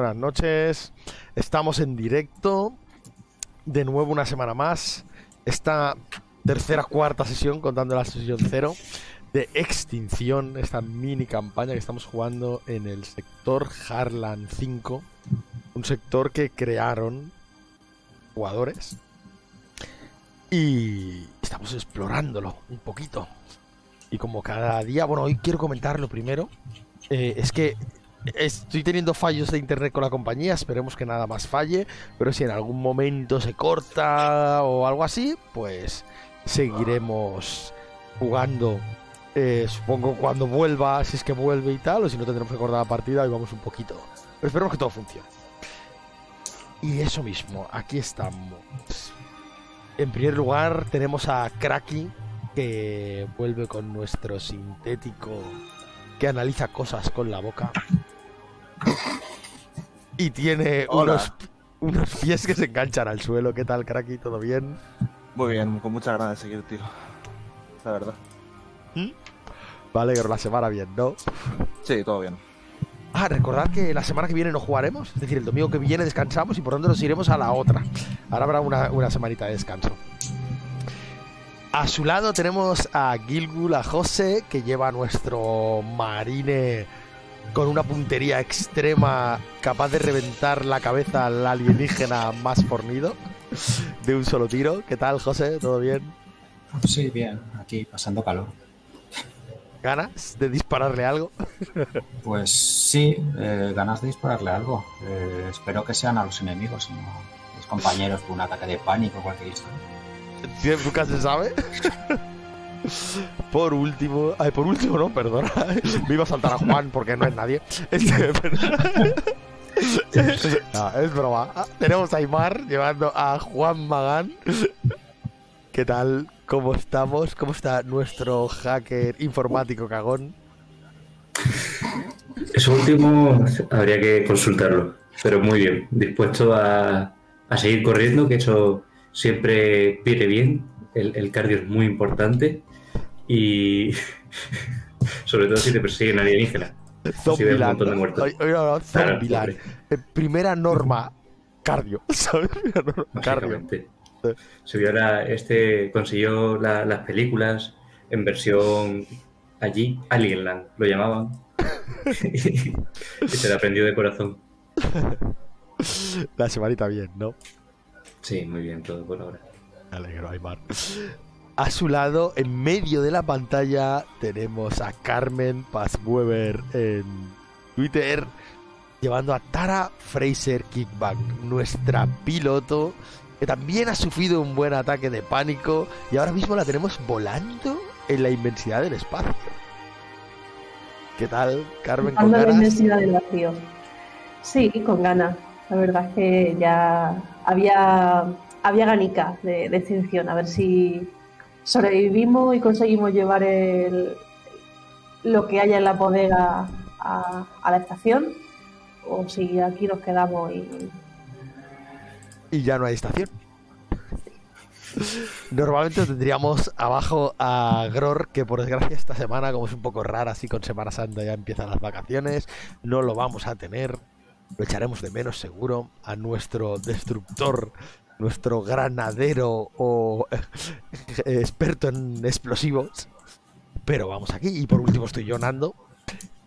Buenas noches. Estamos en directo. De nuevo una semana más. Esta tercera, cuarta sesión, contando la sesión cero, de extinción. Esta mini campaña que estamos jugando en el sector Harlan 5. Un sector que crearon jugadores. Y estamos explorándolo un poquito. Y como cada día, bueno, hoy quiero comentar lo primero. eh, es que Estoy teniendo fallos de internet con la compañía, esperemos que nada más falle, pero si en algún momento se corta o algo así, pues seguiremos jugando. eh, supongo cuando vuelva, si es que vuelve y tal, o si no tendremos que cortar la partida y vamos un poquito. Pero esperemos que todo funcione. Y eso mismo, aquí estamos. En primer lugar tenemos a Kraki, que vuelve con nuestro sintético que analiza cosas con la boca. Y tiene unos, unos pies que se enganchan al suelo. ¿Qué tal, Kraki? ¿Todo bien? Muy bien, con muchas ganas de seguir, tío. La verdad. Vale, pero la semana bien, ¿no? Sí, todo bien. Ah, recordad que la semana que viene no jugaremos. Es decir, el domingo que viene descansamos y por tanto nos iremos a la otra. Ahora habrá una, una semanita de descanso. A su lado tenemos a Gilgul, a José, que lleva nuestro marine con una puntería extrema capaz de reventar la cabeza al alienígena más fornido de un solo tiro. ¿Qué tal, José? ¿Todo bien? Sí, bien, aquí pasando calor. ¿Ganas de dispararle algo? Pues sí, eh, ganas de dispararle algo. Eh, espero que sean a los enemigos, no a los compañeros por un ataque de pánico o cualquier historia. Nunca se sabe. Por último, ay, por último no, perdona. Me iba a saltar a Juan porque no es nadie. Este, es broma. Ah, Tenemos a Aymar llevando a Juan Magán. ¿Qué tal? ¿Cómo estamos? ¿Cómo está nuestro hacker informático cagón? Eso último habría que consultarlo, pero muy bien, dispuesto a, a seguir corriendo, que eso siempre viene bien, el, el cardio es muy importante y sobre todo si te persiguen alienígenas. Zombieland. montón de muertos. Hoy- hoy no, Zombieland. Primera norma, cardio. ¿Sabes? Norma, cardio. este consiguió la- las películas en versión allí, Alienland, lo llamaban. y se la aprendió de corazón. La semanita bien, ¿no? Sí, muy bien todo por ahora. Me alegro, Aymar. A su lado, en medio de la pantalla, tenemos a Carmen Passweber en Twitter, llevando a Tara Fraser Kickback, nuestra piloto, que también ha sufrido un buen ataque de pánico y ahora mismo la tenemos volando en la inmensidad del espacio. ¿Qué tal, Carmen? ¿Con Buscando la ganas? inmensidad del vacío. Sí, con ganas. La verdad es que ya había, había ganica de, extinción. A ver si sobrevivimos y conseguimos llevar el, lo que haya en la bodega a, a la estación o si aquí nos quedamos y y ya no hay estación. Normalmente tendríamos abajo a Gror, que por desgracia esta semana, como es un poco rara, así con Semana Santa ya empiezan las vacaciones, no lo vamos a tener. Lo echaremos de menos seguro a nuestro destructor, nuestro granadero o experto en explosivos. Pero vamos aquí. Y por último estoy yo, Nando.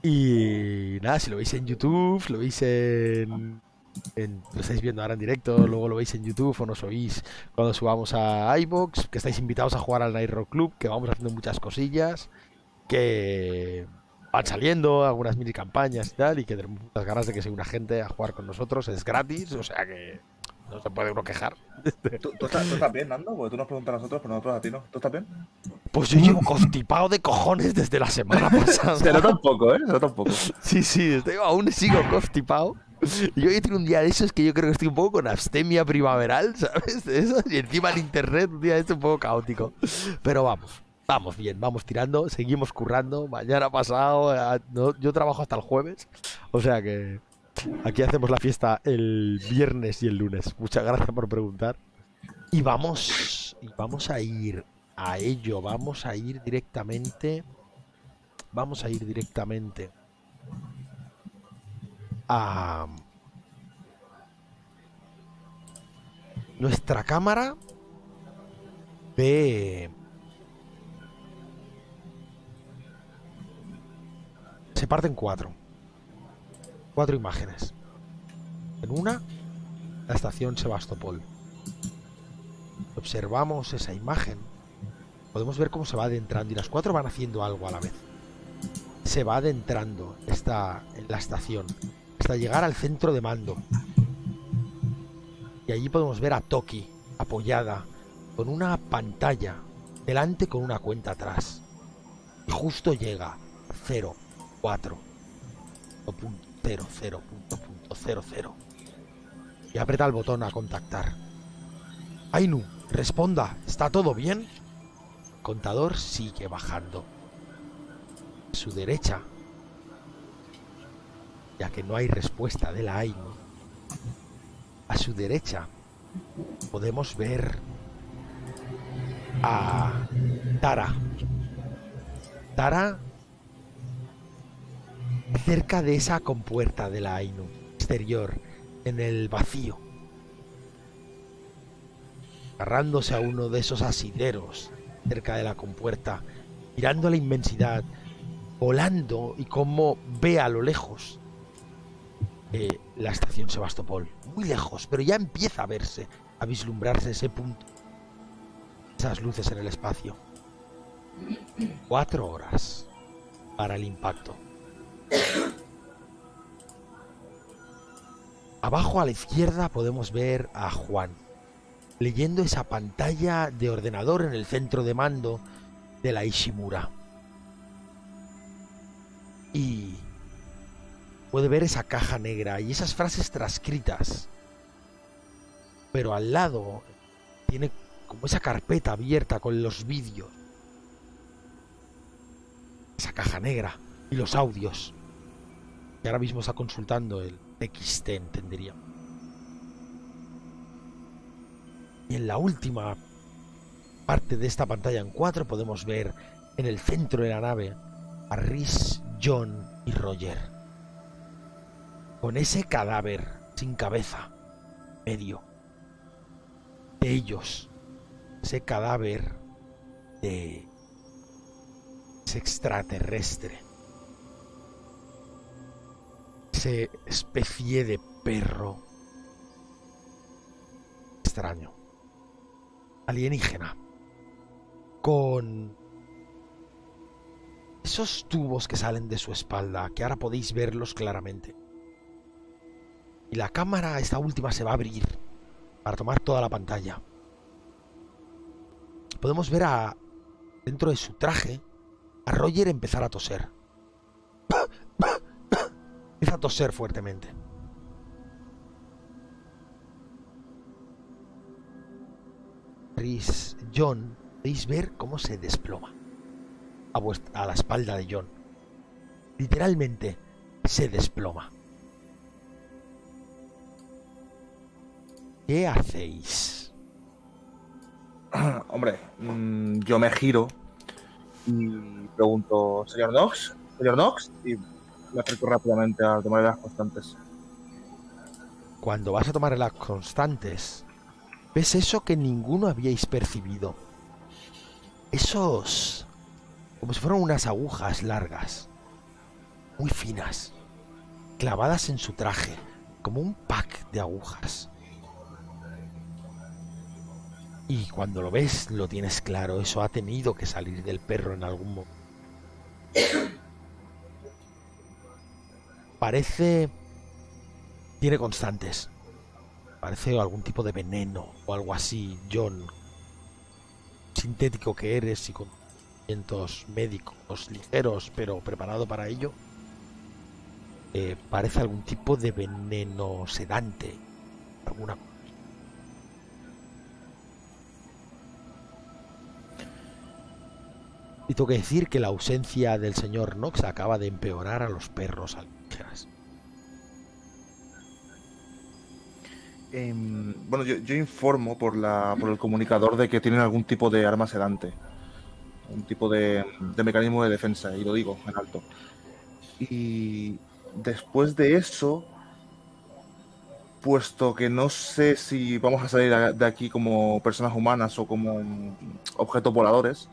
Y nada, si lo veis en YouTube, lo veis en en- lo estáis viendo ahora en directo, luego lo veis en YouTube o nos oís cuando subamos a iBox, que estáis invitados a jugar al Night Rock Club, que vamos haciendo muchas cosillas, que van saliendo, algunas mini campañas y tal, y que tenemos muchas ganas de que se una gente a jugar con nosotros, es gratis, o sea que no se puede uno quejar. ¿Tú, tú estás, tú estás bien, Nando? Porque tú nos preguntas a nosotros, pero nosotros a ti no. ¿Tú estás bien? Pues yo llevo constipado de cojones desde la semana pasada. Se nota un poco, ¿eh? Se nota un poco. Sí, sí, estoy, aún sigo constipado. Y hoy tengo un día de esos que yo creo que estoy un poco con abstemia primaveral, ¿sabes? De eso. Y encima el internet, un día de este un poco caótico. Pero vamos, vamos bien, vamos tirando, seguimos currando. Mañana pasado, eh, yo trabajo hasta el jueves. O sea que aquí hacemos la fiesta el viernes y el lunes. Muchas gracias por preguntar. Y vamos, y vamos a ir a ello, vamos a ir directamente vamos a ir directamente a nuestra cámara ve se parte en cuatro. Cuatro imágenes. En una la estación Sebastopol. Observamos esa imagen. Podemos ver cómo se va adentrando y las cuatro van haciendo algo a la vez. Se va adentrando esta, en la estación hasta llegar al centro de mando. Y allí podemos ver a Toki apoyada con una pantalla delante con una cuenta atrás. Y justo llega 0, 4, 0, 0, 0, 0. Y aprieta el botón a contactar. Ainu, responda, ¿está todo bien? El contador sigue bajando. A su derecha ya que no hay respuesta de la Ainu. A su derecha podemos ver a Tara. Tara cerca de esa compuerta de la Ainu exterior, en el vacío, agarrándose a uno de esos asideros cerca de la compuerta, mirando a la inmensidad, volando y como ve a lo lejos eh, la estación Sebastopol. Muy lejos, pero ya empieza a verse, a vislumbrarse ese punto. Esas luces en el espacio. Cuatro horas para el impacto. Abajo a la izquierda podemos ver a Juan leyendo esa pantalla de ordenador en el centro de mando de la Ishimura. Y puede ver esa caja negra y esas frases transcritas. Pero al lado tiene como esa carpeta abierta con los vídeos. Esa caja negra y los audios. Que ahora mismo está consultando el XT, entendería. Y en la última parte de esta pantalla en cuatro podemos ver en el centro de la nave a Rhys, John y Roger. Con ese cadáver sin cabeza, medio, de ellos, ese cadáver de ese extraterrestre, ese especie de perro extraño, alienígena, con esos tubos que salen de su espalda, que ahora podéis verlos claramente. Y la cámara, esta última, se va a abrir para tomar toda la pantalla. Podemos ver a, dentro de su traje, a Roger empezar a toser. Empieza a toser fuertemente. Chris, John, podéis ver cómo se desploma a, a la espalda de John. Literalmente se desploma. ¿Qué hacéis? Hombre, mm, yo me giro y pregunto, señor Knox, señor Knox, y me acerco rápidamente a tomar las constantes. Cuando vas a tomar las constantes, ves eso que ninguno habíais percibido. Esos... como si fueran unas agujas largas, muy finas, clavadas en su traje, como un pack de agujas. Y cuando lo ves, lo tienes claro. Eso ha tenido que salir del perro en algún momento. Parece... Tiene constantes. Parece algún tipo de veneno o algo así, John. Sintético que eres y con conocimientos médicos ligeros, pero preparado para ello. Eh, parece algún tipo de veneno sedante. Alguna Y tengo que decir que la ausencia del señor Knox acaba de empeorar a los perros Em, bueno, yo, informo por, la, por el comunicador de que tienen algún tipo de arma sedante. un tipo de, mecanismo de defensa, y lo digo en alto. Y después de eso, puesto que no sé si vamos a salir de aquí como personas humanas o como mm, objetos voladores,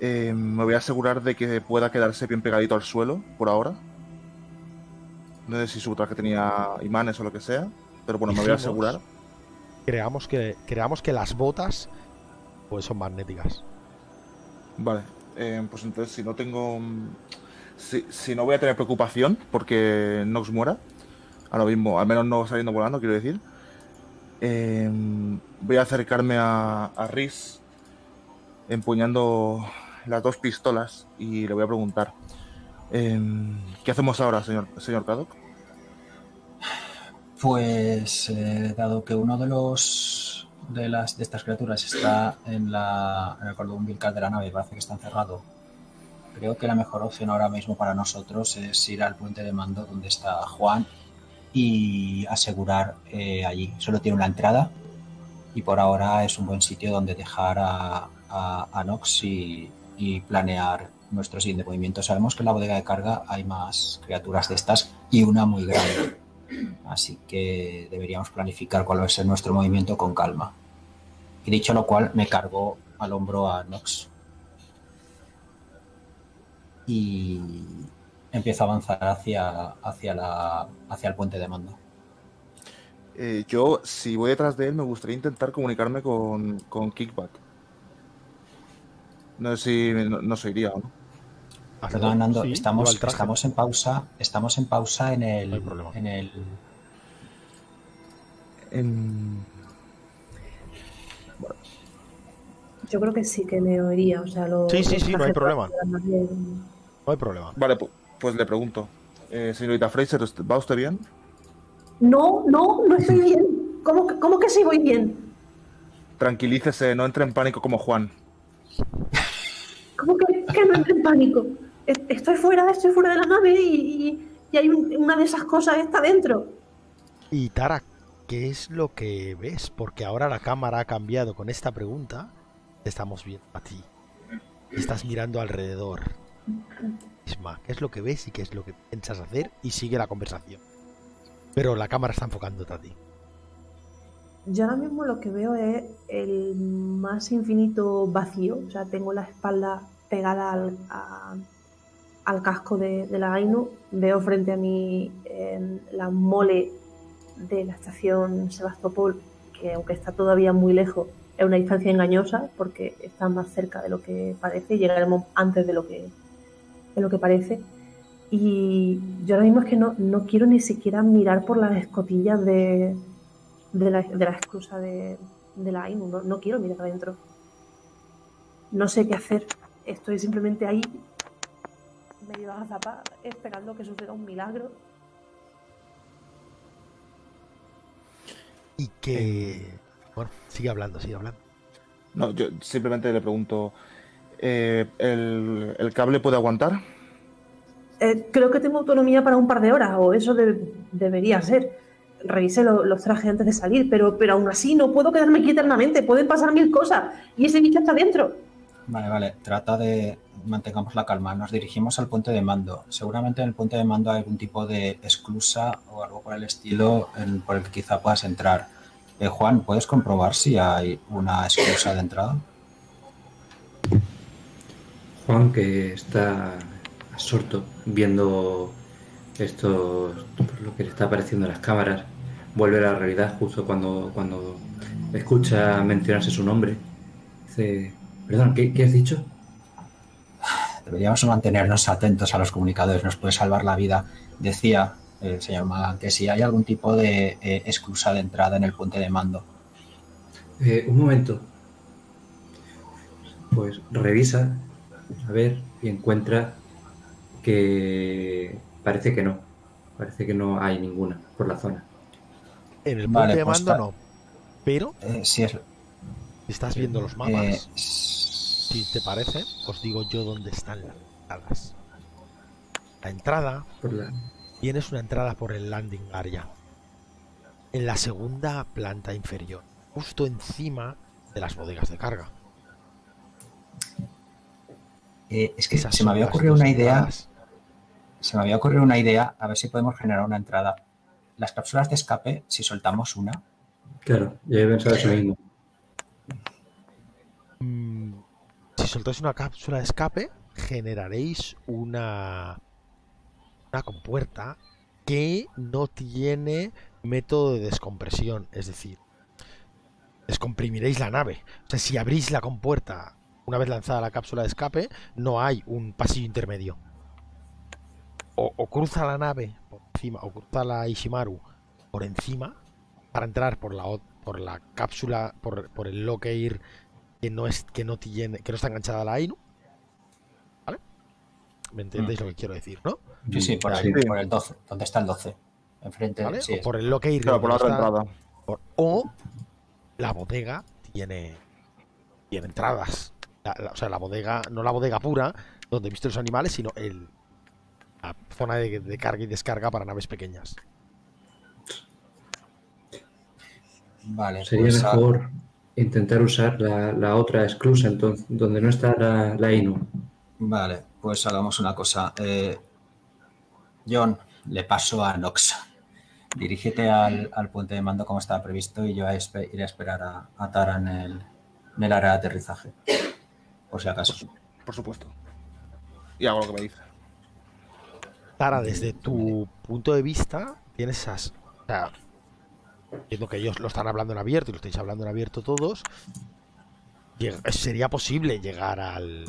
eh, me voy a asegurar de que pueda quedarse bien pegadito al suelo por ahora. No sé si su traje tenía imanes o lo que sea, pero bueno, me voy a asegurar. Creamos que, creamos que las botas pues son magnéticas. Vale, eh, pues entonces si no tengo... mm, Si, si no voy a tener preocupación porque Nox muera, a lo mismo, al menos no saliendo volando, quiero decir, eh, voy a acercarme a, a Riz empuñando las dos pistolas y le voy a preguntar, eh, ¿qué hacemos ahora, señor, señor Kadok? Pues eh, dado que uno de los de las de estas criaturas está en la en el cordón umbilical de la nave y parece que está encerrado, creo que la mejor opción ahora mismo para nosotros es ir al puente de mando donde está Juan y asegurar eh, allí. Solo tiene una entrada y por ahora es un buen sitio donde dejar a, a, Nox y planear nuestro siguiente movimiento. Sabemos que en la bodega de carga hay más criaturas de estas y una muy grande. Así que deberíamos planificar cuál va a ser nuestro movimiento con calma. Y dicho lo cual, me cargo al hombro a Nox. Y empiezo a avanzar hacia, hacia, la, hacia el puente de mando. Eh, yo, si voy detrás de él, me gustaría intentar comunicarme con, con Kickback. No sé si no, no iría o no. Perdón, Nando, Sí, estamos, en pausa. Estamos en pausa en No hay el, problema. en el En- Yo creo que sí que me oiría. O sea, lo, Sí, sí, sí, no hay problema. bien. No hay problema. Vale, pu- pues le pregunto. Eh, señorita Fraser, ¿va usted bien? No, no, no estoy bien. ¿Cómo, que- cómo que sí voy bien? Tranquilícese, no entre en pánico como Juan. ¿Cómo que, que no entre en pánico? Es- Estoy fuera, estoy fuera de la nave y, y- y hay un- una de esas cosas está dentro. Y Tara, ¿qué es lo que ves? Porque ahora la cámara ha cambiado con esta pregunta. Te estamos viendo a ti. Estás mirando alrededor. Isma, ¿qué es lo que ves y qué es lo que piensas hacer? Y sigue la conversación. Pero la cámara está enfocándote a ti. Yo ahora mismo lo que veo es el más infinito vacío. O sea, tengo la espalda pegada al, a- al casco de, la Ainu. Veo frente a mí en la mole de la estación Sebastopol, que aunque está todavía muy lejos, es una distancia engañosa porque está más cerca de lo que parece y llegaremos antes de lo que, de lo que parece. Y yo ahora mismo es que no, no quiero ni siquiera mirar por las escotillas de, de la, de la de, de la AIMU. No, no quiero mirar adentro. No sé qué hacer. Estoy simplemente ahí, medio agazapada, esperando que suceda un milagro. Y que... Bueno, sigue hablando, sigue hablando. No, yo simplemente le pregunto. eh, ¿el, el cable puede aguantar? Eh, creo que tengo autonomía para un par de horas, o eso de- debería ser. Revisé lo- los trajes antes de salir, pero, pero aún así no puedo quedarme aquí eternamente. Pueden pasar mil cosas. Y ese bicho está dentro. Vale, vale. Trata de mantengamos la calma. Nos dirigimos al puente de mando. Seguramente en el puente de mando hay algún tipo de esclusa o algo por el estilo en- por el que quizá puedas entrar. Eh, Juan, ¿puedes comprobar si hay una esclusa de entrada? Juan, que está absorto viendo esto, lo que le está apareciendo en las cámaras, vuelve a la realidad justo cuando, cuando escucha mencionarse su nombre. Dice, perdón, ¿qué, qué has dicho? Deberíamos mantenernos atentos a los comunicadores, nos puede salvar la vida. Decía el señor Magan que si hay algún tipo de eh, esclusa de entrada en el puente de mando. Eh, un momento. Pues revisa, a ver, y encuentra que parece que no. Parece que no hay ninguna por la zona. En el Vale, puente de pues mando no. Pero Eh, si es, estás viendo los eh, mapas, s- si te parece, os digo yo dónde están las entradas. La entrada Por la... Tienes una entrada por el landing area. En la segunda planta inferior. Justo encima de las bodegas de carga. Eh, es que Esas se me había ocurrido una idea. entradas. Se me había ocurrido una idea, a ver si podemos generar una entrada. Las cápsulas de escape, si soltamos una, Claro, yo he pensado eso mismo. Soltáis una cápsula de escape, generaréis una, una compuerta que no tiene método de descompresión. Es decir, descomprimiréis la nave. O sea, si abrís la compuerta una vez lanzada la cápsula de escape, no hay un pasillo intermedio. O, cruza la nave por encima, o cruza la Ishimaru por encima para entrar por la, por la cápsula, por, por el Lockheed que no es que no tiene que no está enganchada a la Ainu ¿vale? ¿me entendéis lo que quiero decir, no? sí, sí, por, Sí. el, por el 12, donde está el 12. Enfrente, ¿vale? sí, o por el Lockheed Claro, por la otra entrada. por- o la bodega tiene tiene entradas La- la- o sea la bodega no la bodega pura donde viste los animales sino el la zona de, de carga y descarga para naves pequeñas Vale, Sería pues, ah, mejor intentar usar la, la otra esclusa, entonces, donde no está la, la INU. Vale, pues hagamos una cosa. Eh, John, le paso a Nox. Dirígete al, al puente de mando como estaba previsto y yo a espe- iré a esperar a, a Tara en el, en el área de aterrizaje. Por si acaso. Por supuesto. Y hago lo que me dice. Tara, desde tu punto de vista, tienes esas. O sea, entiendo que ellos lo están hablando en abierto y lo estáis hablando en abierto todos. Sería posible llegar al.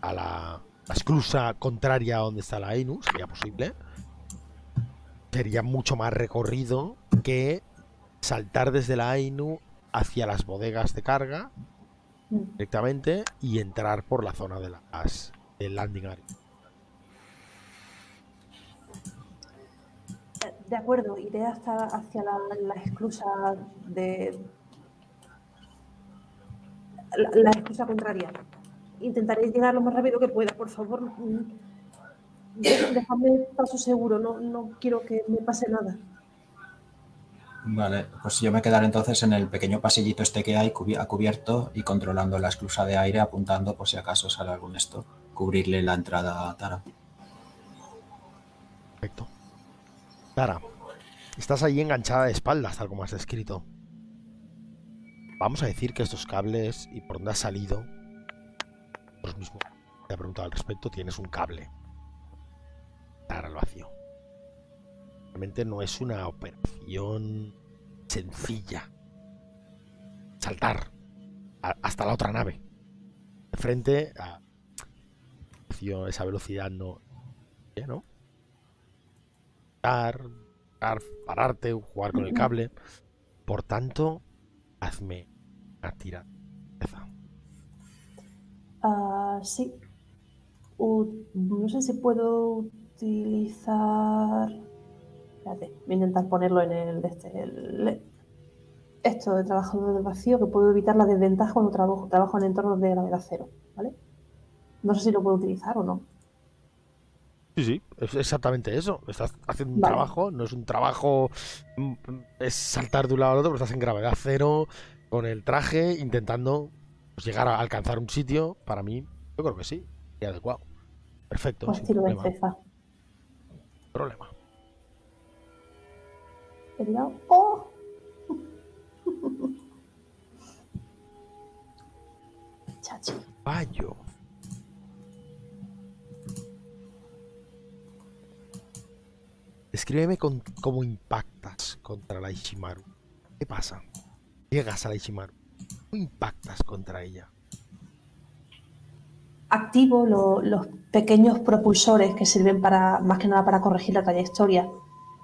a la, la esclusa contraria a donde está la Ainu, sería posible. Sería mucho más recorrido que saltar desde la Ainu hacia las bodegas de carga Mm. directamente y entrar por la zona de las del landing area. De acuerdo, iré hasta hacia la, la esclusa de. La, la esclusa contraria. Intentaré llegar lo más rápido que pueda, por favor. mm, Dejadme paso seguro, no, no quiero que me pase nada. Vale, pues yo me quedaré entonces en el pequeño pasillito este que hay cubi- a cubierto y controlando la esclusa de aire, apuntando por si acaso sale algún esto. Cubrirle la entrada a Tara. Perfecto. Tara, estás ahí enganchada de espaldas, tal como has descrito. Vamos a decir que estos cables y por dónde has salido, vos mismo te he preguntado al respecto, tienes un cable. Tara al vacío. Realmente no es una operación sencilla. Saltar hasta la otra nave. De frente a esa velocidad no, ¿no? Dar, dar, pararte, jugar con el cable. Por tanto, hazme una tira. Ah, sí. U- no sé si puedo utilizar. Espérate, voy a intentar ponerlo en el. de este, el- esto de trabajo del vacío, que puedo evitar la desventaja cuando trabajo, trabajo en entornos de gravedad cero. ¿Vale? No sé si lo puedo utilizar o no. Sí, sí, es exactamente eso. Estás haciendo un Vale. trabajo, no es un trabajo, mm, es saltar de un lado al otro, pero estás en gravedad cero, con el traje, intentando pues, llegar a alcanzar un sitio. Para mí, yo creo que sí, y adecuado. Perfecto, Pues sin problema, problema. ¡Oh! Chachi. Fallo. Descríbeme con, cómo impactas contra la Ishimaru. ¿Qué pasa? Llegas a la Ishimaru. ¿Cómo impactas contra ella? activo lo- los pequeños propulsores que sirven para más que nada para corregir la trayectoria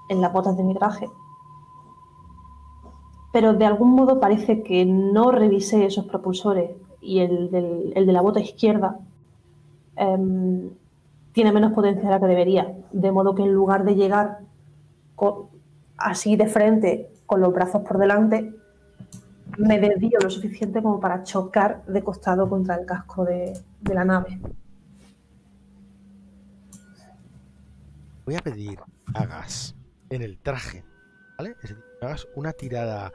en las botas de mi traje. Pero de algún modo parece que no revisé esos propulsores y el, del- el de la bota izquierda em, tiene menos potencia de la que debería. De modo que en lugar de llegar así de frente con los brazos por delante, me desvío lo suficiente como para chocar de costado contra el casco de, la nave. Voy a pedir hagas en el traje, ¿vale? Es decir, hagas una tirada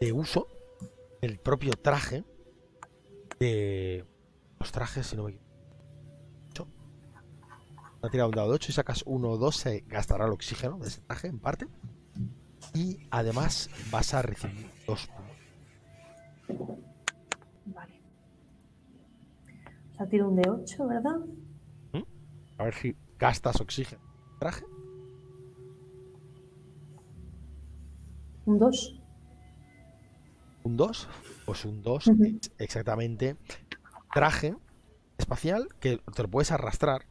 de uso del propio traje de los trajes, si no me equivoco. A tirar un dado de 8 y sacas 1 o 2, se gastará el oxígeno de ese traje en parte. Y además vas a recibir 2 puntos. Vale. O sea, tiro un de 8, ¿verdad? A ver si gastas oxígeno. Traje. Un 2. Un 2. Pues un 2 Ujú. es exactamente traje espacial que te lo puedes arrastrar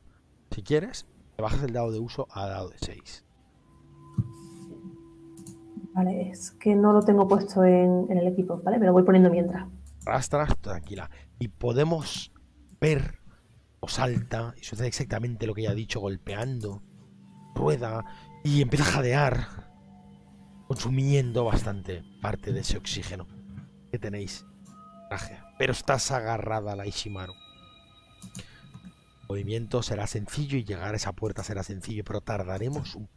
si quieres. Te bajas el dado de uso a dado de 6. Vale, es que no lo tengo puesto en, en el equipo, ¿vale? Me lo voy poniendo mientras. Arrastras, tranquila. Y podemos ver o salta y sucede exactamente lo que ya ha dicho, golpeando, rueda y empieza a jadear, consumiendo bastante parte de ese oxígeno que tenéis. Pero estás agarrada a la Ishimaru. Movimiento será sencillo y llegar a esa puerta será sencillo, pero tardaremos un...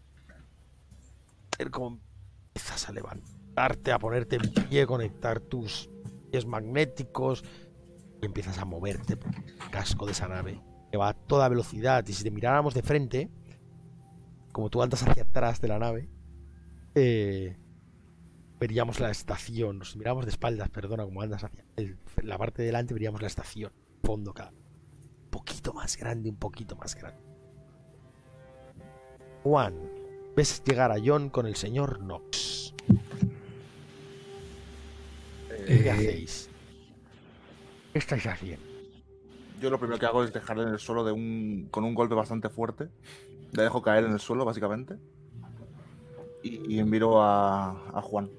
cómo empiezas a levantarte, a ponerte en pie, conectar tus pies magnéticos y empiezas a moverte por el casco de esa nave que va a toda velocidad. Y si te miráramos de frente como tú andas hacia atrás de la nave eh, veríamos la estación. Nos miramos de espaldas perdona como andas hacia la parte de delante veríamos la estación fondo cada un poquito más grande un poquito más grande Juan ves llegar a John con el señor Knox ¿qué Eh, hacéis? ¿qué estáis haciendo? Yo lo primero que hago es dejarle en el suelo de un, con un golpe bastante fuerte. Le dejo caer en el suelo, básicamente. Y, y miro a, a Juan.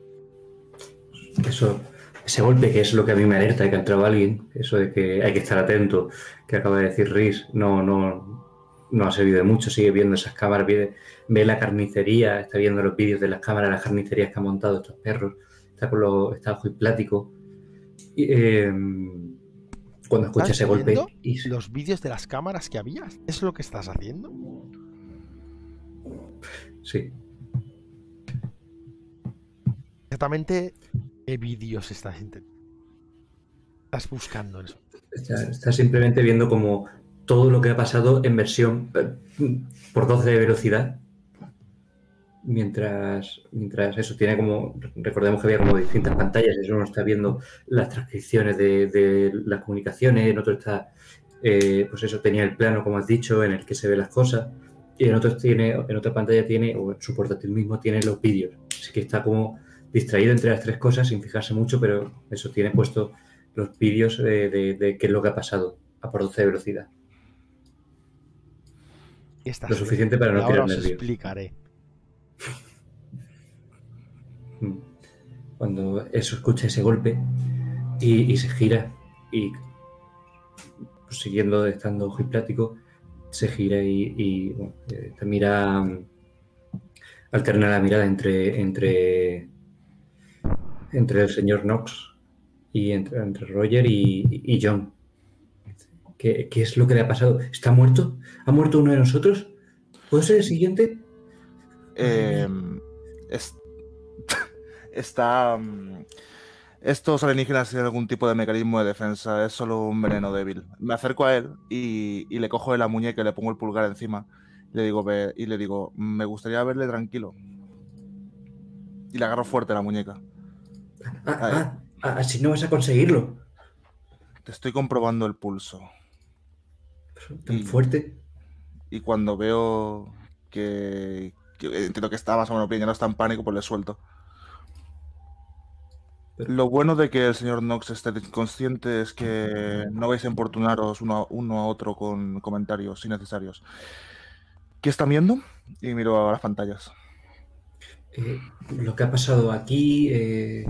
Eso, ese golpe que es lo que a mí me alerta de que ha entrado alguien, eso de que hay que estar atento, que acaba de decir Riz, no, no, no ha servido de mucho, sigue viendo esas cámaras, ve, ve la carnicería, está viendo los vídeos de las cámaras, las carnicerías que han montado estos perros, está con los, está ojo y plático. Y, eh, cuando escucha ¿Estás ese golpe y los vídeos de las cámaras que había. ¿Es lo que estás haciendo? sí, Exactamente qué vídeos estás. Estás buscando eso. Está, está simplemente viendo como todo lo que ha pasado en versión eh, por 12 de velocidad. Mientras, mientras eso tiene como, recordemos que había como distintas pantallas, eso uno está viendo las transcripciones de, las comunicaciones, en otro está, eh, pues eso tenía el plano, como has dicho, en el que se ven las cosas, y en otro tiene, en otra pantalla tiene, o en su portátil mismo tiene los vídeos. Así que está como distraído entre las tres cosas sin fijarse mucho, pero eso tiene puesto los vídeos de, de- de qué es lo que ha pasado a por 12 de velocidad. ¿Qué estás Lo suficiente para no tirar os nervios. explicaré. Mm. Cuando eso escucha ese golpe y, y se gira y pues, siguiendo estando ojo y plático, se gira y, y, bueno, eh, te mira, mm, alterna la mirada entre, entre, entre el señor Knox y entre, entre Roger y, y John. ¿Qué, qué es lo que le ha pasado? ¿Está muerto? ¿Ha muerto uno de nosotros? ¿Puede ser el siguiente? Eh, es- está. mm, Estos alienígenas tienen algún tipo de mecanismo de defensa, es solo un veneno débil. Me acerco a él y, y le cojo de la muñeca y le pongo el pulgar encima. Le digo, y le digo, me gustaría verle tranquilo. Y le agarro fuerte la muñeca. Ah, ah, ah, así no vas a conseguirlo. Te estoy comprobando el pulso. Tan Y- fuerte. Y cuando veo que, que entiendo que está más o menos bien, ya no está en pánico, pues le suelto. Pero- Lo bueno de que el señor Knox esté consciente es que no vais a importunaros uno a, uno a otro con comentarios innecesarios. ¿Qué están viendo? Y miro a las pantallas. Eh, lo que ha pasado aquí, eh,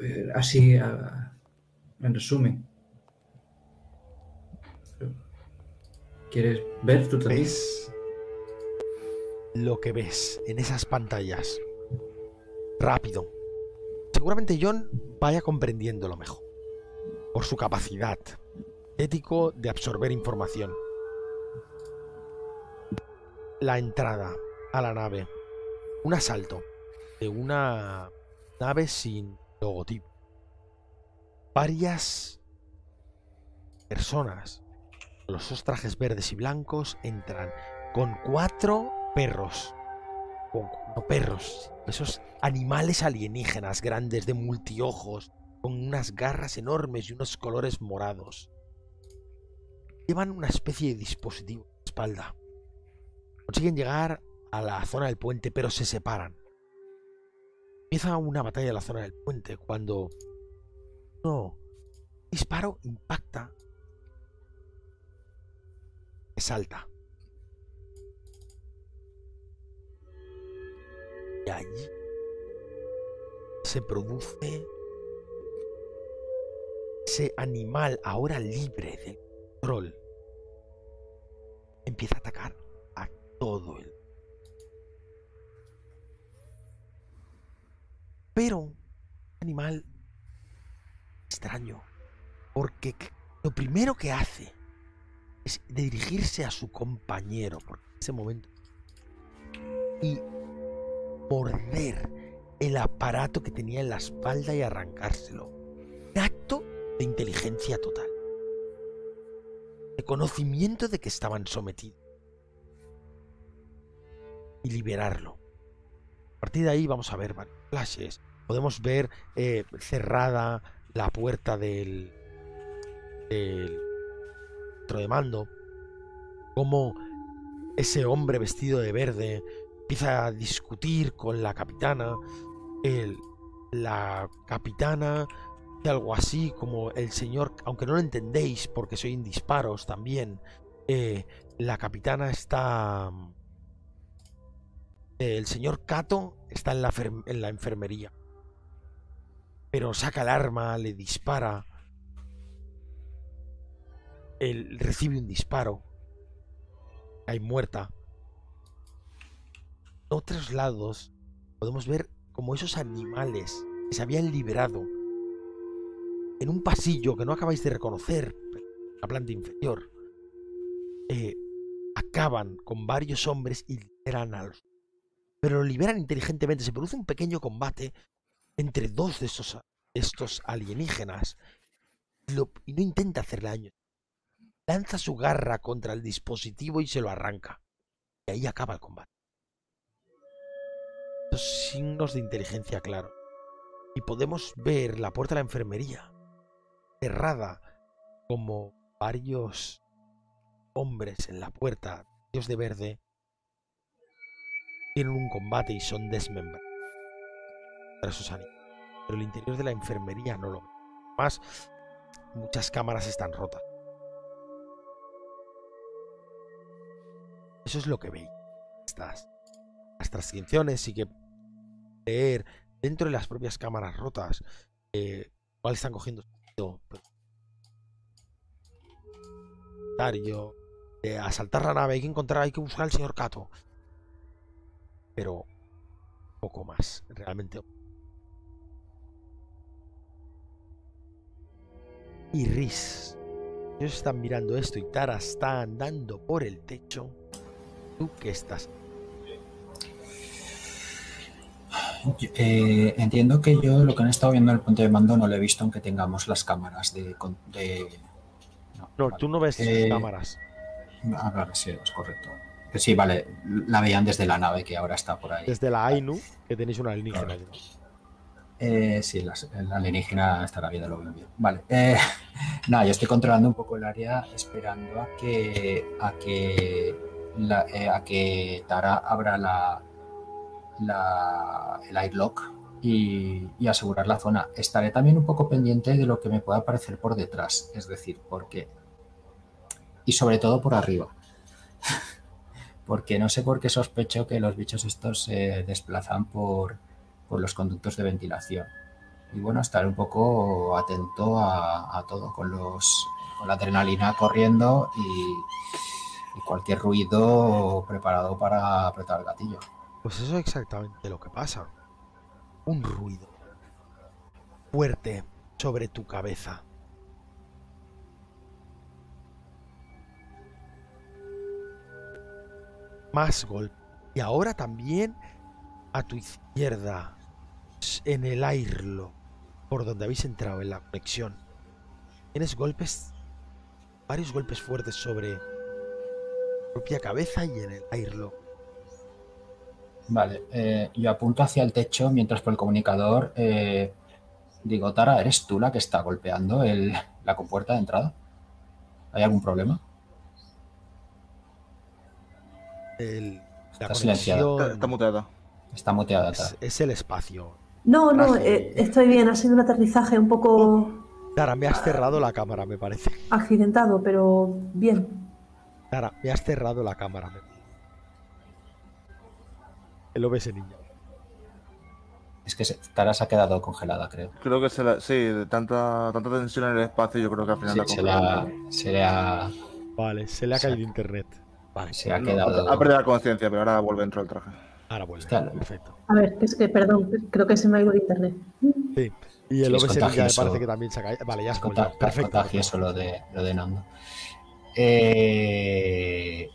eh, así en resumen. ¿Quieres ver tú también? ¿Ves lo que ves en esas pantallas? Rápido. Seguramente John vaya comprendiéndolo mejor. Por su capacidad ético de absorber información. La entrada a la nave. Un asalto de una nave sin logotipo. Varias personas los dos trajes verdes y blancos entran con cuatro perros. Con, no perros, esos animales alienígenas grandes de multiojos, con unas garras enormes y unos colores morados. Llevan una especie de dispositivo en la espalda. Consiguen llegar a la zona del puente, pero se separan. Empieza una batalla en la zona del puente cuando no disparo impacta salta. Y allí se produce ese animal ahora libre del control. Empieza a atacar a todo el Pero animal extraño. Porque lo primero que hace es dirigirse a su compañero por ese momento y morder el aparato que tenía en la espalda y arrancárselo. Un acto de inteligencia total. De conocimiento de que estaban sometidos. Y liberarlo. A partir de ahí vamos a ver varios flashes. Podemos ver eh, cerrada la puerta del, centro de mando. Como ese hombre vestido de verde empieza a discutir con la capitana. El, la capitana algo así como el señor, aunque no lo entendéis porque soy en disparos también, eh, la capitana está el señor Cato está en la, en la enfermería. Pero saca el arma, le dispara. Él recibe un disparo. Hay muerta. En otros lados podemos ver como esos animales que se habían liberado en un pasillo que no acabáis de reconocer, la planta inferior, eh, acaban con varios hombres y liberan a los pero lo liberan inteligentemente. Se produce un pequeño combate entre dos de estos, estos alienígenas y, no intenta hacerle daño. Lanza su garra contra el dispositivo y se lo arranca. Y ahí acaba el combate. Los signos de inteligencia claro. Y podemos ver la puerta de la enfermería cerrada como varios hombres en la puerta, Dios de verde, tienen un combate y son desmembrados. Pero el interior de la enfermería no lo Más, muchas cámaras están rotas. Eso es lo que veis. Estas, las transcripciones y que leer dentro de las propias cámaras rotas eh, cuál están cogiendo eh, asaltar la nave hay que encontrar hay que buscar al señor Cato pero poco más, realmente. Y Riz, ellos están mirando esto y Tara está andando por el techo. ¿Tú qué estás? Eh, entiendo que yo lo que han estado viendo en el punto de mando no lo he visto aunque tengamos las cámaras de... No, tú no ves eh, cámaras. A ver, sí, es correcto. Sí, vale, la veían desde la nave que ahora está por ahí. Desde la Ainu, que tenéis una alienígena. Eh, sí, la, alienígena estará bien, lo bien. Vale. Eh, nada, yo estoy controlando un poco el área esperando a que a que eh, a que Tara abra la, la el airlock y, y, asegurar la zona. Estaré también un poco pendiente de lo que me pueda aparecer por detrás, es decir, porque y sobre todo por arriba porque no sé por qué sospecho que los bichos estos se desplazan por, los conductos de ventilación. Y bueno, estar un poco atento a, todo, con, los, con la adrenalina corriendo y, y, cualquier ruido preparado para apretar el gatillo. Pues eso es exactamente lo que pasa. Un ruido fuerte sobre tu cabeza. más golpe. Y ahora también a tu izquierda, en el airlo, por donde habéis entrado en la conexión. Tienes golpes varios golpes fuertes sobre su propia cabeza y en el airlock. Vale, eh, yo apunto hacia el techo mientras por el comunicador eh, digo, Tara, ¿eres tú la que está golpeando el, la compuerta de entrada? ¿Hay algún problema? El- la Está silenciada. conexión Está, está muteada. Está muteada, Tara. es, es el espacio. No, no, eh, estoy bien. Ha sido un aterrizaje un poco Tara, me has cerrado la cámara, me parece. accidentado, pero bien. Tara, me has cerrado la cámara. me- El OBS niño. Es que Tara se ha quedado congelada, creo. Creo que se la, sí, de tanta, tanta tensión en el espacio, yo creo que al final Sí, la se, ha, se le ha, Vale, se le ha Se ha- caído internet. Vale, se ha No, quedado. ha perdido la conciencia, pero ahora vuelve dentro del traje. Ahora vuelve. Hostia, Perfecto. A ver, es que, perdón, creo que se me ha ido el internet. Sí. Y el Sí, OBS ninja me parece que también se ha caído. Vale, ya Es has conta- vuelto. Perfecto. contagioso lo de, lo de Nando. Eh,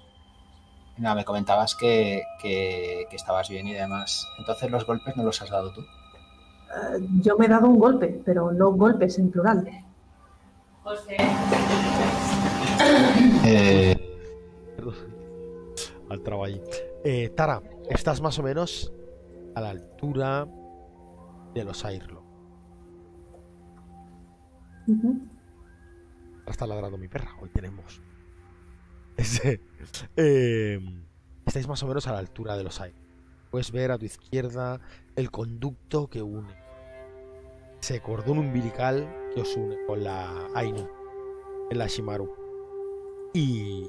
nada, me comentabas que, que- que estabas bien y demás. Entonces los golpes no los has dado tú. Eh, yo me he dado un golpe, pero no golpes en plural. Eh, Al trabajo ahí. Eh, Tara, estás más o menos a la altura de los Airlock. Ujú. Ahora está ladrando mi perra. Hoy tenemos. Ese. Eh, estáis más o menos a la altura de los Airlock. Puedes ver a tu izquierda el conducto que une. Ese cordón umbilical que os une con la Ainu. En la Shimaru. Y.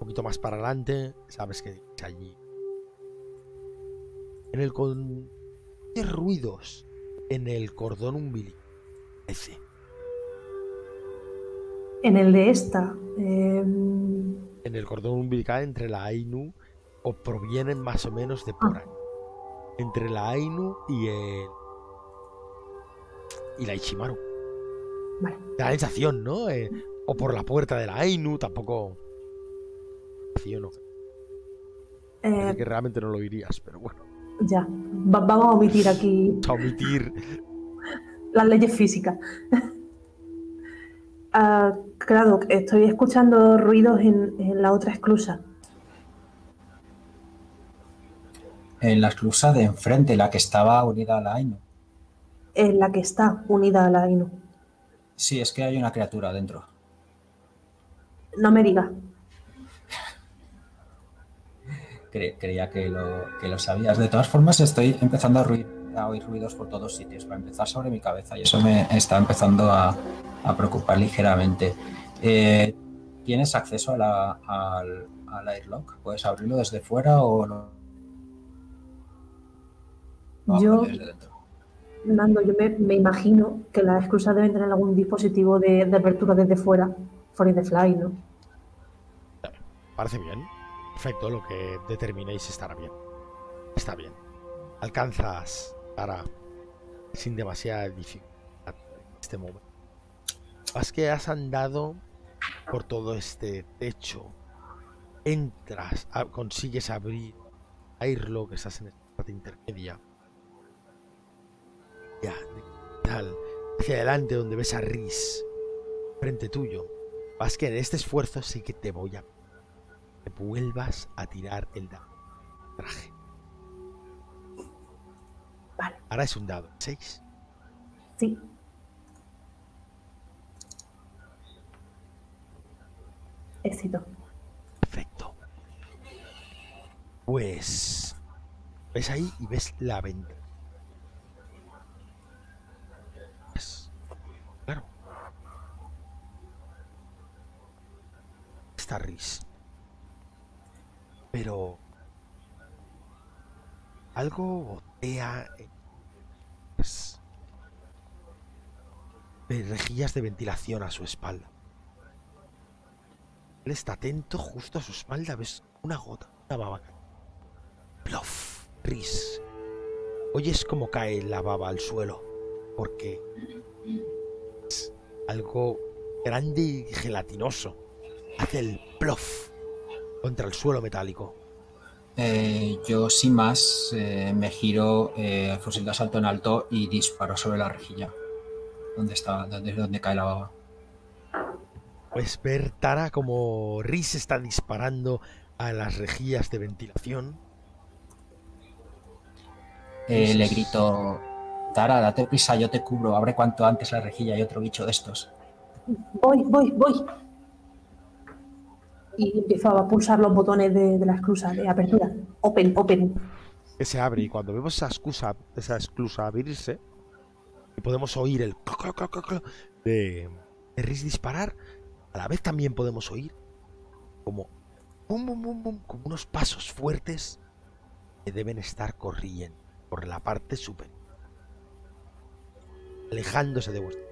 Poquito más para adelante. Sabes que es allí. En el con. ¿Qué ruidos? En el cordón umbilical. Ese. En el de esta, eh, en el cordón umbilical entre la Ainu o provienen más o menos de por Ah. ahí. Entre la Ainu y el y la Ichimaru. vale. Da la sensación, ¿no? Eh, o por la puerta de la Ainu, tampoco. Sí o no. Eh, que realmente no lo dirías, pero bueno. ya, Va- vamos a omitir aquí A omitir. las leyes físicas. Claro, estoy escuchando ruidos en, en la otra esclusa. en la esclusa de enfrente, la que estaba unida a la Ainu. En la que está unida a la Inu. Sí, es que hay una criatura dentro. No me digas. Cre- creía que lo, que lo sabías. De todas formas, estoy empezando a, ruir- a oír ruidos por todos sitios, para empezar sobre mi cabeza, y eso me está empezando a, a preocupar ligeramente. Eh, ¿Tienes acceso a la- al, al airlock? ¿Puedes abrirlo desde fuera o lo, lo Yo, abres desde dentro? Nando, yo me, me imagino que las esclusas deben tener algún dispositivo de, de apertura desde fuera, for the fly, ¿no? Parece bien. Perfecto, lo que determinéis estará bien. Está bien. Alcanzas para sin demasiada dificultad en este momento. Vas que has andado por todo este techo. Entras, consigues abrir airlock, estás en esta parte intermedia. Ya, tal, hacia adelante donde ves a Riz frente tuyo. Vas que en este esfuerzo sí que te voy a que vuelvas a tirar el dado. Traje. Vale, Ahora es un dado. 6. sí. Éxito. Perfecto. Pues. Ves ahí y ves la venta. Pues, Claro. Está Riz. Pero. Algo botea. en- pues, rejillas de ventilación a su espalda. Él está atento justo a su espalda. Ves una gota, una baba. Plof, Riz. Oyes cómo cae la baba al suelo. Porque es algo grande y gelatinoso. Hace el plof contra el suelo metálico. Eh, yo, sin más, eh, me giro eh, fusil de asalto en alto y disparo sobre la rejilla. Donde está, donde, donde cae la baba. Pues ver Tara como Riz está disparando a las rejillas de ventilación. Eh, le grito, Tara, date prisa, yo te cubro, abre cuanto antes la rejilla y otro bicho de estos. Voy, voy, voy. Y empiezo a pulsar los botones de, de la esclusa de apertura. Open, open. que se abre y cuando vemos esa excusa, esa esclusa abrirse, podemos oír el clo, clo, clo de, de Riz disparar, a la vez también podemos oír como bum, bum, bum, como unos pasos fuertes que deben estar corriendo por la parte superior, alejándose de vuestro.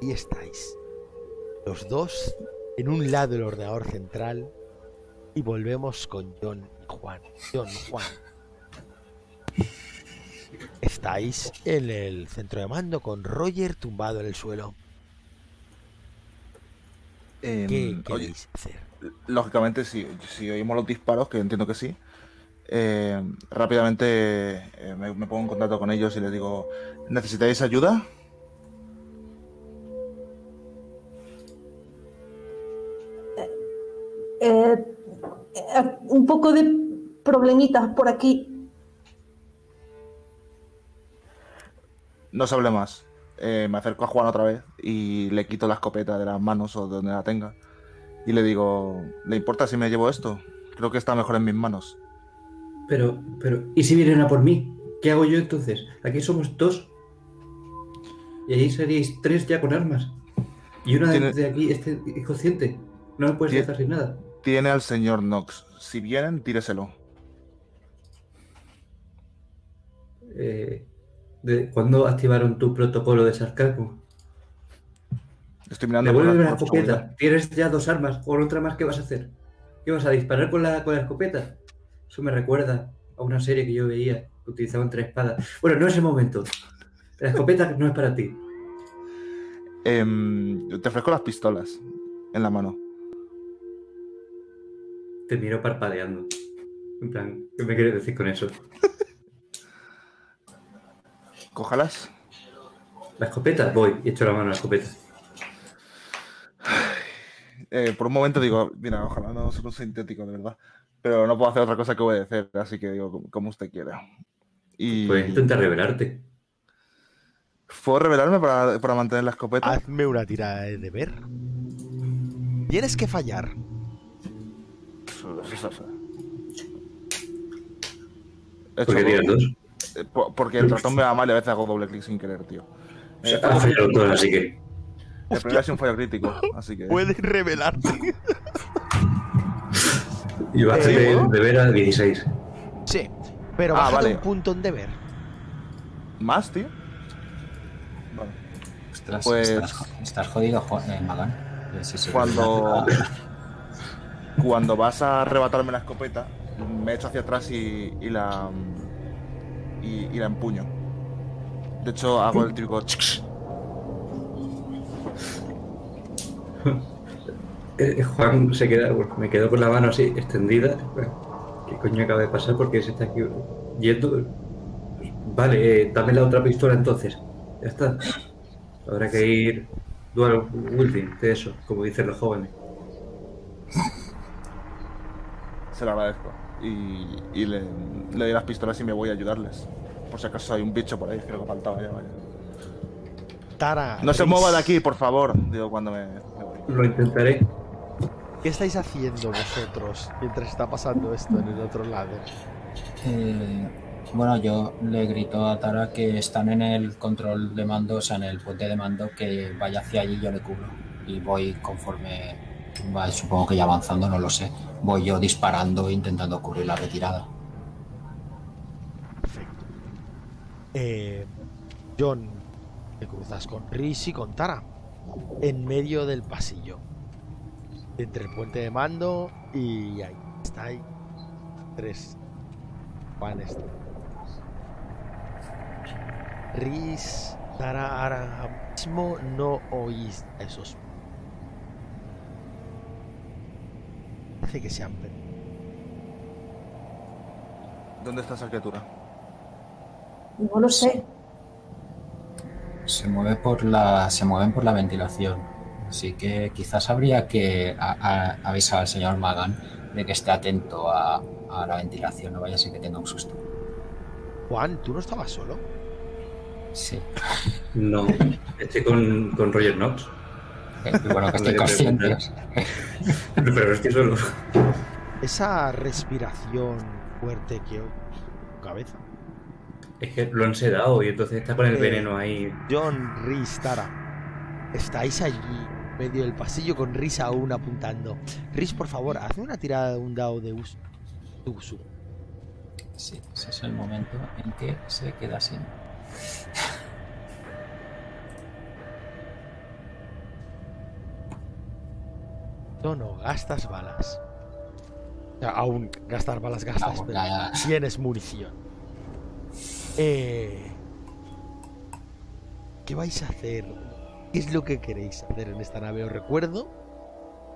Y estáis, los dos en un lado del ordenador central y volvemos con John y Juan. John, Juan. Estáis en el centro de mando con Roger tumbado en el suelo. Em, ¿Qué oye, queréis hacer? lógicamente, si, si oímos los disparos, que entiendo que sí, eh, rápidamente eh, me, me pongo en contacto con ellos y les digo, ¿necesitáis ayuda? Eh, eh, un poco de problemitas por aquí. No se hable más. Eh, me acerco a Juan otra vez y le quito la escopeta de las manos o de donde la tenga. Y le digo, ¿le importa si me llevo esto? Creo que está mejor en mis manos. Pero, pero, ¿y si vienen a por mí? ¿Qué hago yo entonces? Aquí somos dos. Y allí seríais tres ya con armas. Y una de, de aquí está inconsciente. No me puedes dejar sin nada. Tiene al señor Knox. Si vienen, tíreselo. Eh, ¿de ¿Cuándo activaron tu protocolo de sarcasmo? Estoy mirando por Devuélveme la seguridad. escopeta. Tienes ya dos armas. Con otra más, ¿qué vas a hacer? ¿Qué vas a disparar con la, con la escopeta? Eso me recuerda a una serie que yo veía que utilizaban tres espadas. Bueno, no es el momento. La escopeta no es para ti. Em, te ofrezco las pistolas en la mano. Te miro parpadeando. En plan, ¿qué me quieres decir con eso? Cójalas. La escopeta, voy y echo la mano a la escopeta. Eh, por un momento digo, mira, ojalá no sea un sintético, de verdad. Pero no puedo hacer otra cosa que obedecer, así que digo, como- como usted quiera. Y Pues intenta revelarte. ¿Puedo revelarme para, para mantener la escopeta? Hazme una tirada de deber. Tienes que fallar. He ¿Por qué tiras dos. dos? Eh, po- Porque el ratón me va mal y a veces hago doble clic sin querer, tío. Sea, has fallado todas, así que. El primero ha sido un fallo crítico, así que. Puedes revelarte. Y vas Eh, de, ¿puedo? de ver a 16. Sí, pero Ah, vale. un punto en deber. ¿Más, tío? Vale. Ostras, Pues- estás, estás jodido, Jo- eh, Magán. Eh, sí, sí. Cuando. Cuando vas a arrebatarme la escopeta, me echo hacia atrás y, y la. Y, la empuño. De hecho, hago el típico. Eh, Juan se queda, bueno, me quedo con la mano así extendida. ¿Qué coño acaba de pasar? Porque se está aquí yendo. Vale, eh, dame la otra pistola entonces. Ya está. Habrá que ir dual wielding de eso, como dicen los jóvenes. Se lo agradezco. Y, y le, le doy las pistolas y me voy a ayudarles. Por si acaso hay un bicho por ahí, creo que faltaba ya, vaya. Tara. No se mueva de aquí, por favor. Digo cuando me, me voy. Lo intentaré. ¿Qué estáis haciendo vosotros mientras está pasando esto en el otro lado? Eh, bueno, yo le grito a Tara que están en el control de mando, o sea, en el puente de mando, que vaya hacia allí y yo le cubro. Y voy conforme va, supongo que ya avanzando, no lo sé. Voy yo disparando e intentando cubrir la retirada. Perfecto. Eh, John, te cruzas con Riz y con Tara. En medio del pasillo. Entre el puente de mando y ahí estáis. Tres. Juanes. Riz, Tara, ahora mismo no oís esos. Parece que se perdido. ¿Dónde está esa criatura? No lo sé. Se mueve por la, se mueven por la ventilación. Así que quizás habría que a- a- avisar al señor Magan de que esté atento a, a la ventilación, no vaya a ser que tenga un susto. Juan, ¿tú no estabas solo? Sí. No, estoy con, con Roger Knox. Eh, y bueno, que estoy que consciente. Pero no estoy solo. Esa respiración fuerte que tu cabeza. Es que lo han sedado y entonces está con el Eh. veneno ahí. John, Rhys, Tara. Estáis allí, en medio del pasillo, con Rhys aún apuntando. Rhys, por favor, hazme una tirada de un dado de uso. de uso. Sí, ese es el momento en que se queda sin. No, no, gastas balas. O sea, aún gastar balas gastas, pero ya, ya. tienes munición. Eh, ¿Qué vais a hacer? ¿Qué es lo que queréis hacer en esta nave? Os recuerdo.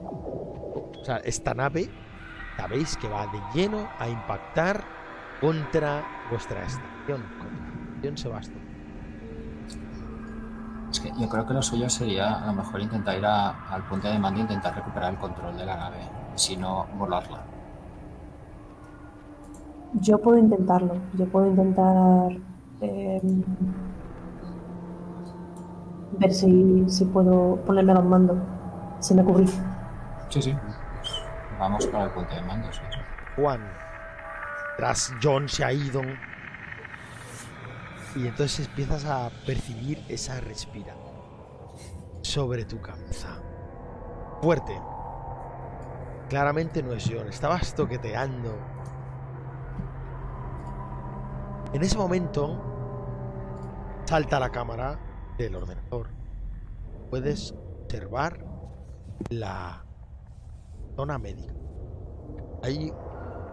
O sea, esta nave, sabéis que va de lleno a impactar contra vuestra estación. Contra la estación Sebastopol. Es que yo creo que lo suyo sería a lo mejor intentar ir a- al punto de mando e intentar recuperar el control de la nave, si no volarla. Yo puedo intentarlo. Yo puedo intentar eh, ver si, si puedo ponerme a los mandos. Si me cubrí. Sí, sí. Vamos para el punto de mando, sí. Juan, tras John se ha ido. Y entonces empiezas a percibir esa respira sobre tu cabeza. Fuerte. Claramente no es John, estabas toqueteando. En ese momento salta la cámara del ordenador. Puedes observar la zona médica. Hay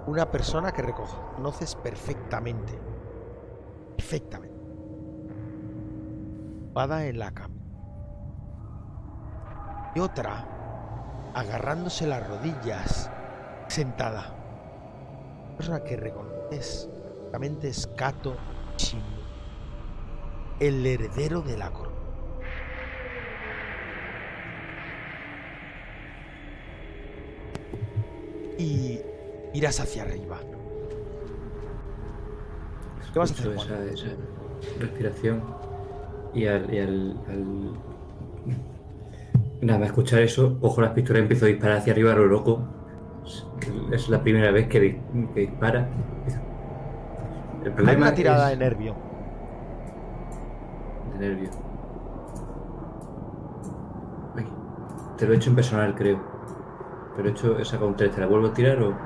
una persona que reconoces perfectamente. Perfectamente. En la cama. Y otra agarrándose las rodillas, sentada. Persona que reconoces perfectamente es Kato Shinu, el heredero de la corona. Y miras hacia arriba. ¿Qué vas a hacer, esa, esa respiración. Y al, y al, al- Nada más escuchar eso, cojo las pistolas y empiezo a disparar hacia arriba a lo loco. Es- la primera vez que, di- que dispara. El Hay problema una tirada es de nervio. de nervio. Ay, te lo he hecho en personal, creo. Pero he, hecho, he sacado un 3. ¿Te la vuelvo a tirar o...?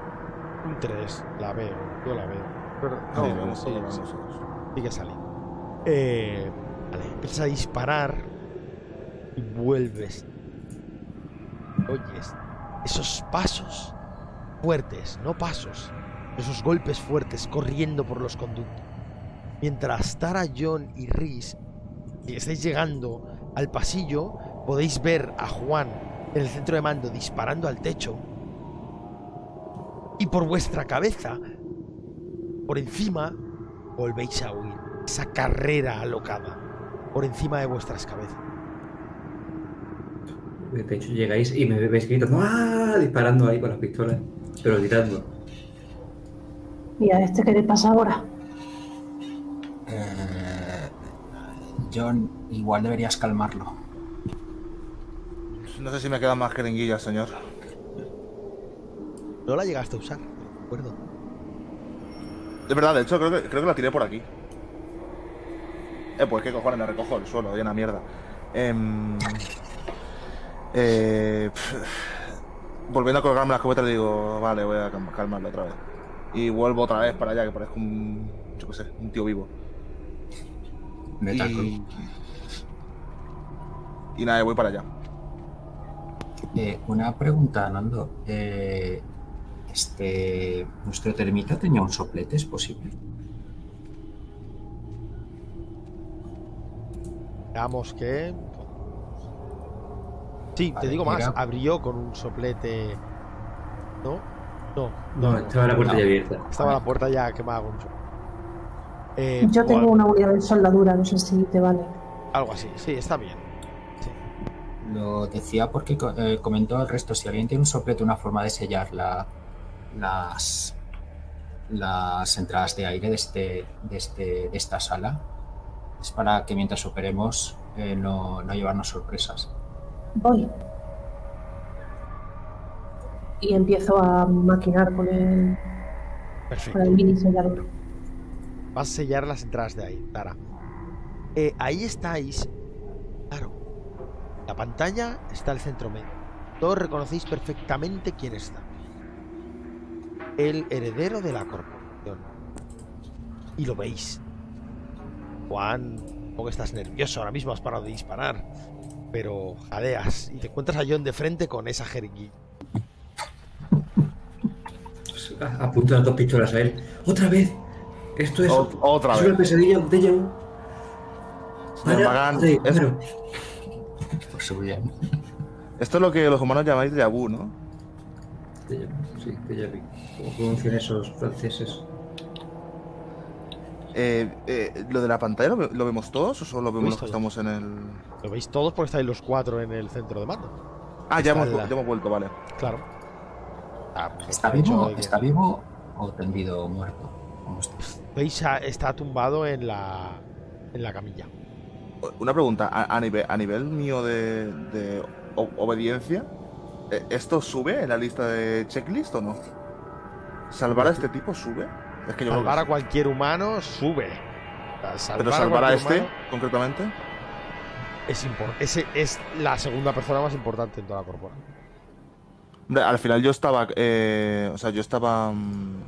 Un 3, la veo, yo la veo. Pero, Sí, no, vamos sí, todos, vamos sí, sigue saliendo. Eh, empiezas a disparar y vuelves. Oyes esos pasos fuertes, no pasos, esos golpes fuertes corriendo por los conductos. Mientras Tara, John y Rhys estáis llegando al pasillo, podéis ver a Juan en el centro de mando disparando al techo. Y por vuestra cabeza, por encima, volvéis a huir. Esa carrera alocada por encima de vuestras cabezas. De hecho, llegáis y me veis gritando ¡Ah! Disparando ahí con las pistolas. Pero gritando. ¿Y a este qué le pasa ahora? Eh, John, igual deberías calmarlo. No sé si me quedan más jeringuillas, señor. No la llegaste a usar, de acuerdo. De verdad, de hecho, creo que, creo que la tiré por aquí. Eh, pues qué cojones, me recojo el suelo, llena mierda. Em, eh, volviendo a colgarme la escopeta, le digo, vale, voy a calm- calmarlo otra vez. Y vuelvo otra vez para allá, que parezco un, yo qué sé, un tío vivo. Metal Y, y nada, voy para allá. Eh, una pregunta, Nando. Eh, este, ¿Nuestro termita tenía un soplete? ¿Es posible? Veamos que. Sí, te digo más. Abrió con un soplete. ¿No? No, No, estaba la puerta no. ya abierta. Estaba la puerta ya quemada con un soplete. Eh, Yo tengo una unidad de soldadura, no sé si te vale. Algo así, sí, está bien. Sí. Lo decía porque eh, comentó al resto, si alguien tiene un soplete, una forma de sellar la- las, las entradas de aire de, este, de, este, de esta sala, es para que mientras operemos eh, no, no llevarnos sorpresas. Voy. Y empiezo a maquinar con el, Perfecto. con el mini sellador. Vas a sellar las entradas de ahí, Tara. Eh, ahí estáis. Claro. La pantalla está al centro medio. Todos reconocéis perfectamente quién está. El heredero de la corporación. Y lo veis. Juan, como que estás nervioso ahora mismo, has parado de disparar. Pero jadeas y te encuentras a John de frente con esa jeringuilla. Pues, a- Apunto las dos pistolas a él. ¡Otra vez! Esto es. Ot- otra es vez. una pesadilla, vu. Señor Para, Magán, sí, es- claro. Por su bien. Esto es lo que los humanos llamáis déjà vu, ¿no? Sí, déjà vu. ¿Cómo pronuncian esos franceses? Eh, eh, ¿Lo de la pantalla lo, ve- lo vemos todos o solo lo vemos los que estamos en el...? Lo veis todos porque estáis los cuatro en el centro de mando. Ah, ya hemos, la- ya hemos vuelto, vale. Claro. Ah, pues ¿Está vivo, que- ¿Está vivo o tendido muerto? ¿Cómo está? Veis, a- está tumbado en la, en la camilla. Una pregunta, a, a nivel, a nivel mío de, de o- obediencia, eh, ¿esto sube en la lista de checklist o no? ¿Salvar a este tipo sube? Es que yo Salvar a cualquier humano sube. Sea, Pero salvar salvar a este, humano concretamente. es, ese es la segunda persona más importante en toda la corporación. Al final yo estaba, eh, o sea, yo estaba mm,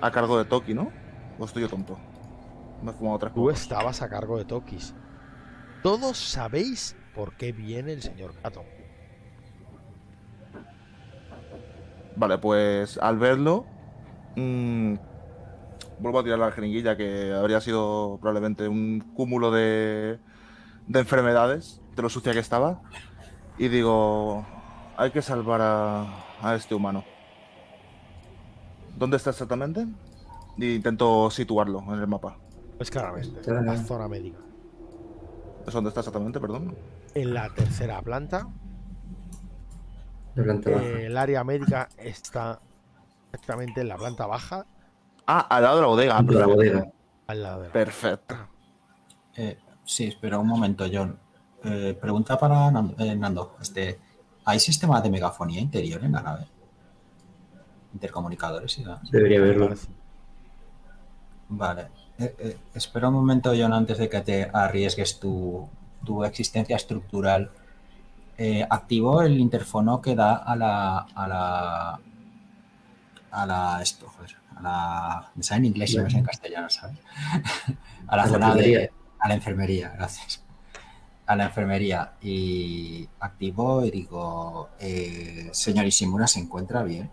a cargo de Toki, ¿no? ¿O estoy yo tonto? Me he fumado tres Tú estabas a cargo de Tokis. Todos sabéis por qué viene el señor Gato. Vale, pues al verlo, mm, vuelvo a tirar la jeringuilla, que habría sido probablemente un cúmulo de, de enfermedades, de lo sucia que estaba. Y digo, hay que salvar a, a este humano. ¿Dónde está exactamente? Y intento situarlo en el mapa. Pues claramente, en la zona médica. ¿Es dónde está exactamente? Perdón. En la tercera planta, De planta baja. eh, el área médica está exactamente en la planta baja, Ah, al lado de la bodega. De la perfecto. bodega. al lado de la... Perfecto. Eh, sí, espera un momento, John. Eh, pregunta para Nando. eh, Nando, este, ¿Hay sistema de megafonía interior en la nave? Intercomunicadores y demás. Debería haberlo. Vale. Eh, eh, espera un momento, John, antes de que te arriesgues tu, tu existencia estructural. Eh, activo el interfono que da a la. a la. A la. esto, joder. A la. me sale en inglés y me sale en castellano, ¿sabes? a la A la zona de. enfermería. a la enfermería, gracias. A la enfermería. Y activo y digo. Eh, señor Ishimura, ¿se encuentra bien?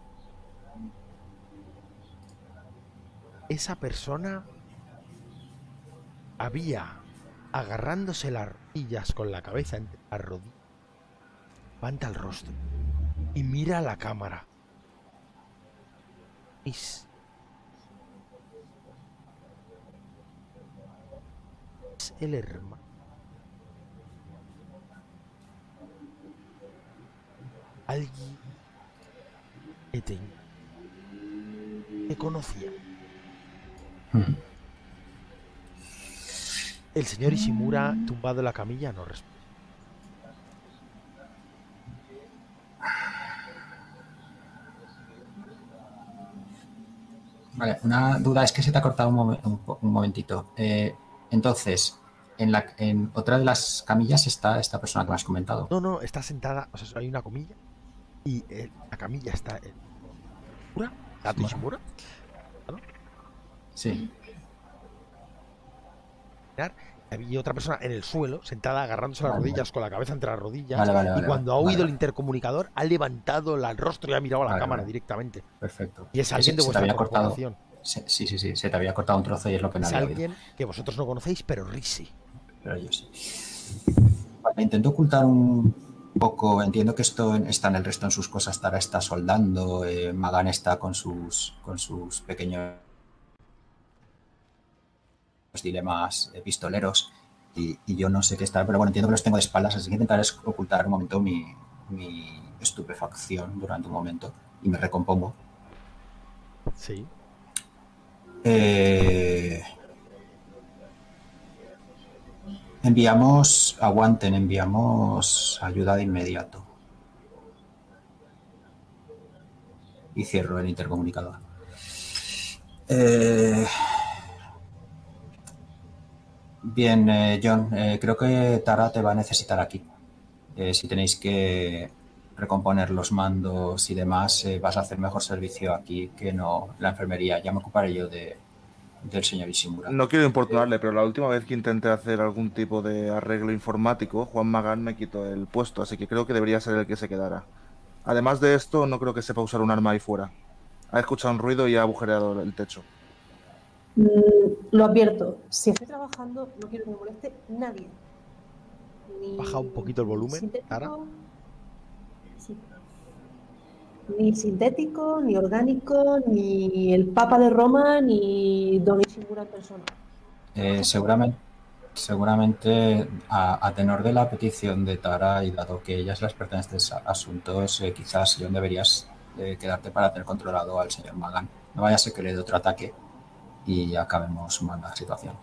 Esa persona había agarrándose las rodillas con la cabeza entre las rodillas. Levanta el rostro y mira a la cámara. Es el hermano. Alguien que te que conocía. El señor Ishimura, tumbado en la camilla, no responde. Vale, una duda es que se te ha cortado un, momen- un momentito. Eh, entonces, en, la, en otra de las camillas está esta persona que me has comentado. No, no, está sentada, o sea, hay una comilla y eh, la camilla está en Ishimura, Gato Ishimura, Sí. Y había otra persona en el suelo, sentada agarrándose las Vale, rodillas con la cabeza entre las rodillas. Vale, y cuando ha oído el intercomunicador, ha levantado el rostro y ha mirado a la cámara directamente. Perfecto. Y es alguien de vuestra corporación. sí, sí, sí, se te había cortado un trozo y es lo que no Es había oído. alguien que vosotros no conocéis, pero Risi. Pero yo sí. Vale, intento ocultar un poco. Entiendo que esto está en el resto en sus cosas. Tara está soldando. eh, Magan está con sus, con sus pequeños dilemas eh, pistoleros. y, y yo no sé qué estar, pero bueno, entiendo que los tengo de espaldas, así que intentaré es- ocultar un momento mi, mi estupefacción durante un momento y me recompongo. Sí. Eh, enviamos, aguanten, enviamos ayuda de inmediato. Y cierro el intercomunicador. Eh, bien, eh, John, eh, creo que Tara te va a necesitar aquí. Eh, si tenéis que recomponer los mandos y demás, eh, vas a hacer mejor servicio aquí que no la enfermería. Ya me ocuparé yo de, del señor Ishimura. No quiero importunarle, pero la última vez que intenté hacer algún tipo de arreglo informático, Juan Magán me quitó el puesto, así que creo que debería ser el que se quedara. Además de esto, no creo que sepa usar un arma ahí fuera. Ha escuchado un ruido y ha agujereado el techo. Mm, lo advierto, si estoy trabajando no quiero que me moleste nadie. Ni Baja un poquito el volumen, sintético- Tara. Sí. Ni sintético, ni orgánico, ni el Papa de Roma, ni Don Ishimura en persona. Eh, seguramente, seguramente a, a tenor de la petición de Tara y dado que ella es la experta en estos asuntos, eh, quizás John deberías eh, quedarte para tener controlado al señor Magan. No vaya a ser que le dé otro ataque y acabemos mal la situación.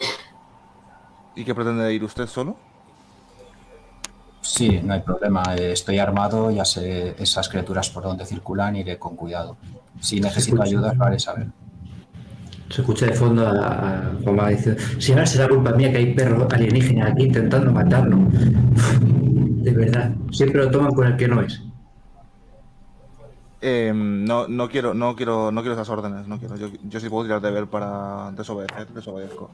¿Y qué pretende ir usted solo? Sí, no hay problema. estoy armado, ya sé esas criaturas por donde circulan, iré con cuidado. Si necesito ayuda, lo haré saber. Se escucha de fondo a, a Juan Magán diciendo, si ahora será culpa mía que hay perros alienígenas aquí intentando matarnos. De verdad, siempre lo toman con el que no es. Eh, no, no quiero, no quiero, no quiero esas órdenes, no quiero. Yo, yo sí puedo tirar de ver para desobedecer, desobedezco.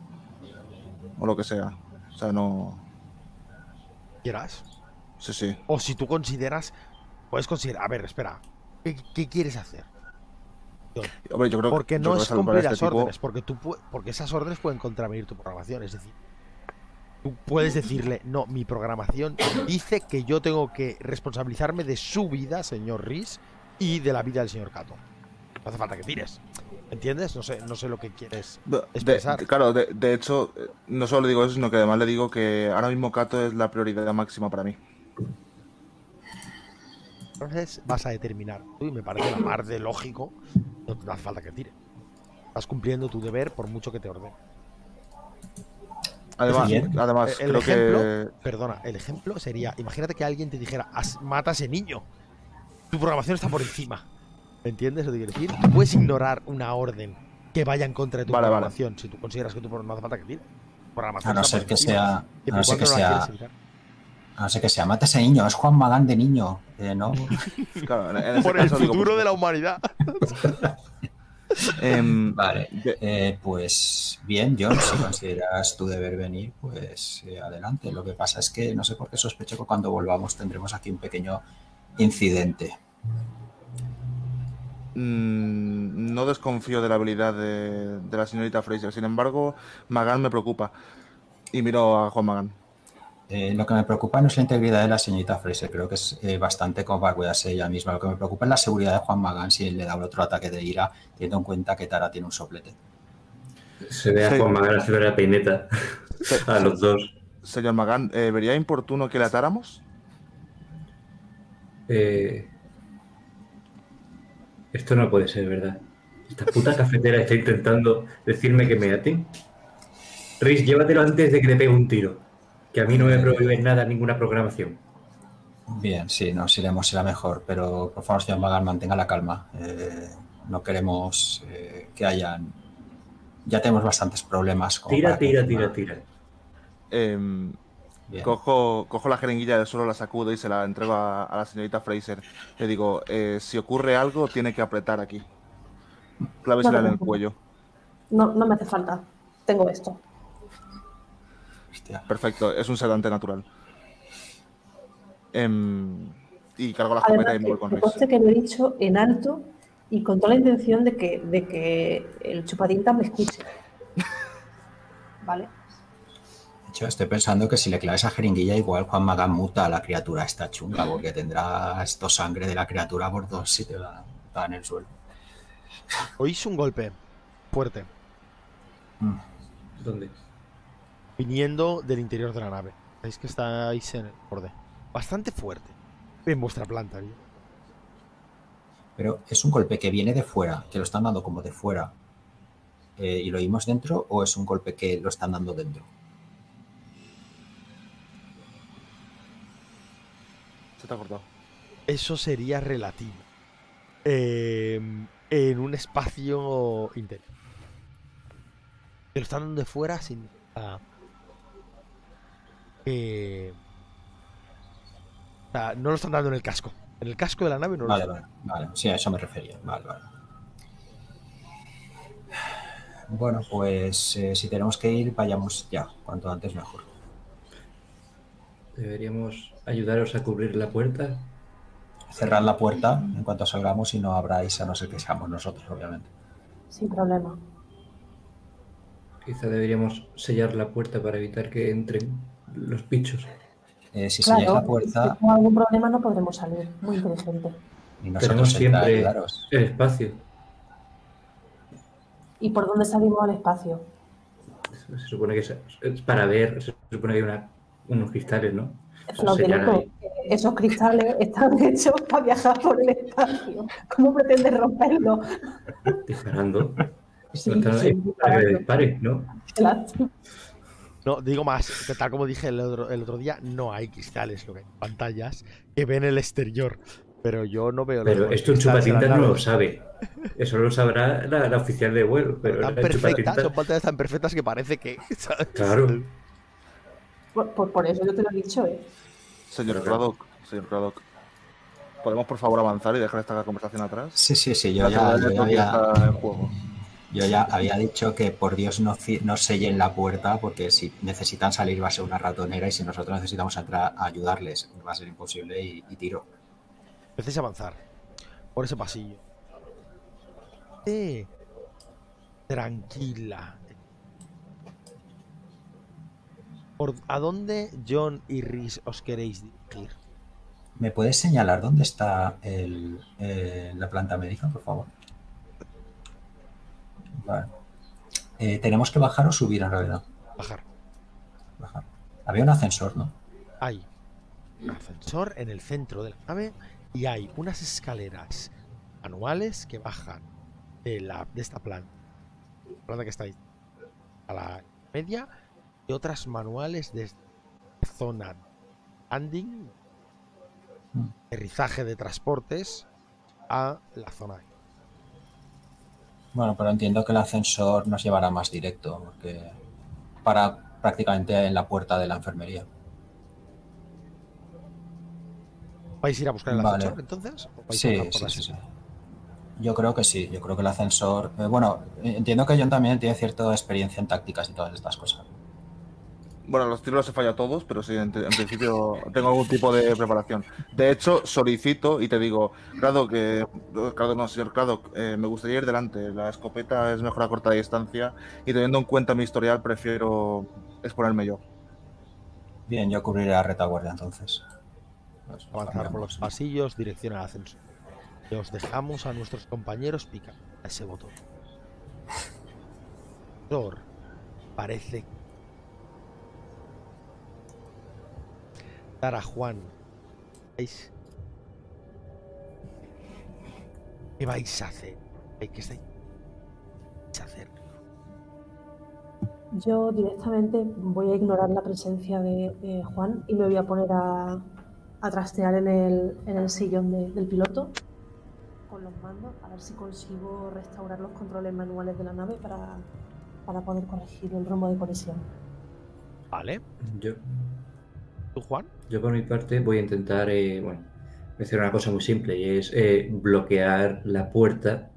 O lo que sea. O sea, no. ¿Quieras? Sí, sí. O si tú consideras, puedes considerar, a ver, espera, ¿qué, qué quieres hacer? Hombre, yo creo que- Porque no es cumplir este las tipo- órdenes, porque, tú, porque esas órdenes pueden contravenir tu programación, es decir, tú puedes decirle, no, mi programación dice que yo tengo que responsabilizarme de su vida, señor Riz, y de la vida del señor Cato. No hace falta que tires, ¿entiendes? No sé, no sé lo que quieres expresar. de- claro, de, de hecho, eh, no solo le digo eso, sino que además le digo que ahora mismo Kato es la prioridad máxima para mí. Entonces vas a determinar tú, y me parece la mar de lógico, no te hace falta que tire. Estás cumpliendo tu deber por mucho que te ordene. Además, además el creo ejemplo, que perdona, el ejemplo sería, imagínate que alguien te dijera, "Haz- mata a ese niño. Tu programación está por encima. ¿Me entiendes lo que quiero decir? Tú puedes ignorar una orden que vaya en contra de tu Vale, vale. programación si tú consideras que tu pro- no hace falta que tire. Programación A no ser que sea, a no ser que sea, a no ser que sea, mata a ese niño, es Juan Magán de niño. Eh, no, claro, en, en ese Por el caso futuro pues, de la humanidad. em, Vale, eh, pues bien, John, si consideras tu deber venir, pues eh, adelante. Lo que pasa es que no sé por qué sospecho que cuando volvamos tendremos aquí un pequeño incidente. mm, no desconfío de la habilidad de, de la señorita Fraser. Sin embargo, Magan me preocupa. Y miro a Juan Magan. Eh, lo que me preocupa no es la integridad de la señorita Fraser, creo que es eh, bastante como para cuidarse ella misma. Lo que me preocupa es la seguridad de Juan Magán si le da otro ataque de ira, teniendo en cuenta que Tara tiene un soplete. Se ve a Sí. Juan Magán haciendo la peineta a los dos. Señor Magan, eh, ¿vería importuno que le atáramos? Eh, esto no puede ser verdad. Esta puta cafetera está intentando decirme que me ate. Riz, llévatelo antes de que te pegue un tiro. Que a mí no me prohíbe nada ninguna programación. Bien, sí, nos iremos, será mejor, pero por favor, señor Magán, mantenga la calma. Eh, no queremos eh, que hayan... Ya tenemos bastantes problemas. como Tira, tira, encima- tira, tira. Em, Bien. cojo, cojo la jeringuilla del suelo, la sacudo y se la entrego a, a la señorita Fraser. Le digo, eh, si ocurre algo, tiene que apretar aquí. Clávesela en el cuello. No, no me hace falta. Tengo esto. Hostia. Perfecto, es un sedante natural. Em, y cargo la escopeta y me voy que, con Riz. que lo he dicho en alto y con toda la intención de que, de que el chupatinta me escuche. ¿Vale? Estoy pensando que si le clava esa jeringuilla, igual Juan Magán muta a la criatura esta chunga, porque tendrá esto sangre de la criatura por dos si te da en el suelo. Oís un golpe fuerte. Mm. ¿Dónde? viniendo del interior de la nave. Veis que estáis en el borde. Bastante fuerte. En vuestra planta, ¿bien? Pero es un golpe que viene de fuera, que lo están dando como de fuera eh, y lo oímos dentro, o es un golpe que lo están dando dentro. Cortado. Eso sería relativo. Eh, en un espacio interior. Lo están dando de fuera sin. que- o sea, no lo están dando en el casco. En el casco de la nave no lo Vale, están vale, vale. Sí, a eso me refería. Vale, vale. Bueno, pues eh, si tenemos que ir, vayamos ya. Cuanto antes mejor. Deberíamos ayudaros a cubrir la puerta. Cerrad la puerta en cuanto salgamos y no abráis a no ser que seamos nosotros, obviamente. Sin problema. Quizá deberíamos sellar la puerta para evitar que entren los bichos. Eh, si Claro, selláis la si puerta tengo algún problema no podremos salir. Muy inteligente. y nosotros Tenemos siempre ayudaros. el espacio. ¿Y por dónde salimos al espacio? Se supone que es, es para ver, se supone que hay una- unos cristales, ¿no? Ahí. que esos cristales están hechos para viajar por el espacio. ¿Cómo pretendes romperlo? Disparando. Sí, No están sí, ahí para que disparando. dispare, ¿no? Claro. No, digo más, que tal como dije el otro, el otro día, no hay cristales, lo que hay pantallas que ven el exterior. Pero yo no veo Pero esto un chupatintas no lo sabe. Eso lo sabrá la, la oficial de vuelo. Pero Tan perfectas, son pantallas tan perfectas que parece que. ¿sabes? Claro. Por, por- por eso yo te lo he dicho, ¿eh? Señor Craddock, señor Craddock. ¿Podemos por favor avanzar y dejar esta conversación atrás? Sí, sí, sí, yo ya, yo que ya- está en juego. yo ya había dicho que por Dios no, no sellen la puerta porque si necesitan salir va a ser una ratonera y si nosotros necesitamos entrar a ayudarles va a ser imposible y, y tiro. Empecéis a avanzar por ese pasillo. Eh, tranquila. ¿Por ¿A dónde John y Rhys os queréis dirigir? ¿Me puedes señalar dónde está el, eh, la planta médica, por favor? Vale. Eh, ¿Tenemos que bajar o subir en realidad? Bajar. Bajar. Había un ascensor, ¿no? Hay un ascensor en el centro de la nave y hay unas escaleras manuales que bajan de, la, de esta planta, la planta que está ahí, a la media, y otras manuales desde zona landing, aterrizaje de transportes a la zona. Bueno, pero entiendo que el ascensor nos llevará más directo, porque para prácticamente en la puerta de la enfermería. ¿Vais a ir a buscar el Vale. ascensor entonces? ¿O vais a Sí, por sí, sí, sí. Yo creo que sí, yo creo que el ascensor... eh, bueno, eh, entiendo que John también tiene cierta experiencia en tácticas y todas estas cosas. Bueno, los tiros los he fallado todos, pero sí, en, en principio tengo algún tipo de preparación. De hecho, solicito y te digo, Crado, que. Crado, no, señor Crado, eh, me gustaría ir delante. La escopeta es mejor a corta distancia y teniendo en cuenta mi historial, prefiero exponerme yo. Bien, yo cubriré la retaguardia entonces. Pues, avanzar por los pasillos, dirección al ascensor. Y os dejamos a nuestros compañeros picar a ese botón. Thor parece. Dar a Juan. ¿Veis? ¿Qué vais a hacer? ¿Qué estáis vais a hacer? Yo directamente voy a ignorar la presencia de, de Juan y me voy a poner a, a trastear en el, en el sillón de- del piloto con los mandos a ver si consigo restaurar los controles manuales de la nave para, para poder corregir el rumbo de conexión. ¿Vale? Yo, ¿Tú, Juan? yo por mi parte voy a intentar, eh, bueno, hacer una cosa muy simple y es eh, bloquear la puerta,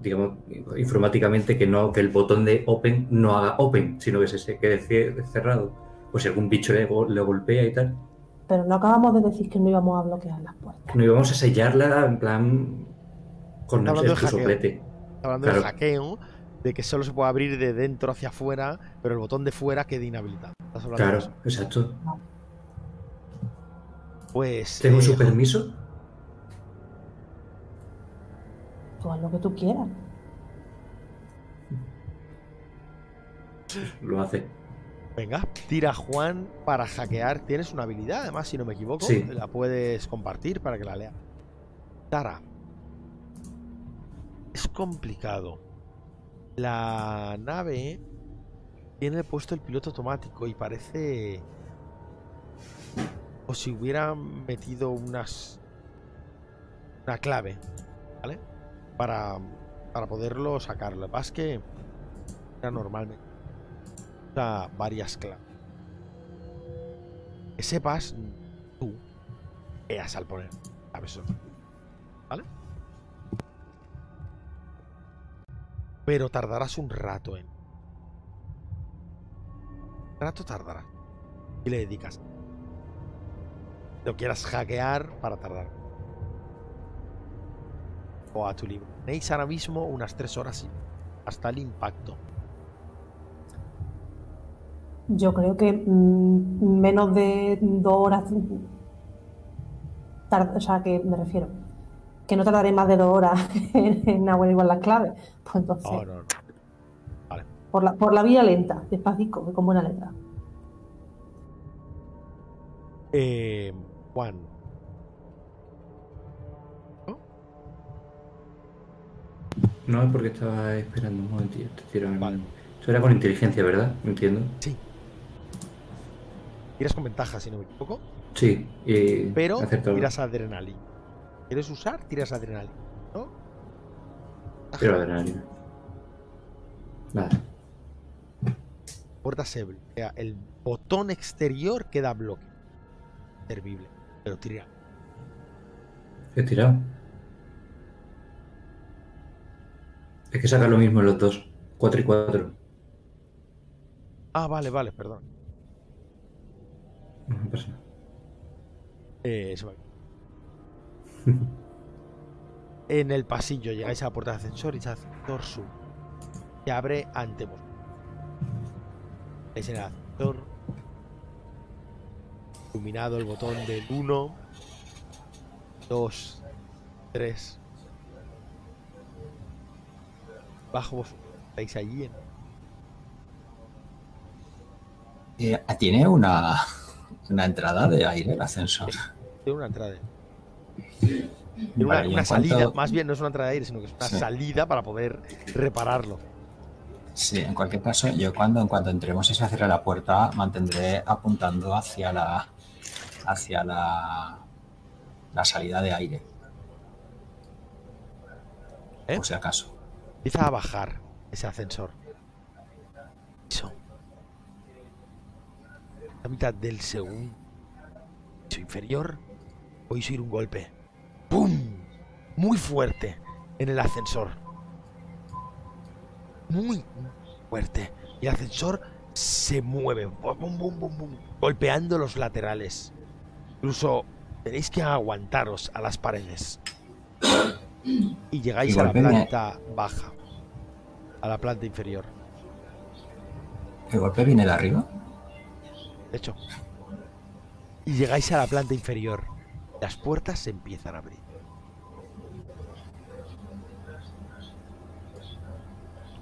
digamos, informáticamente que no, que el botón de open no haga open, sino que se, se quede cerrado. Pues si algún bicho le, le golpea y tal, Pero no acabamos de decir que no íbamos a bloquear las puertas. no íbamos a sellarla en plan con hackeo. soplete. Hablando de hackeo, de que solo se puede abrir de dentro hacia afuera, pero el botón de fuera quede inhabilitado. ¿Estás hablando de Claro, exacto. Pues. ¿Tengo eh, su permiso? Tú haz lo que tú quieras. Lo hace. Venga, tira Juan para hackear. Tienes una habilidad, además, si no me equivoco. Sí. La puedes compartir para que la lea. Tara. Es complicado. La nave tiene puesto el piloto automático y parece. O si hubieran metido unas. Una clave. ¿Vale? Para, para poderlo sacar. Lo que que. Era normalmente. usa varias claves. Que sepas tú. Veas al poner. ¿Sabes eso? ¿Vale? Pero tardarás un rato en. rato tardarás. Y le dedicas. Lo quieras hackear para tardar. O a tu libro. Tenéis ahora mismo unas tres horas y- hasta el impacto. Yo creo que mm, menos de dos horas. tar- o sea, que me refiero. Que no tardaré más de dos horas en, en averiguar las claves. Pues entonces, No, no, no. por, la, por la vía lenta, despacito, con buena letra. Eh, Juan. No, es porque estaba esperando un tiro en- Vale. Eso era con inteligencia, ¿verdad? Entiendo. Tiras con ventaja, si no me equivoco. Sí, y Pero tiras adrenalina. ¿Quieres usar? Tiras adrenalina. ¿No? Tiro adrenalina. Nada. puerta se bloquea. El botón exterior queda bloque. Servible. Pero tira. He tirado. Es que saca lo mismo en los dos. 4 y 4. Ah, vale, vale, perdón. No pasa nada. Eh, se en el pasillo llegáis a la puerta de ascensor y ese ascensor sube. Se abre ante vos. Es en el ascensor. Iluminado el botón del 1, 2, 3. Bajo vos. Estáis allí en Eh, tiene una, una entrada de aire el ascensor. Tiene una entrada. Tiene una, Vale, una salida, cuanto- más bien no es una entrada de aire, sino que es una Sí. salida para poder repararlo. Sí, en cualquier caso, yo cuando en cuanto entremos y se cierre la puerta, mantendré apuntando hacia la hacia la, la salida de aire. ¿Eh? Por si acaso. Empieza a bajar ese ascensor. Eso. A mitad del segundo piso inferior, oís oír un golpe. ¡Pum! Muy fuerte en el ascensor. Muy fuerte. Y el ascensor se mueve. Bum, bum, bum, golpeando los laterales. Incluso tenéis que aguantaros a las paredes. Y llegáis Y a la viene- planta baja. A la planta inferior. ¿El golpe viene de arriba? De hecho. Y llegáis a la planta inferior. Las puertas se empiezan a abrir.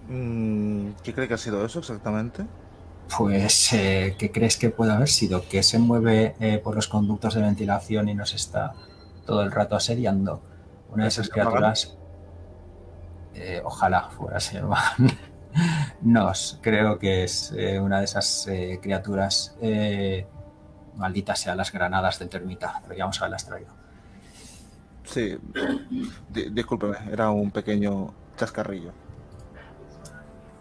Mm, ¿Qué cree que ha sido eso exactamente? Pues, eh, ¿qué crees que puede haber sido? ¿Que se mueve eh, por los conductos de ventilación y nos está todo el rato asediando? Una de esas criaturas. eh, ojalá fuera Sherman. Nos, creo que es una de esas criaturas. Malditas sean las granadas de termita. Deberíamos haberlas traído. Sí, di- discúlpeme, era un pequeño chascarrillo.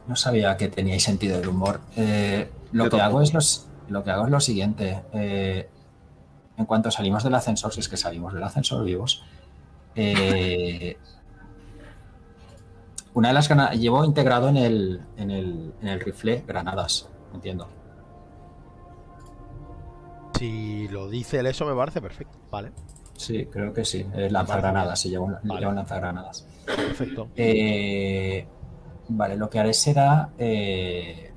No sabía que teníais sentido del humor. Eh, lo, Yo que hago es los, lo que hago es lo siguiente. Eh, en cuanto salimos del ascensor, si es que salimos del ascensor vivos, eh, una de las granadas. Llevo integrado en el, en, el, en el rifle granadas, entiendo. Si lo dice el eso me parece perfecto. Vale, Sí, creo que sí. Eh, lanzagranadas, sí, llevo, un- Vale. llevo un lanzagranadas. perfecto. Eh, vale, lo que haré será eh,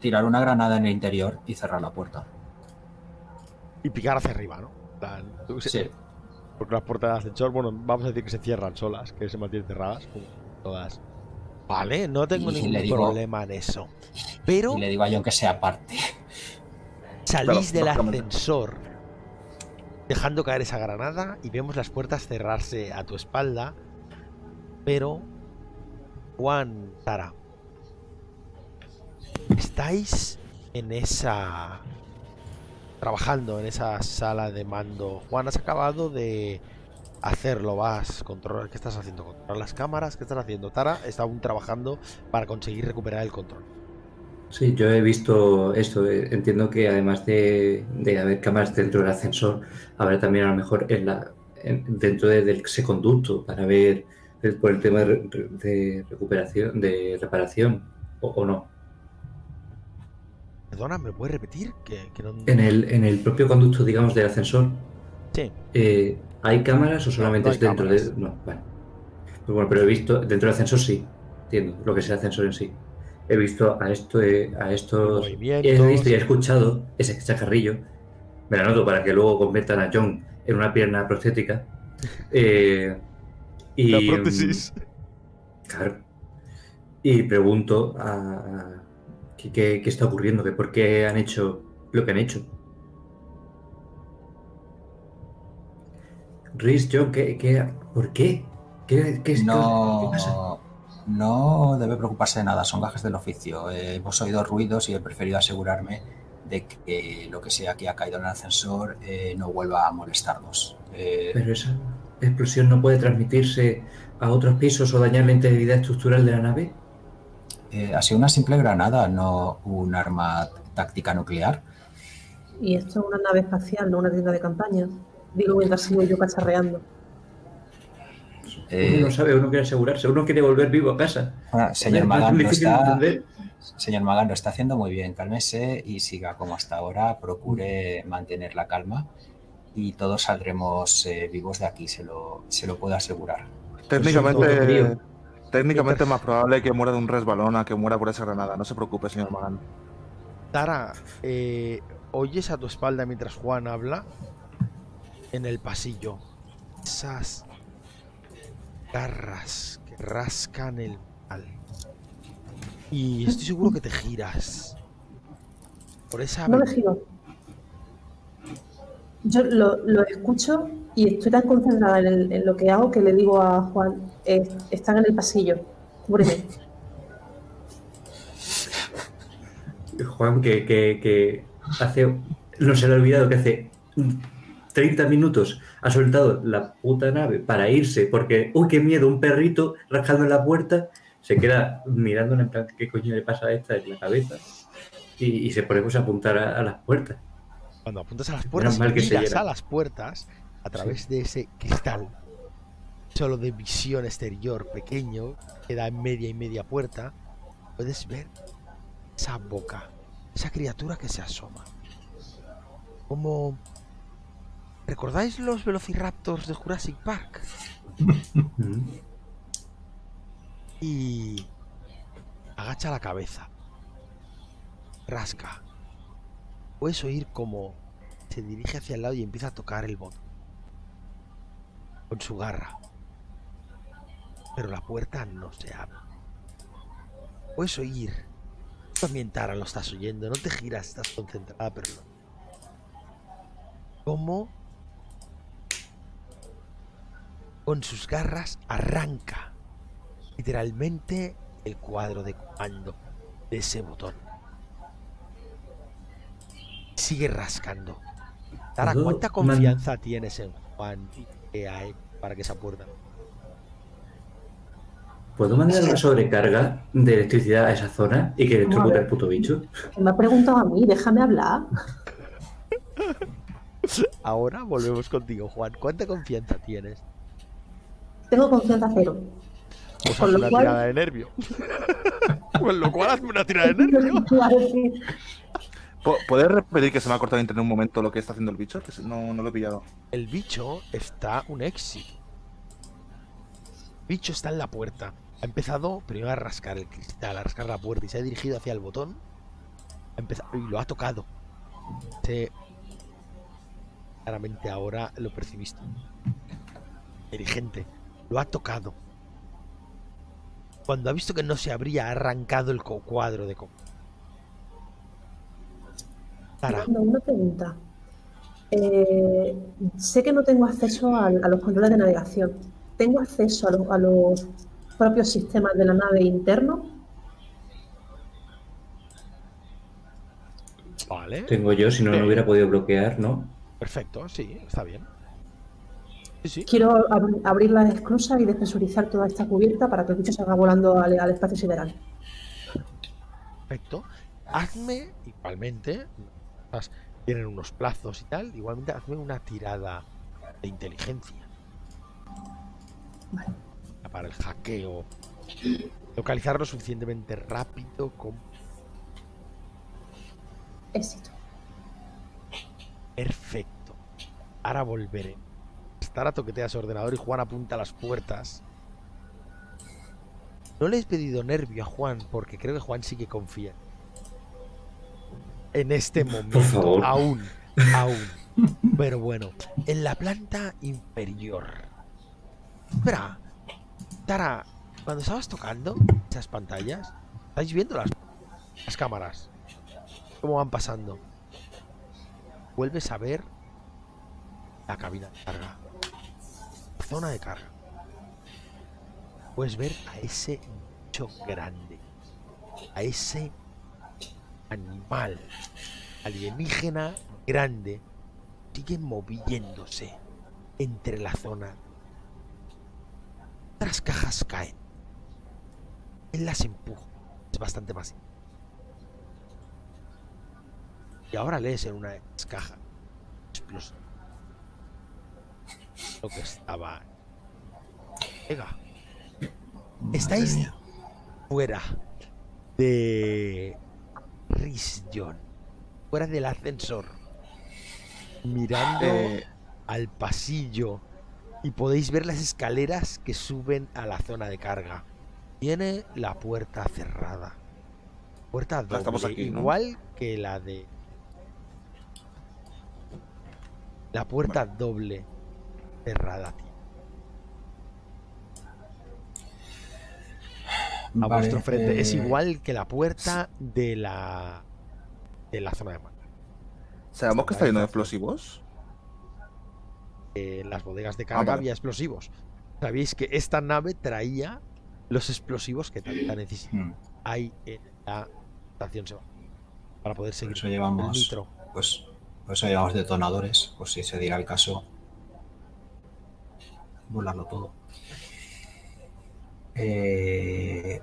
tirar una granada en el interior y cerrar la puerta. Y picar hacia arriba, ¿no? Sí, Porque las puertas del ascensor, bueno, vamos a decir que se cierran solas, que se mantienen cerradas, como todas. Vale, no tengo Y ningún le digo- problema en eso. Pero Y le digo a John que se aparte. salís del ascensor dejando caer esa granada y vemos las puertas cerrarse a tu espalda. Pero, Juan, Tara, estáis en esa... trabajando en esa sala de mando. Juan, has acabado de hacerlo, vas, controlar, ¿qué estás haciendo? ¿Controlar las cámaras? ¿Qué estás haciendo? Tara está aún trabajando para conseguir recuperar el control. Sí, yo he visto esto. eh, Entiendo que además de, de haber cámaras dentro del ascensor, habrá también a lo mejor en la, en- dentro de- del ese conducto para ver por el tema de, re- de recuperación, de reparación, o, o no. Perdona, ¿me puedes repetir? Que, que no... En el, en el propio conducto, digamos, del ascensor, Sí. eh, ¿hay cámaras o solamente no es dentro cámaras. de.? No, vale. Pues bueno, pero he visto, dentro del ascensor sí, entiendo lo que es el ascensor en sí. He visto a esto, eh, a estos. He visto y he escuchado ese chacarrillo. Me la anoto para que luego conviertan a John en una pierna prostética. Eh, y, La prótesis. Claro. Y pregunto a, ¿qué, qué- qué está ocurriendo, que por qué han hecho lo que han hecho. Rhys, John, ¿qué, qué, ¿por qué? ¿Qué, qué, es- No, qué pasa? no debe preocuparse de nada, son gajes del oficio. Eh, hemos oído ruidos y he preferido asegurarme de que lo que sea que ha caído en el ascensor eh, no vuelva a molestarnos. Eh, Pero esa explosión no puede transmitirse a otros pisos o dañar la integridad estructural de la nave. eh, ha sido una simple granada, no un arma táctica nuclear. Y esto es una nave espacial, no una tienda de campaña. Digo mientras sigo yo cacharreando. Eh, Uno no sabe, uno quiere asegurarse, uno quiere volver vivo a casa. bueno, señor difícil de está, señor Magán, lo está haciendo muy bien. Cálmese y siga como hasta ahora. Procure mantener la calma y todos saldremos eh, vivos de aquí, se lo, se lo puedo asegurar. Técnicamente, técnicamente es más probable que muera de un resbalón a que muera por esa granada. No se preocupe, señor Magán. Tara, eh, ¿oyes a tu espalda mientras Juan habla? En el pasillo. Esas garras que rascan el metal. Y estoy seguro que te giras. Por esa No me giro. Yo lo, lo escucho y estoy tan concentrada en, el- en lo que hago que le digo a Juan, eh, están en el pasillo, cúbreme. Juan, que, que, que hace. No se le ha olvidado que hace 30 minutos ha soltado la puta nave para irse porque, uy, qué miedo, un perrito rascando en la puerta. Se queda mirando en plan, ¿qué coño le pasa a esta en la cabeza? Y, se pone pues, a apuntar a, a las puertas. Cuando apuntas a las puertas y miras a las puertas a través de ese cristal solo de visión exterior pequeño que da en media y media puerta, puedes ver esa boca, esa criatura que se asoma. Como ¿Recordáis los velociraptors de Jurassic Park? Y agacha la cabeza. Rasca. Puedes oír como se dirige hacia el lado y empieza a tocar el botón. Con su garra. Pero la puerta no se abre. Puedes oír. También Tara lo estás oyendo. No te giras, estás concentrada, pero no. Como con sus garras arranca literalmente el cuadro de comando de ese botón. Sigue rascando. Tara, ¿Puedo ¿cuánta man- confianza tienes en Juan y que hay para que esa puerta? ¿Puedo mandar una sobrecarga de electricidad a esa zona y que electrocute al puto bicho? Me ha preguntado a mí, déjame hablar. Ahora volvemos contigo, Juan. ¿Cuánta confianza tienes? Tengo confianza cero. Pues Con una cual- tirada de nervio. Con lo cual hazme una tirada de nervio. Iba a decir, ¿Po- ¿Puedes repetir que se me ha cortado internet un momento lo que está haciendo el bicho? Que no, no lo he pillado. El bicho está un éxito. El bicho está en la puerta. Ha empezado primero a rascar el cristal, a rascar la puerta y se ha dirigido hacia el botón. Ha empezado y lo ha tocado. Claramente ahora lo percibiste. Dirigente. Lo ha tocado. Cuando ha visto que no se abría, ha arrancado el cuadro de co- Tara, una pregunta. Eh, sé que no tengo acceso a, a los controles de navegación. ¿Tengo acceso a, los- a los propios sistemas de la nave interno? vale. Tengo yo, si no, no hubiera podido bloquear, ¿no? Perfecto, sí, está bien. Sí, sí. Quiero ab- abrir las esclusas y despresurizar toda esta cubierta para que el bicho salga volando al, al espacio sideral. Perfecto. Hazme, igualmente, tienen unos plazos y tal, igualmente hazme una tirada de inteligencia. Vale. Para el hackeo. Localizarlo suficientemente rápido como Éxito. perfecto. Ahora volveré. Estará toquetea su ordenador y Juan apunta a las puertas. No le he pedido nervio a Juan porque creo que Juan sí que confía. En este momento, favor. aún, aún. Pero bueno, en la planta inferior. Espera, Tara, cuando estabas tocando esas pantallas, ¿estáis viendo las, las cámaras? ¿Cómo van pasando? Vuelves a ver la cabina de carga. La zona de carga. Puedes ver a ese bicho grande. A ese animal alienígena grande. Sigue moviéndose entre la zona. Otras cajas caen. Él las empuja. Es bastante más. Y ahora lees en una cajas. Explosión. Lo que estaba. Venga. Estáis fuera de Risjon. Fuera del ascensor. Mirando Eh, al pasillo. Y podéis ver las escaleras que suben a la zona de carga. Tiene la puerta cerrada. Puerta doble, estamos aquí, ¿no? igual que la de la puerta doble cerrada, tío. A Vale, vuestro frente. Es eh, igual que la puerta de la de la zona de mando. ¿Sabemos que está lleno de explosivos? En las bodegas de carga vale. había explosivos. Sabéis que esta nave traía los explosivos que tanta necesidad Hmm, hay en la estación Seba para poder Por seguir eso el llevamos, nitro. pues, por eso llevamos detonadores, por si se diera el caso. Volarlo todo. Eh,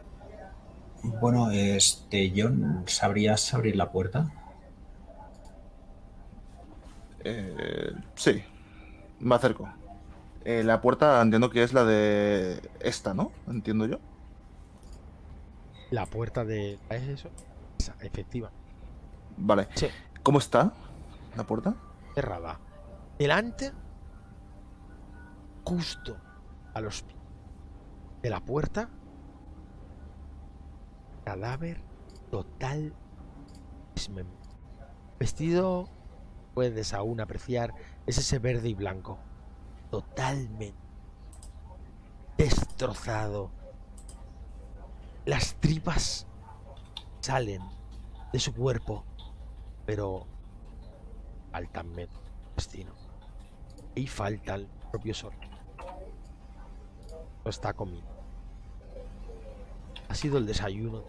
bueno, este, John, ¿sabrías abrir la puerta? Eh, sí, me acerco. Eh, la puerta entiendo que es la de esta, ¿no? Entiendo yo. La puerta de ¿es eso? Esa, efectiva. Vale. Sí. ¿Cómo está la puerta? cerrada. Delante, justo a los pies de la puerta, cadáver total Vestido, puedes aún apreciar, es ese verde y blanco. Totalmente destrozado. Las tripas salen de su cuerpo, pero faltan destino. Y falta el propio sol. No está comido. Ha sido el desayuno.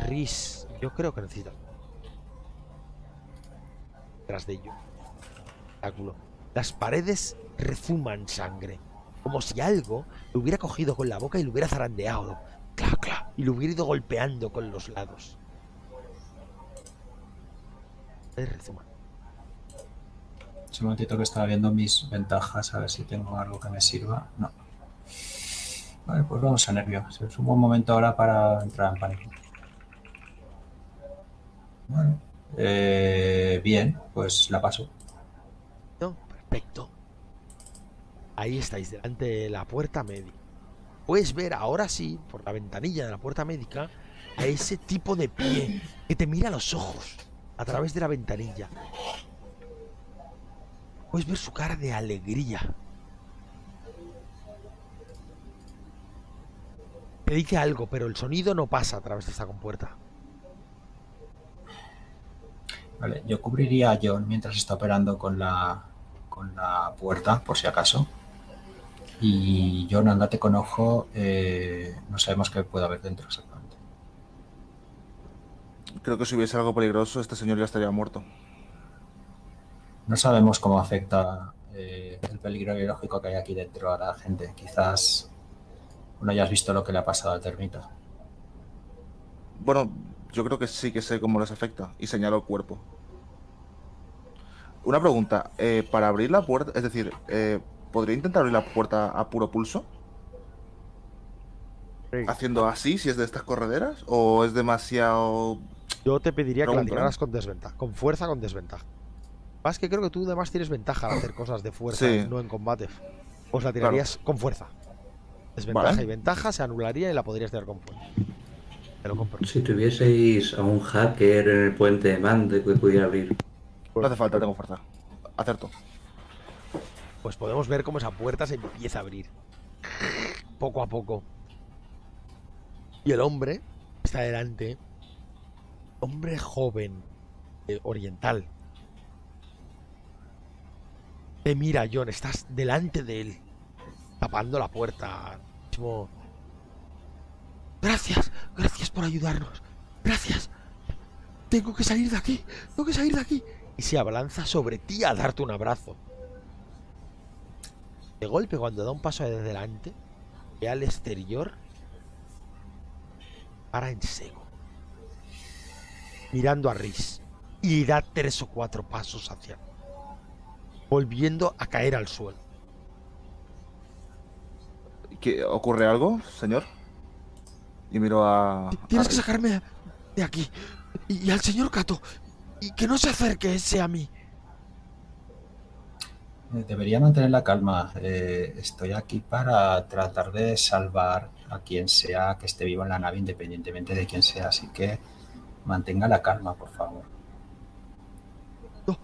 Riz, yo creo que necesita. Tras de ello. Las paredes rezuman sangre. Como si algo lo hubiera cogido con la boca y lo hubiera zarandeado. Cla, cla, y lo hubiera ido golpeando con los lados. Rezuman. Un momentito que estaba viendo mis ventajas, a ver si tengo algo que me sirva. No. Vale, pues vamos a nervio. Es un buen momento ahora para entrar en pánico. Bueno, eh, bien, pues la paso. Perfecto. Ahí estáis, delante de la puerta médica. Puedes ver ahora sí, por la ventanilla de la puerta médica, a ese tipo de pie que te mira a los ojos a través de la ventanilla. Puedes ver su cara de alegría. Te dice algo, pero el sonido no pasa a través de esta compuerta. Vale, yo cubriría a John mientras está operando con la, con la puerta, por si acaso. Y John, andate con ojo. eh, no sabemos qué puede haber dentro exactamente. Creo que si hubiese algo peligroso, este señor ya estaría muerto. No sabemos cómo afecta eh, el peligro biológico que hay aquí dentro a la gente. Quizás no hayas visto lo que le ha pasado al termita. Bueno, yo creo que sí que sé cómo les afecta. Y señalo el cuerpo. Una pregunta. eh, para abrir la puerta, es decir, eh, ¿podría intentar abrir la puerta a puro pulso? Haciendo así, si es de estas correderas, o es demasiado. Yo te pediría que la tiraras con desventaja, con fuerza con desventaja. Más que creo que tú además tienes ventaja al hacer cosas de fuerza, Sí. no en combate. Pues la tirarías con fuerza. Desventaja Vale. y ventaja se anularía y la podrías tirar con fuerza. Te lo compro. Si tuvieseis a un hacker en el puente de Mande que pudiera abrir. No hace falta, tengo fuerza. Acerto. Pues podemos ver cómo esa puerta se empieza a abrir. Poco a poco. Y el hombre está delante. Hombre joven. eh, oriental. Te mira, John. Estás delante de él. Tapando la puerta. Como... Gracias. Gracias por ayudarnos. Gracias. Tengo que salir de aquí. Tengo que salir de aquí. Y se abalanza sobre ti a darte un abrazo. De golpe, cuando da un paso de delante, ve al exterior, para en seco, mirando a Riz, y da tres o cuatro pasos hacia, volviendo a caer al suelo. ¿Qué, ¿Ocurre algo, señor? Y miro a. Tienes a que sacarme de aquí, y, y al señor Cato, y que no se acerque ese a mí. Eh, Debería mantener la calma. Eh, estoy aquí para tratar de salvar a quien sea que esté vivo en la nave, independientemente de quién sea. Así que mantenga la calma, por favor. No,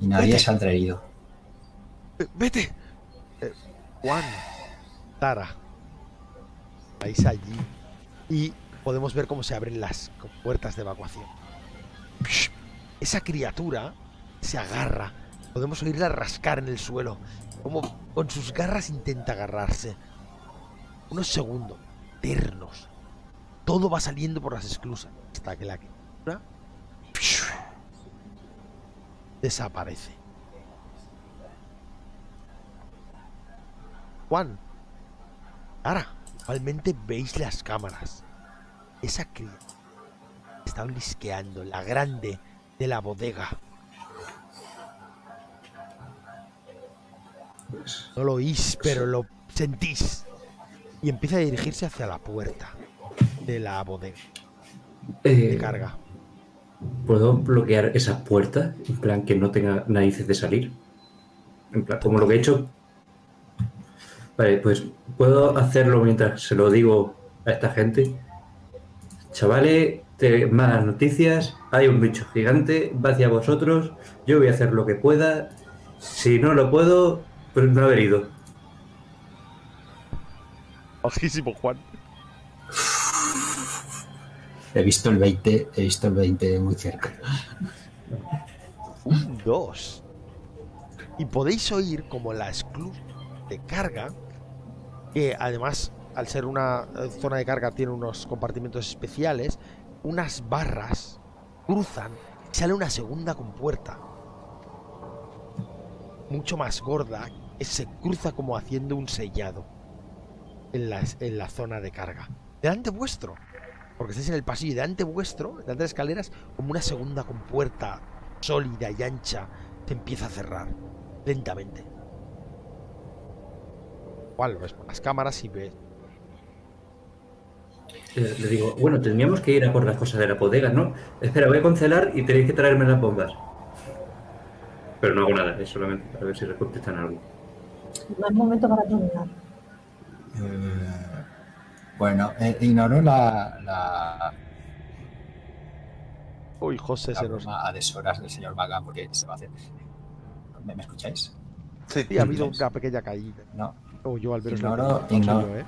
Y nadie vete. saldrá herido. Eh, ¡Vete! Juan, Tara, vais allí y podemos ver cómo se abren las puertas de evacuación. Esa criatura se agarra. Podemos oírla rascar en el suelo. Como con sus garras intenta agarrarse. Unos segundos, eternos. Todo va saliendo por las esclusas. Hasta que la criatura desaparece. Juan, ahora, igualmente veis las cámaras. Esa criatura está blisqueando, la grande de la bodega. No lo oís, pero lo sentís. Y empieza a dirigirse hacia la puerta de la bodega. Eh, De carga. ¿Puedo bloquear esa puerta? En plan, que no tenga narices de salir. En plan, como lo que he hecho. Vale, pues puedo hacerlo mientras se lo digo a esta gente. Chavales, te- malas noticias. Hay un bicho gigante, va hacia vosotros. Yo voy a hacer lo que pueda. Si no lo puedo, pues no haber ido. Bajísimo, Juan. He visto el 20, he visto el 20 muy cerca. Un 2. Y podéis oír como la esclusa de carga, que además, al ser una eh, zona de carga, tiene unos compartimentos especiales, unas barras cruzan, sale una segunda compuerta. Mucho más gorda, que se cruza como haciendo un sellado en la, en la zona de carga. Delante vuestro, porque estáis en el pasillo, delante vuestro, delante de las escaleras, como una segunda compuerta sólida y ancha se empieza a cerrar lentamente. Igual lo ves por las cámaras y ves. Eh, Le digo, bueno, tendríamos que ir a por las cosas de la bodega, ¿no? Espera, voy a cancelar y tenéis que traerme las bombas. Pero no hago nada, es solamente para ver si contestan algo. No hay momento para trolear. Eh, bueno, eh, ignoro la, la, Uy, José la se nos. a deshoras del señor Magan porque se va a hacer. ¿Me, me escucháis? Sí. Sí, ha habido una pequeña caída. No. O yo al he Ignoro- no soy ignoro. yo, ¿eh?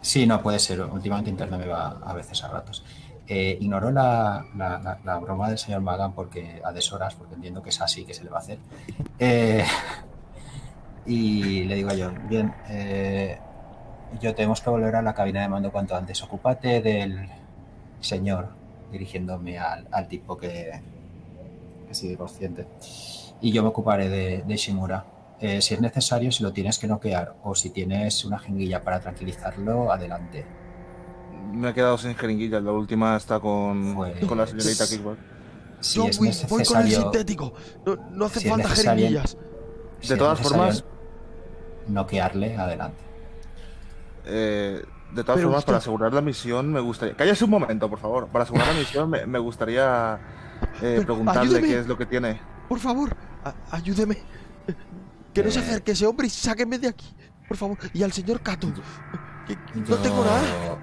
Sí, no puede ser. Últimamente internet me va a veces a ratos. Eh, ignoro la, la- la- la broma del señor Magan porque a deshoras, porque entiendo que es así que se le va a hacer. Eh, y le digo a John, bien, eh, yo tenemos que volver a la cabina de mando cuanto antes. Ocúpate del señor, dirigiéndome al, al tipo que, que sigue consciente. Y yo me ocuparé de, de Shimura. Eh, si es necesario, si lo tienes que noquear o si tienes una jenguilla para tranquilizarlo, adelante. Me he quedado sin jeringuilla. La última está con, Pues- con la señorita Kickback. Si John es Wick, voy con el necesario, sintético. No, no hace si falta jeringuillas. si De todas formas- noquearle, adelante. Eh, de todas Pero formas, usted- para asegurar la misión me gustaría... Cállese un momento, por favor. Para asegurar la misión me, me gustaría eh, preguntarle ayúdeme. qué es lo que tiene. Por favor, ayúdeme. Que no se Eh. acerque ese hombre y sáquenme de aquí. Por favor. Y al señor Kato. Que- que Yo, no tengo nada.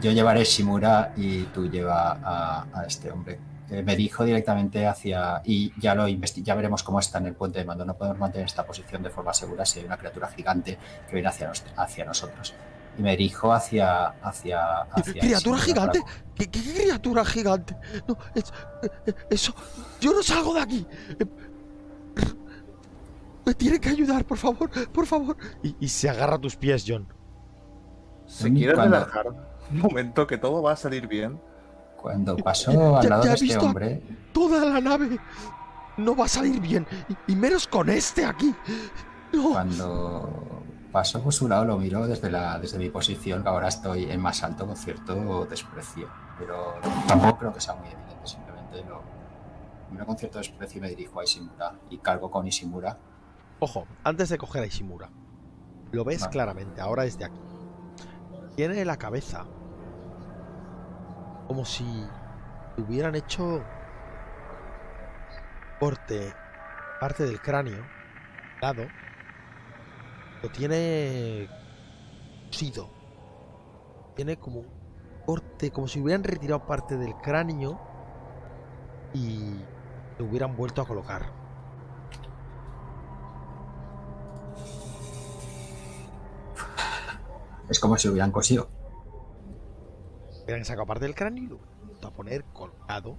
yo llevaré Shimura y tú lleva a, a este hombre. Eh, me dirijo directamente hacia. Y ya lo ya veremos cómo está en el puente de mando. No podemos mantener esta posición de forma segura si hay una criatura gigante que viene hacia, nos- hacia nosotros. Y me dirijo hacia. hacia, hacia ¿Criatura Shimura gigante? ¿Qué, qué criatura gigante? No, es- eh, eso. Yo no salgo de aquí. Me tiene que ayudar, por favor, por favor. Y, y se agarra a tus pies, John. ¿Se quiere cuando- relajar? Un momento, que todo va a salir bien. Cuando pasó al Ya- lado ya de este hombre. Toda la nave no va a salir bien. Y, y menos con este aquí. No. Cuando pasó por su lado lo miro desde, la, desde mi posición, que ahora estoy en más alto con cierto desprecio. Pero tampoco creo que sea muy evidente, simplemente lo miro con cierto desprecio y me dirijo a Ishimura y cargo con Ishimura. Ojo, antes de coger a Ishimura, lo ves Vale. claramente, ahora es de aquí. Tiene la cabeza como si hubieran hecho corte parte del cráneo, lado, lo tiene cosido. Tiene como corte, como si hubieran retirado parte del cráneo y lo hubieran vuelto a colocar. Es como si hubieran cosido. hubieran sacado parte del cráneo y lo a poner colgado,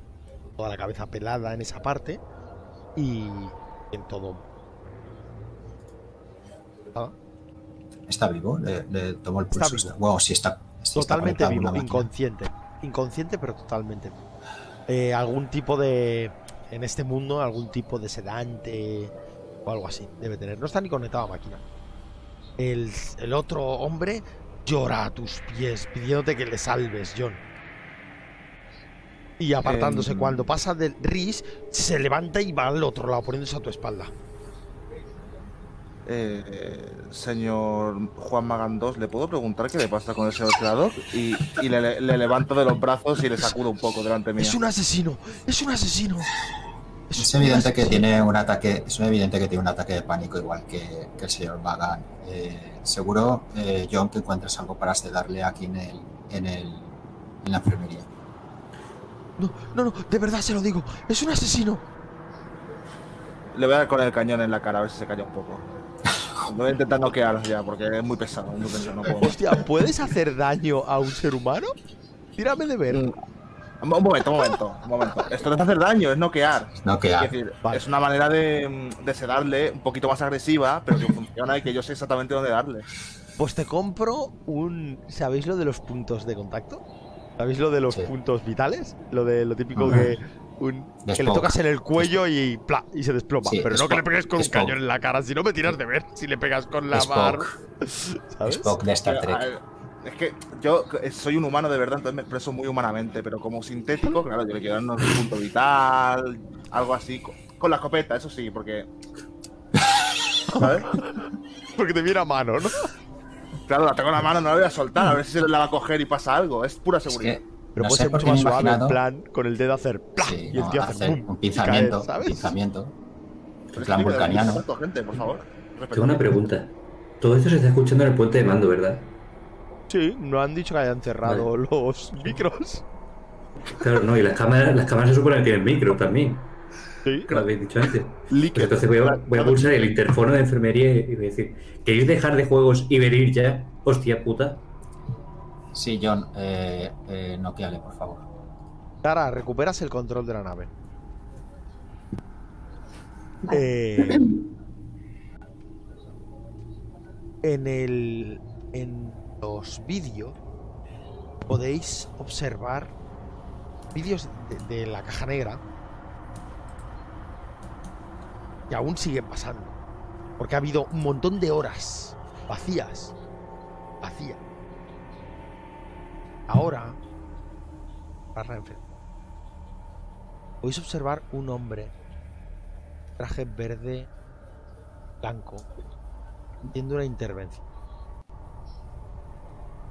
toda la cabeza pelada en esa parte y en todo. Ah, ¿Está vivo? Le, le tomo el Está pulso. vivo. Está- Bueno, si está, está totalmente a vivo, inconsciente. Inconsciente, pero totalmente vivo. Eh, algún tipo de. En este mundo, algún tipo de sedante o algo así debe tener. No está ni conectado a máquina. El, el otro hombre llora a tus pies pidiéndote que le salves, John. Y apartándose. Em. Cuando pasa del Riz, se levanta y va al otro lado, poniéndose a tu espalda. Eh, señor Juan Magán 2, ¿le puedo preguntar qué le pasa con ese creador? Y, y le, le levanto de los brazos y le sacudo un poco delante mío. Es un asesino, es un asesino. Es evidente que tiene un ataque, es evidente que tiene un ataque de pánico igual que, que el señor Bagan. Eh, seguro, eh, John, que encuentres algo para sedarle aquí en el, en el, en la enfermería. No, no, no, de verdad se lo digo. Es un asesino. Le voy a dar con el cañón en la cara a ver si se calla un poco. Lo voy a intentar noquear ya, porque es muy pesado. Muy pesado no puedo. Hostia, ¿puedes hacer daño a un ser humano? Tírame de ver. Mm. Un momento, un momento, un momento. Esto no es hacer daño, es noquear. No que Es decir, Vale. es una manera de, de sedarle un poquito más agresiva, pero que funciona y que yo sé exactamente dónde darle. Pues te compro un. ¿Sabéis lo de los puntos de contacto? ¿Sabéis lo de los Sí. puntos vitales? Lo de lo típico que. Un, que le tocas en el cuello y ¡pla! y se desploma. Sí, Pero no que le pegues con un cañón en la cara, si no me tiras de ver. Si le pegas con la. Spock, ¿Sabes? Spock de Star Trek. Es que yo soy un humano de verdad, entonces me expreso muy humanamente, pero como sintético, claro, yo le quiero dar un punto vital, algo así, con, con la escopeta, eso sí, porque. ¿Sabes? Porque te viene a mano, ¿no? Claro, la tengo en la mano, no la voy a soltar, a ver si se la va a coger y pasa algo, es pura Es seguridad. que Pero no puede ser mucho más suave, en plan, con el dedo hacer. Sí, y el no, tío hace hacer ¡pum! un pinzamiento, caer, ¿sabes? un pinzamiento. En plan es vulcaniano. respeto, gente, por favor. Tengo una pregunta. Todo esto se está escuchando en el puente de mando, ¿verdad? Sí, no han dicho que hayan cerrado los micros. Claro, no, y las cámaras, las cámaras se supone que tienen micro también. Sí, Lo habéis dicho antes. Pues entonces voy a, voy a pulsar el interfono de enfermería y voy a decir: ¿Queréis dejar de juegos y venir ya? Hostia puta. Sí, John, eh, eh, noqueale, por favor. Tara, recuperas el control de la nave. Eh, en el en los vídeos podéis observar vídeos de, la caja negra que aún siguen pasando porque ha habido un montón de horas vacías vacías ahora enfrente, podéis observar un hombre traje verde blanco haciendo una intervención.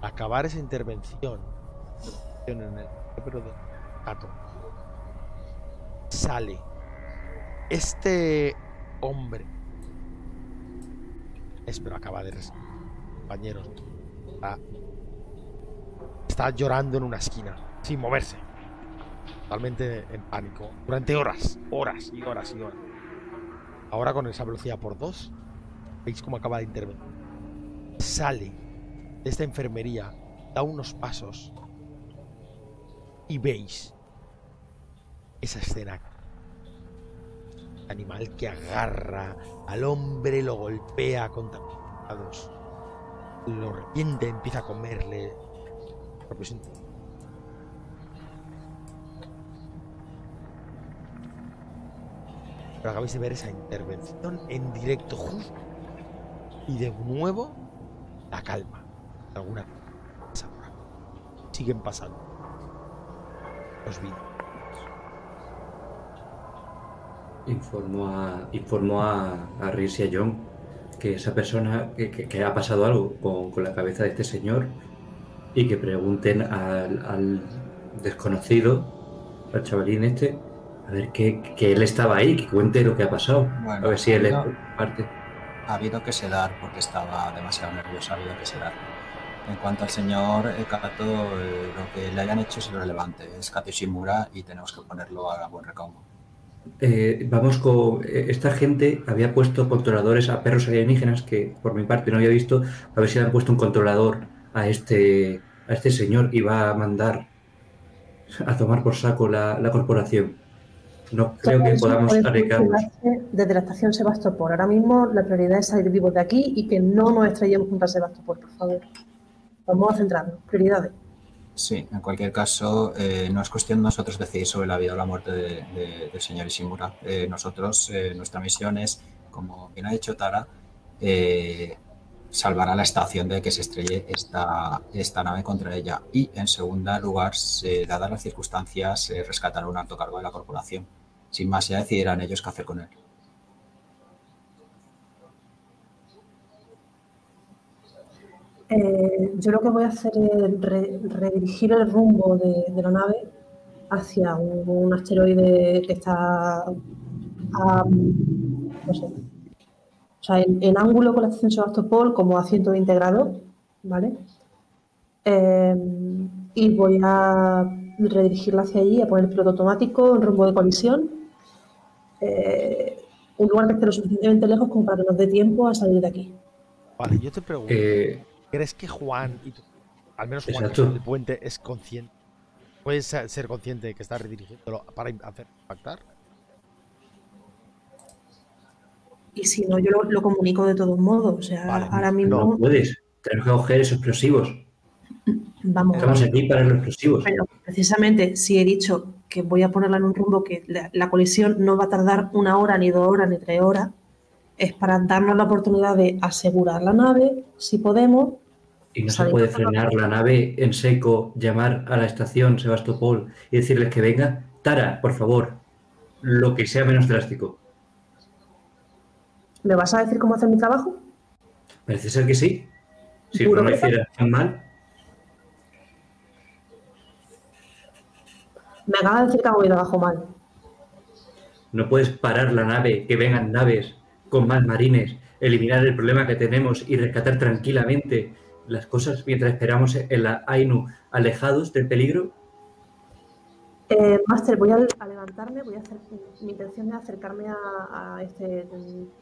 Acabar esa intervención sale este hombre espero acaba de compañeros está, está llorando en una esquina sin moverse totalmente en pánico durante horas horas y horas y horas ahora con esa velocidad por dos veis cómo acaba de intervenir. Sale de esta enfermería, da unos pasos y veis esa escena. Animal que agarra al hombre, lo golpea contra los lados, lo reviente, empieza a comerle. Pero acabáis de ver esa intervención en directo justo y de nuevo la calma. Siguen pasando los vídeos. Informó a, informó a, a Reese y a John que esa persona, que, que- que ha pasado algo con, con la cabeza de este señor y que pregunten al, al desconocido, al chavalín este, a ver que, que él estaba ahí, que cuente lo que ha pasado. Bueno, a ver si él es parte. Ha habido que sedar porque estaba demasiado nervioso, ha habido que sedar. En cuanto al señor Kato, eh, lo que le hayan hecho es irrelevante. Es Kato Ishimura y tenemos que ponerlo a buen recaudo. Eh, vamos con. eh, Esta gente había puesto controladores a perros alienígenas que, por mi parte, no había visto. A ver si le han puesto un controlador a este, a este señor y va a mandar a tomar por saco la, la corporación. No creo que podamos arriesgarnos. Desde la estación Sebastopol. Ahora mismo la prioridad es salir vivos de aquí y que no nos estrellemos junto a Sebastopol, por favor. Vamos a centrarnos. Prioridades. Sí, en cualquier caso, eh, no es cuestión de nosotros decidir sobre la vida o la muerte de- de- del señor Ishimura. Eh, nosotros, eh, nuestra misión es, como bien ha dicho Tara, eh, salvar a la estación de que se estrelle esta, nave contra ella. Y, en segundo lugar, dadas las circunstancias, rescatar a un alto cargo de la corporación. Sin más, ya decidirán ellos qué hacer con él. Eh, yo lo que voy a hacer es re- redirigir el rumbo de, de la nave hacia un, un asteroide que está a, no sé, o sea, en, en ángulo con la estación Sebastopol como a 120 grados, ¿vale? Eh, y voy a redirigirla hacia allí, a poner el piloto automático en rumbo de colisión. Eh, un lugar que esté lo suficientemente lejos como para que nos dé tiempo a salir de aquí. Vale, yo te pregunto, Eh, ¿crees que Juan, y tú- al menos Juan Exacto. el puente, es consciente? ¿Puedes ser consciente de que está redirigiéndolo para hacer impactar? Y si no, yo lo, lo comunico de todos modos. O sea, Vale, ahora no mismo puedes. Tenemos que coger esos explosivos. vamos. Estamos aquí para los explosivos. Pero precisamente si he dicho que voy a ponerla en un rumbo que la, la colisión no va a tardar una hora, ni dos horas, ni tres horas, es para darnos la oportunidad de asegurar la nave, si podemos. Y no se puede frenar la nave en seco, llamar a la estación Sebastopol y decirles que venga. Tara, por favor, lo que sea menos drástico. ¿Me vas a decir cómo hacer mi trabajo? Parece ser que sí. Si no ¿Puro lo hiciera tan mal, Me acaba de decir que hago mi trabajo mal. no puedes parar la nave, que vengan naves con más marines, eliminar el problema que tenemos y rescatar tranquilamente las cosas mientras esperamos en la Ainu alejados del peligro. Eh, Master, voy a, a levantarme, voy a hacer. Mi intención es acercarme a, a este,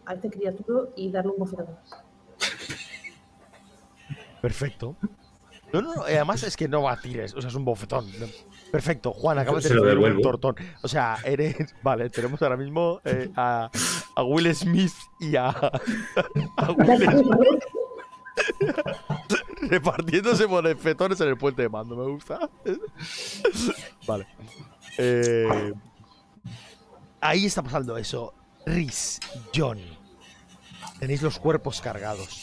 a este criaturo y darle un bofetón. Perfecto. No, no, no, eh, además es que no va a tires, o sea, es un bofetón. Perfecto, Juan, acabas de recibir un tortón. O sea, eres. Vale, tenemos ahora mismo eh, a, a Will Smith y a, a Will Smith repartiéndose bofetones en el puente de mando. Me gusta. Vale. Eh, ahí está pasando eso. Riz, John. Tenéis los cuerpos cargados.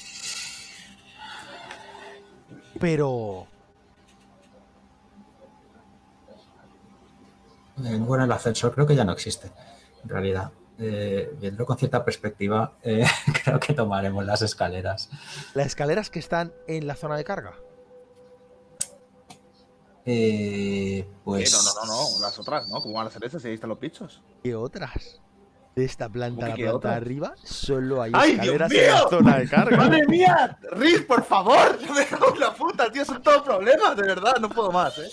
Pero. Bueno, el ascensor creo que ya no existe, en realidad. Eh, viéndolo con cierta perspectiva, eh, creo que tomaremos las escaleras. Las escaleras que están en la zona de carga. Eh, Eh, pues. no, no, no, no, las otras, ¿no? ¿Cómo van a hacer eso si ahí están los bichos? ¿Qué otras? De esta planta a la ¿Qué planta otras? de arriba, solo hay ¡Ay, Dios escaleras en la mío! zona de carga. ¡Madre mía! ¡Riz, por favor! ¡Me cago en la puta, tío! Son todos problemas, de verdad. No puedo más, ¿eh?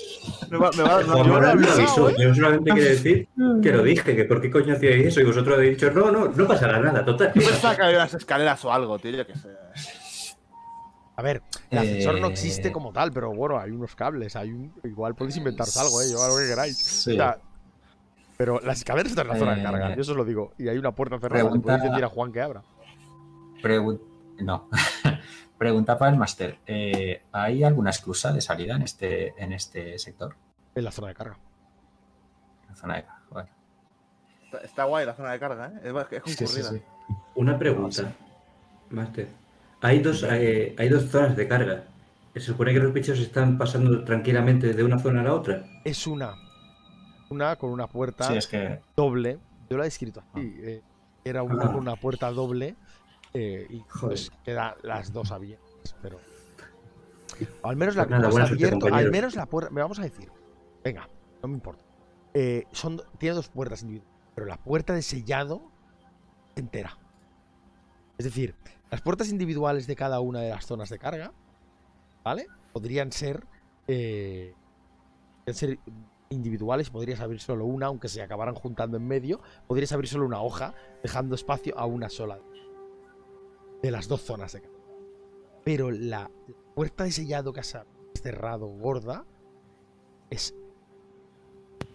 Me va, me va, no, yo no avisó. ¿eh? Yo solamente quiero decir que lo dije, que por qué coño hacíais eso y vosotros habéis dicho, no, no, no pasará nada, total. Que había unas escaleras o algo, tío, yo qué sé. A ver, el ascensor no Eh, existe como tal, pero bueno, hay unos cables, hay un... igual podéis inventaros algo, ¿eh? Yo algo que queráis. Sí. O sea, pero las escaleras están en la zona de Eh, carga, yo os lo digo. Y hay una puerta cerrada, pregunta- podéis decir a Juan que abra. Pregun- no. Pregunta para el máster. eh, ¿Hay alguna esclusa de salida en este, en este sector? En la zona de carga. En la zona de carga. Vale. Está, está guay la zona de carga, ¿eh? Es, es Sí, sí, concurrida. sí. Una pregunta, Master. Hay dos, eh, hay dos zonas de carga. ¿Se supone que los bichos están pasando tranquilamente de una zona a la otra? Es una. Una con una puerta Sí, es que. doble. Yo la he escrito Ah. así. eh, era una con una puerta doble. eh, y pues quedan las dos abiertas. Pero. Al menos la Pues abierto, al menos la puerta. Me vamos a decir. Venga, no me importa. Eh, son, tiene dos puertas individuales. Pero la puerta de sellado entera. Es decir, las puertas individuales de cada una de las zonas de carga, ¿vale? Podrían ser. eh, podrían ser individuales podrías abrir solo una, aunque se acabaran juntando en medio. Podrías abrir solo una hoja, dejando espacio a una sola de las dos zonas de carga. Pero la puerta de sellado has cerrado gorda es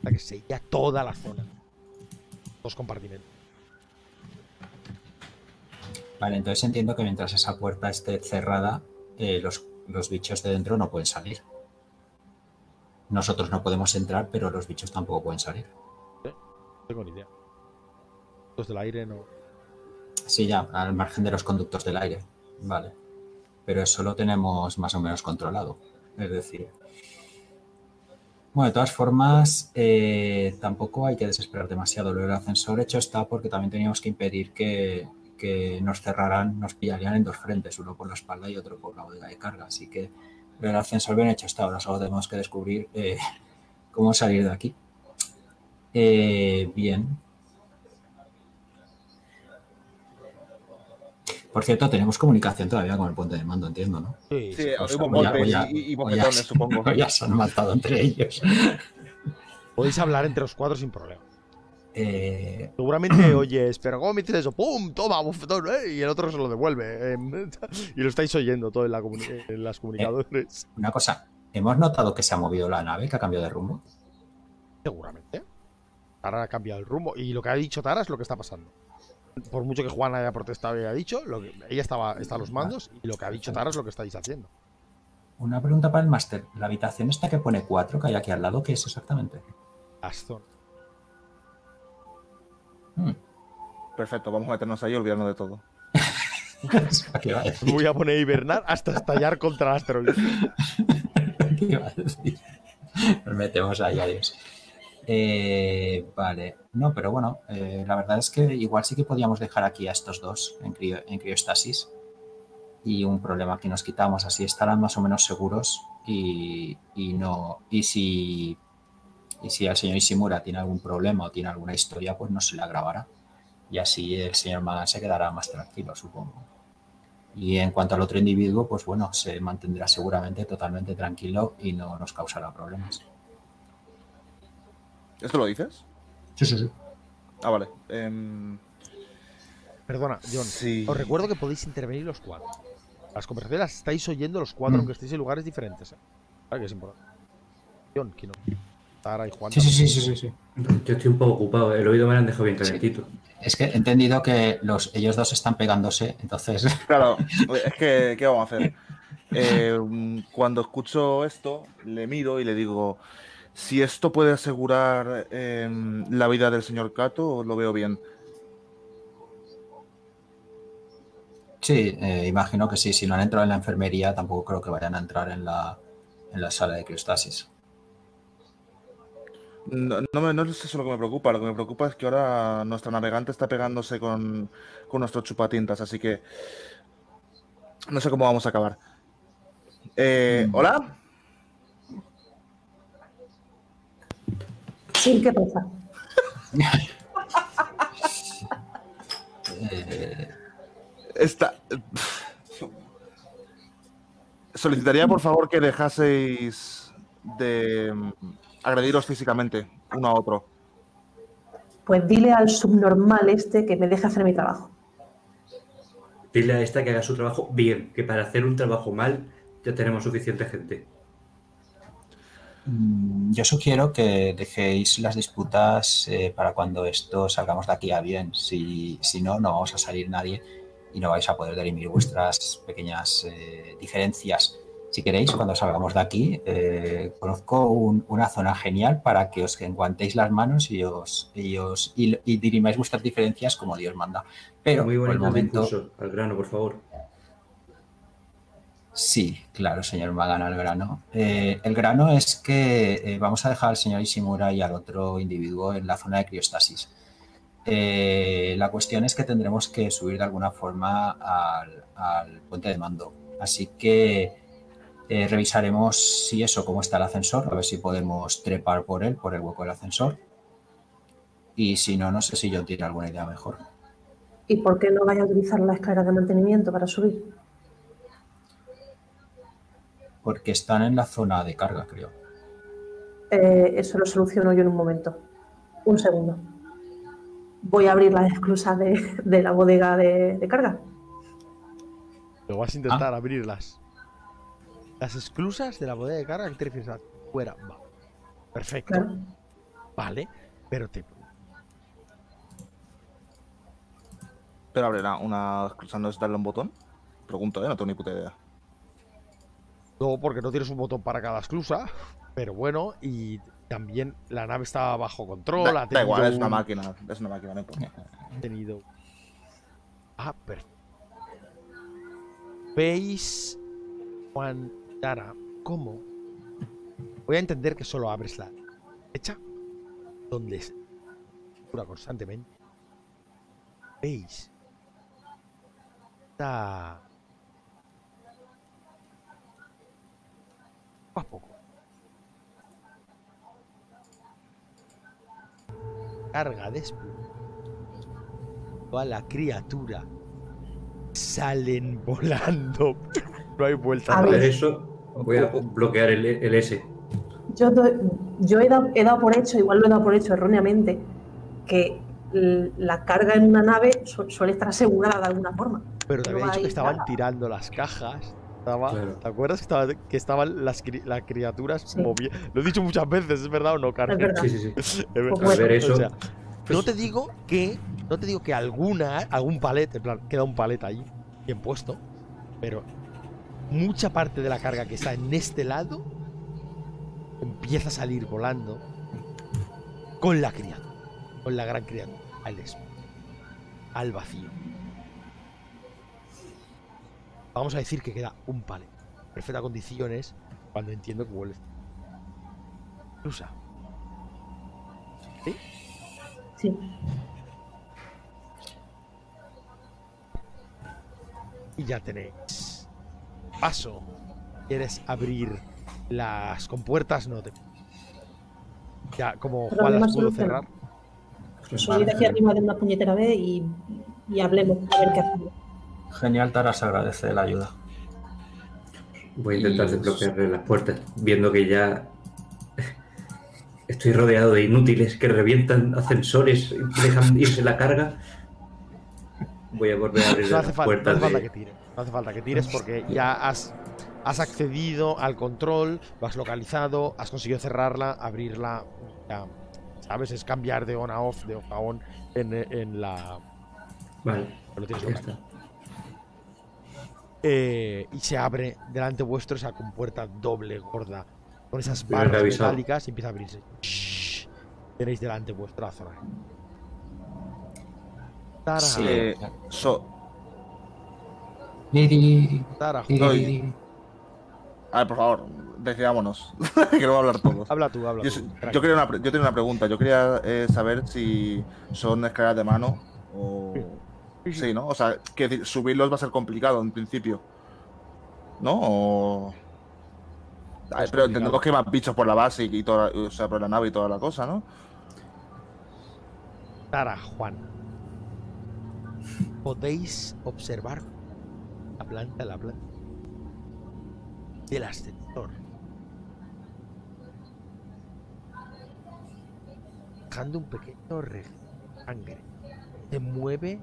la que sella toda la zona. Dos compartimentos. Vale, entonces entiendo que mientras esa puerta esté cerrada, eh, los, los bichos de dentro no pueden salir. Nosotros no podemos entrar, pero los bichos tampoco pueden salir. No tengo ni idea. Los del aire no. Sí, ya, al margen de los conductos del aire. Vale. Pero eso lo tenemos más o menos controlado. Es decir. Bueno, de todas formas, eh, tampoco hay que desesperar demasiado. Lo del ascensor hecho está porque también teníamos que impedir que, que nos cerraran, nos pillarían en dos frentes, uno por la espalda y otro por la bodega de carga. Así que lo del ascensor bien hecho está. Ahora solo tenemos que descubrir eh, cómo salir de aquí. Eh, bien. Por cierto, tenemos comunicación todavía con el puente de mando, entiendo, ¿no? Sí, Sí, sí. o sea, hubo o ya- golpes o ya- y, ya- supongo. ya se han matado entre ellos. Podéis hablar entre los cuatro sin problema. Eh, Seguramente oyes, pero ¿cómo me dices eso? ¡Pum! Toma, bufetón, ¿eh? Y el otro se lo devuelve. eh, y lo estáis oyendo todo en, la comuni- en las comunicadores. una cosa, ¿hemos notado que se ha movido la nave, que ha cambiado de rumbo? Seguramente. Tara ha cambiado el rumbo. Y lo que ha dicho Tara es lo que está pasando. Por mucho que Juan haya protestado y haya dicho, lo que, ella estaba, está a los mandos y lo que ha dicho Tara es lo que estáis haciendo. Una pregunta para el máster. La habitación esta que pone 4 que hay aquí al lado, ¿qué es exactamente? Las zonas. Hmm. Perfecto, vamos a meternos ahí y olvidarnos de todo. ¿Qué a decir? Voy a poner a hibernar hasta estallar contra el asteroide. ¿Qué iba a decir? Nos metemos ahí, adiós. Eh, vale, no, pero bueno, eh, la verdad es que igual sí que podíamos dejar aquí a estos dos en, crio- en criostasis y un problema que nos quitamos, así estarán más o menos seguros y, y no, y si, y si el señor Ishimura tiene algún problema o tiene alguna historia, pues no se le agravará y así el señor Magan se quedará más tranquilo, supongo. Y en cuanto al otro individuo, pues bueno, se mantendrá seguramente totalmente tranquilo y no nos causará problemas. ¿Esto lo dices? Sí, sí, sí. Ah, vale. Em, Perdona, John. sí. Os recuerdo que podéis intervenir los cuatro. Las conversaciones las estáis oyendo los cuatro, Mm. aunque estéis en lugares diferentes. ¿eh? Vale, que es importante. John, que no. Tara y Juan. Sí, sí, sí, sí, sí, sí. Yo estoy un poco ocupado, el oído me lo han dejado bien calentito. Es que he entendido que los, ellos dos están pegándose, entonces. Claro, es que, ¿qué vamos a hacer? Eh, cuando escucho esto, le miro y le digo, si esto puede asegurar eh, la vida del señor Cato, lo veo bien. Sí, eh, imagino que sí. Si no han entrado en la enfermería, tampoco creo que vayan a entrar en la, en la sala de criostasis. No, no, me- no es eso lo que me preocupa, lo que me preocupa es que ahora nuestra navegante está pegándose con, con nuestros chupatintas, así que no sé cómo vamos a acabar. Eh, Mm. ¿Hola? Sí, ¿qué pasa? Está... Solicitaría por favor que dejaseis de agrediros físicamente uno a otro. Pues dile al subnormal este que me deje hacer mi trabajo. Dile a esta que haga su trabajo bien, que para hacer un trabajo mal ya tenemos suficiente gente. mm, yo sugiero que dejéis las disputas eh, para cuando esto salgamos de aquí a bien. Si, si no, no vamos a salir nadie y no vais a poder dirimir vuestras pequeñas eh, diferencias. Si queréis, cuando salgamos de aquí, eh, conozco un- una zona genial para que os enguantéis las manos y os, y os y, y dirimáis vuestras diferencias como Dios manda. Pero Muy por el momento, discurso. Al grano, por favor. Sí, claro, señor Magana, el grano. Eh, el grano es que eh, vamos a dejar al señor Ishimura y al otro individuo en la zona de criostasis. Eh, la cuestión es que tendremos que subir de alguna forma al, al puente de mando. Así que eh, revisaremos si eso, cómo está el ascensor, a ver si podemos trepar por él, por el hueco del ascensor. Y si no, no sé si yo tiene alguna idea mejor. ¿Y por qué no vaya a utilizar la escalera de mantenimiento para subir? Porque están en la zona de carga, creo. Eh, eso lo soluciono yo en un momento. Un segundo. Voy a abrir las esclusas de, de la bodega de, de carga. Lo vas a intentar abrirlas. Las exclusas de la bodega de carga, ¿qué te refieres? Fuera. Va. Perfecto. Claro. Vale. Pero te. Pero abrirá una excusa, ¿no es darle un botón? Pregunto, ¿eh? No tengo ni puta idea. No, porque no tienes un botón para cada exclusa. Pero bueno, y también la nave está bajo control. Da, ha da igual, es una un- máquina. Es una máquina, no importa. ha tenido. Ah, perfecto. ¿Veis, Juan Cómo? Voy a entender que solo abres la derecha, donde se cura constantemente. ¿Veis? Está. Poco a poco. Carga de espuma toda la criatura salen volando. No hay vuelta A A ver, eso voy a bloquear el, el S. Yo, yo he, dado, he dado por hecho, igual lo he dado por hecho erróneamente, que la carga en una nave su- suele estar asegurada de alguna forma. Pero te no había dicho que estaban nada. tirando las cajas. Estaba- Claro. ¿Te acuerdas que, estaba- que estaban las, cri- las criaturas Sí. moviendo? Lo he dicho muchas veces, ¿es verdad o no, Carmen? Es verdad. Sí, sí, sí. Es verdad. Pues bueno. A ver, eso. O sea, pues, no te digo que. No te digo que alguna, algún palet, en plan, queda un palet ahí, bien puesto. Pero mucha parte de la carga que está en este lado empieza a salir volando con la criatura. Con la gran criatura. Al Al vacío. Vamos a decir que queda un palet. Perfectas condiciones cuando entiendo que vuelve. Usa. ¿Sí? Sí. Y ya tenéis. Paso. ¿Quieres abrir las compuertas? No te. Ya, como Juan las pudo cerrar. Subid aquí arriba de una puñetera vez y, y hablemos a ver qué hacemos. Genial, Tara, se agradece la ayuda. Voy a intentar Y- desbloquearle las puertas, viendo que ya estoy rodeado de inútiles que revientan ascensores y dejan irse la carga. voy a volver a abrir No las no puertas. hace falta de- que tires. No hace falta que tires porque ya has, has accedido al control, lo has localizado, has conseguido cerrarla, abrirla. Ya, ¿Sabes? Es cambiar de on a off, de off a on en, en la. Vale, Lo tienes ya localizado. está. Eh, y se abre delante vuestro esa compuerta doble gorda con esas barras metálicas y empieza a abrirse. Shhh. Tenéis delante vuestra zona. Tara, Sí. Eh, so- Di, di, di, Tara, di, No, di, y- di. a ver, por favor, decidámonos. que no a hablar todos. habla tú, habla Yo, tú. yo quería una, yo tenía una pregunta. Yo quería eh, saber si son escaleras de mano o. Sí, sí. Sí, ¿no? O sea, que decir, subirlos va a ser complicado en principio. ¿No? O. Ay, pero entendemos que hay más bichos por la base y, y toda, o sea, por la nave y toda la cosa, ¿no? Tara, Juan. Podéis observar la planta, la planta del ascensor. Dejando un pequeño sangre. Se mueve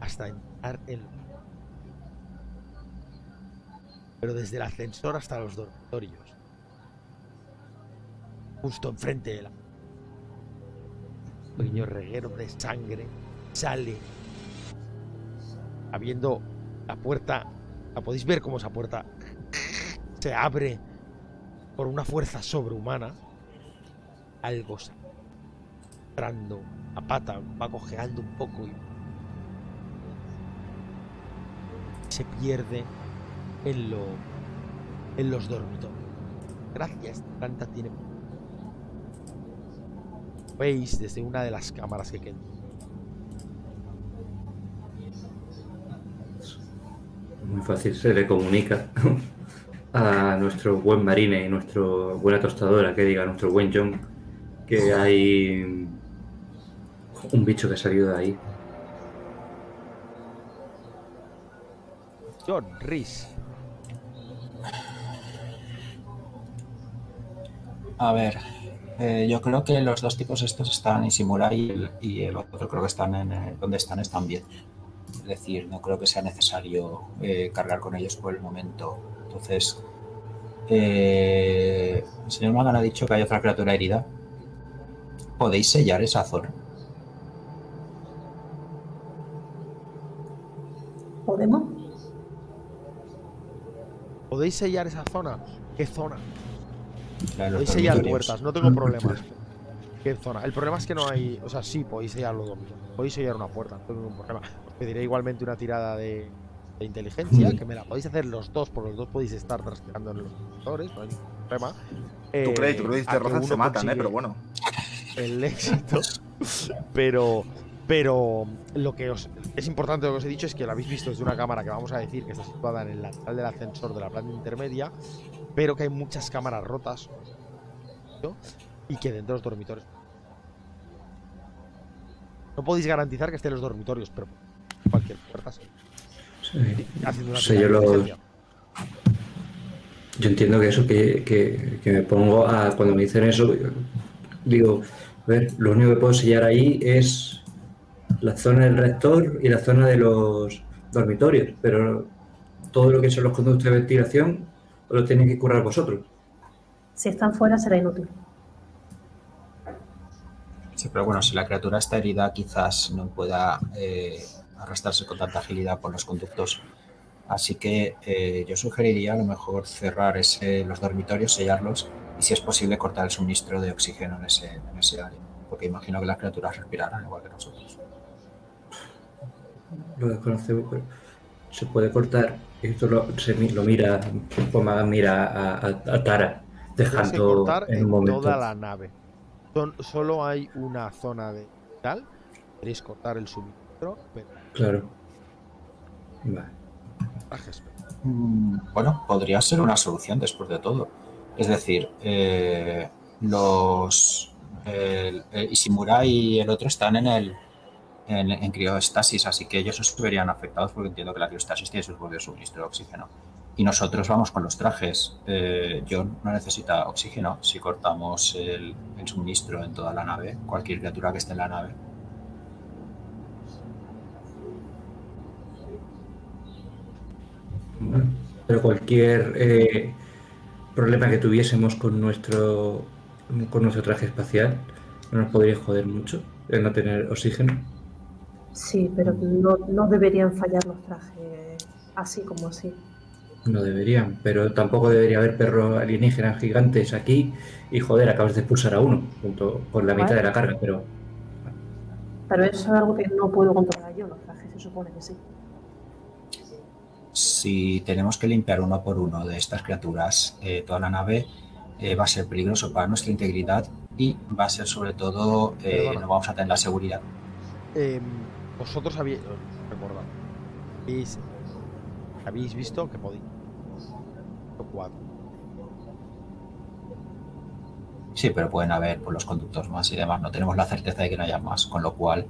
hasta entrar en. Pero desde el ascensor hasta los dormitorios. Justo enfrente de la pequeño reguero de sangre sale habiendo la puerta la podéis ver como esa puerta se abre por una fuerza sobrehumana. Algo entrando a pata va cojeando un poco y se pierde en lo en los dormitorios. Gracias esta planta tiene. Veis desde una de las cámaras que quedan. Muy fácil, se le comunica a nuestro buen marine y nuestro buena tostadora, que diga nuestro buen John, que hay un bicho que ha salido de ahí. John Rhys, A ver, eh, yo creo que los dos tipos estos están en y el, y el otro creo que están en eh, donde están están bien. Es decir, no creo que sea necesario eh, cargar con ellos por el momento. Entonces, eh, el señor Magan ha dicho que hay otra criatura herida. ¿Podéis sellar esa zona? ¿Podemos? ¿podéis sellar esa zona? ¿Qué zona? Podéis sellar puertas, no tengo problemas. ¿Qué zona? El problema es que no hay. O sea, sí, podéis sellar los dormitorios. Podéis sellar una puerta, no tengo ningún problema. Pediré igualmente una tirada de, de inteligencia, que me la podéis hacer los dos, porque los dos podéis estar trasquilando en los dormitorios, no hay ningún problema. Tú Eh, crees, tú crees, a te que rozan, uno se matan, ¿eh? Pero bueno. El éxito. Pero. Pero lo que os es importante lo que os he dicho es que lo habéis visto desde una cámara que vamos a decir que está situada en el lateral del ascensor de la planta intermedia, pero que hay muchas cámaras rotas ¿no? y que dentro de los dormitorios. No podéis garantizar que estén los dormitorios, pero cualquier puerta sí. Sí. haciendo una Sí, tirada yo lo-. Yo entiendo que eso, que, que- que me pongo a. Cuando me dicen eso, digo, a ver, lo único que puedo sellar ahí es la zona del rector y la zona de los dormitorios, pero todo lo que son los conductos de ventilación os lo tenéis que currar vosotros. Si están fuera será inútil. Sí, pero bueno, si la criatura está herida, quizás no pueda eh, arrastrarse con tanta agilidad por los conductos. Así que eh, yo sugeriría a lo mejor cerrar ese, los dormitorios, sellarlos y si es posible cortar el suministro de oxígeno en ese, en ese área. Porque imagino que las criaturas respirarán igual que nosotros. Lo desconocemos, pero se puede cortar. Esto lo, se mi- lo mira, Pomaga mira a, a- a Tara, dejando cortar en en un momento. toda la nave. Son- solo hay una zona de tal. Queréis cortar el suministro, pero Claro. Vale. Mm, Bueno, podría ser una solución después de todo. Es decir, eh, los el, el Ishimura y el otro están en el en, en criostasis, así que ellos no se verían afectados porque entiendo que la criostasis tiene su propio suministro de oxígeno. Y nosotros vamos con los trajes. Eh, John no necesita oxígeno si cortamos el, el suministro en toda la nave, cualquier criatura que esté en la nave. Pero cualquier eh, problema que tuviésemos con nuestro con nuestro traje espacial no nos podría joder mucho el no tener oxígeno. Sí, pero no, no deberían fallar los trajes así como así. No deberían, pero tampoco debería haber perros alienígenas gigantes aquí y joder, acabas de expulsar a uno junto con la mitad de la carga, pero Pero eso es algo que no puedo controlar yo, los trajes se supone que sí. Si tenemos que limpiar uno por uno de estas criaturas eh, toda la nave, eh, va a ser peligroso para nuestra integridad y va a ser sobre todo, eh, no vamos a tener la seguridad. Em, vosotros habéis. Recordad. Habéis, habéis visto que podéis. Sí, pero pueden haber por los conductos más y demás. No tenemos la certeza de que no haya más, con lo cual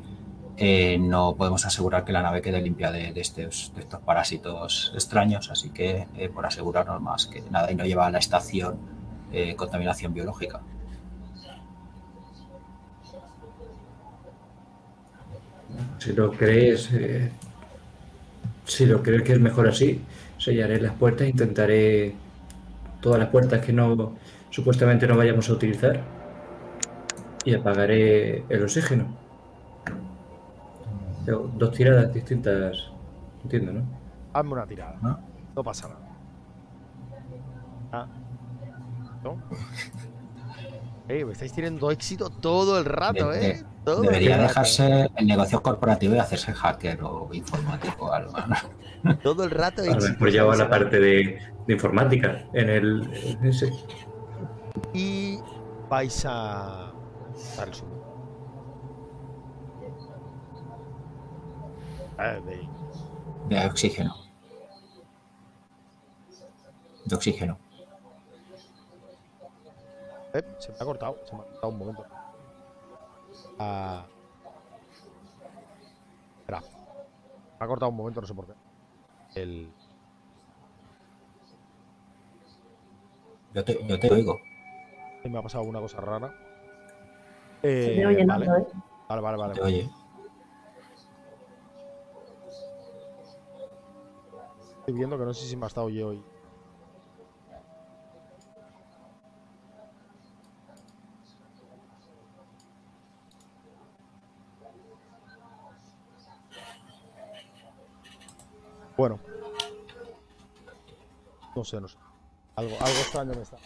eh, no podemos asegurar que la nave quede limpia de, estos, de estos parásitos extraños. Así que, eh, por asegurarnos más que nada y no lleva a la estación eh, contaminación biológica. si lo crees, si lo crees que es mejor así, sellaré las puertas, intentaré todas las puertas que no supuestamente no vayamos a utilizar y apagaré el oxígeno. Pero Dos tiradas distintas, entiendo, ¿no? Hazme una tirada. ¿no? No pasa nada. Ah. ¿No? Eh, me estáis teniendo éxito todo el rato, De- ¿eh? Todo Debería el rato. dejarse el negocio corporativo y hacerse hacker o informático o algo. ¿no? Todo el rato A éxito. mejor ya va la parte de, de informática en el en ese. Y vais a dar el zoom. De- De oxígeno. De oxígeno. Eh, se me ha cortado, se me ha cortado un momento. Ah. Espera. Me ha cortado un momento, no sé por qué. El. Yo te, yo te oigo. Me ha pasado una cosa rara. Se Eh, me oye vale. nada, ¿eh? Vale, vale, vale. Te oye. Estoy viendo que no sé si me ha estado yo hoy. Bueno. No sé, no sé. Algo, algo extraño me está.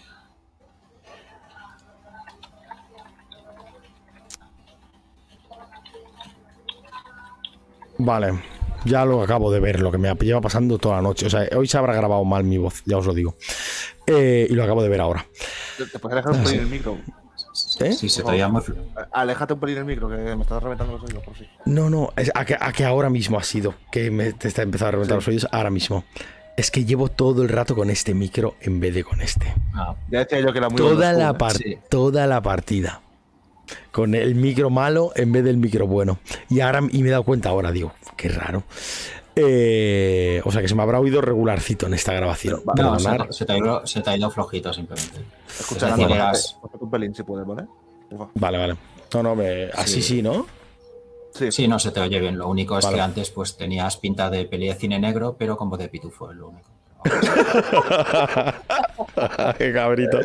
Vale, ya lo acabo de ver, lo que me lleva pasando toda la noche. O sea, hoy se habrá grabado mal mi voz, ya os lo digo. Eh, y lo acabo de ver ahora. ¿Te te puedes alejar un pelín el micro? ¿Eh? Sí, se te flu- Aléjate un pelín el micro, que me estás reventando los oídos, por si. No, no, es a, que, a que ahora mismo ha sido que me te está empezando a reventar los oídos. Ahora mismo. Es que llevo todo el rato con este micro en vez de con este. Ah, Ya decía yo que era muy Toda la, Sí. toda la partida. Con el micro malo en vez del micro bueno. Y ahora y me he dado cuenta ahora, digo, qué raro. Eh, o sea que se me habrá oído regularcito en esta grabación. Pero, no, se, te- se te ha ido, se te ha ido flojito simplemente. Escucha, Es un pelín si puedes, ¿vale? Ufa. Vale, vale. No, no, me- así Sí. sí, ¿no? Sí, Sí, no se te oye bien. Lo único es Vale. que antes pues tenías pinta de peli de cine negro, pero con voz de pitufo, es lo único. Qué cabrito.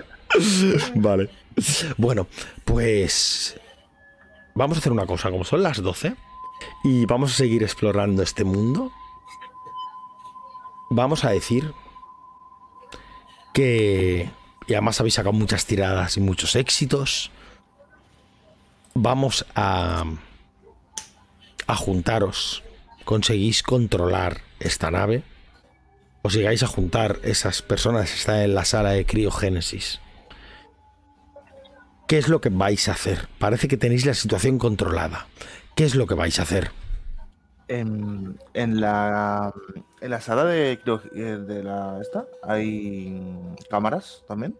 Vale. Bueno, pues vamos a hacer una cosa, como son las 12 y vamos a seguir explorando este mundo. Vamos a decir que y además habéis sacado muchas tiradas y muchos éxitos. Vamos a a juntaros. Conseguís controlar esta nave os llegáis a juntar esas personas que están en la sala de criogénesis. ¿Qué es lo que vais a hacer? Parece que tenéis la situación controlada. ¿Qué es lo que vais a hacer? En, en la en la sala de, eh, de la esta hay cámaras también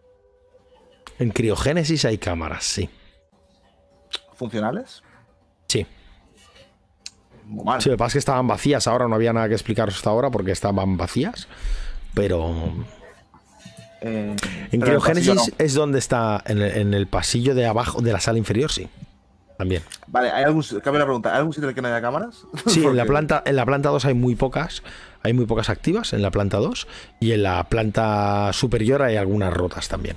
En criogénesis hay cámaras, sí. funcionales. Sí. Muy mal. Sí, lo que pasa es que estaban vacías ahora, no había nada que explicaros hasta ahora porque estaban vacías. Pero Eh, en criogénesis es donde está, en el, en el pasillo de abajo de la sala inferior, sí. También. Vale, ¿hay algún, cambio la pregunta, ¿hay algún sitio en el que no haya cámaras? Sí, en la, planta, en la planta 2 hay muy pocas. Hay muy pocas activas en la planta 2. Y en la planta superior hay algunas rotas también.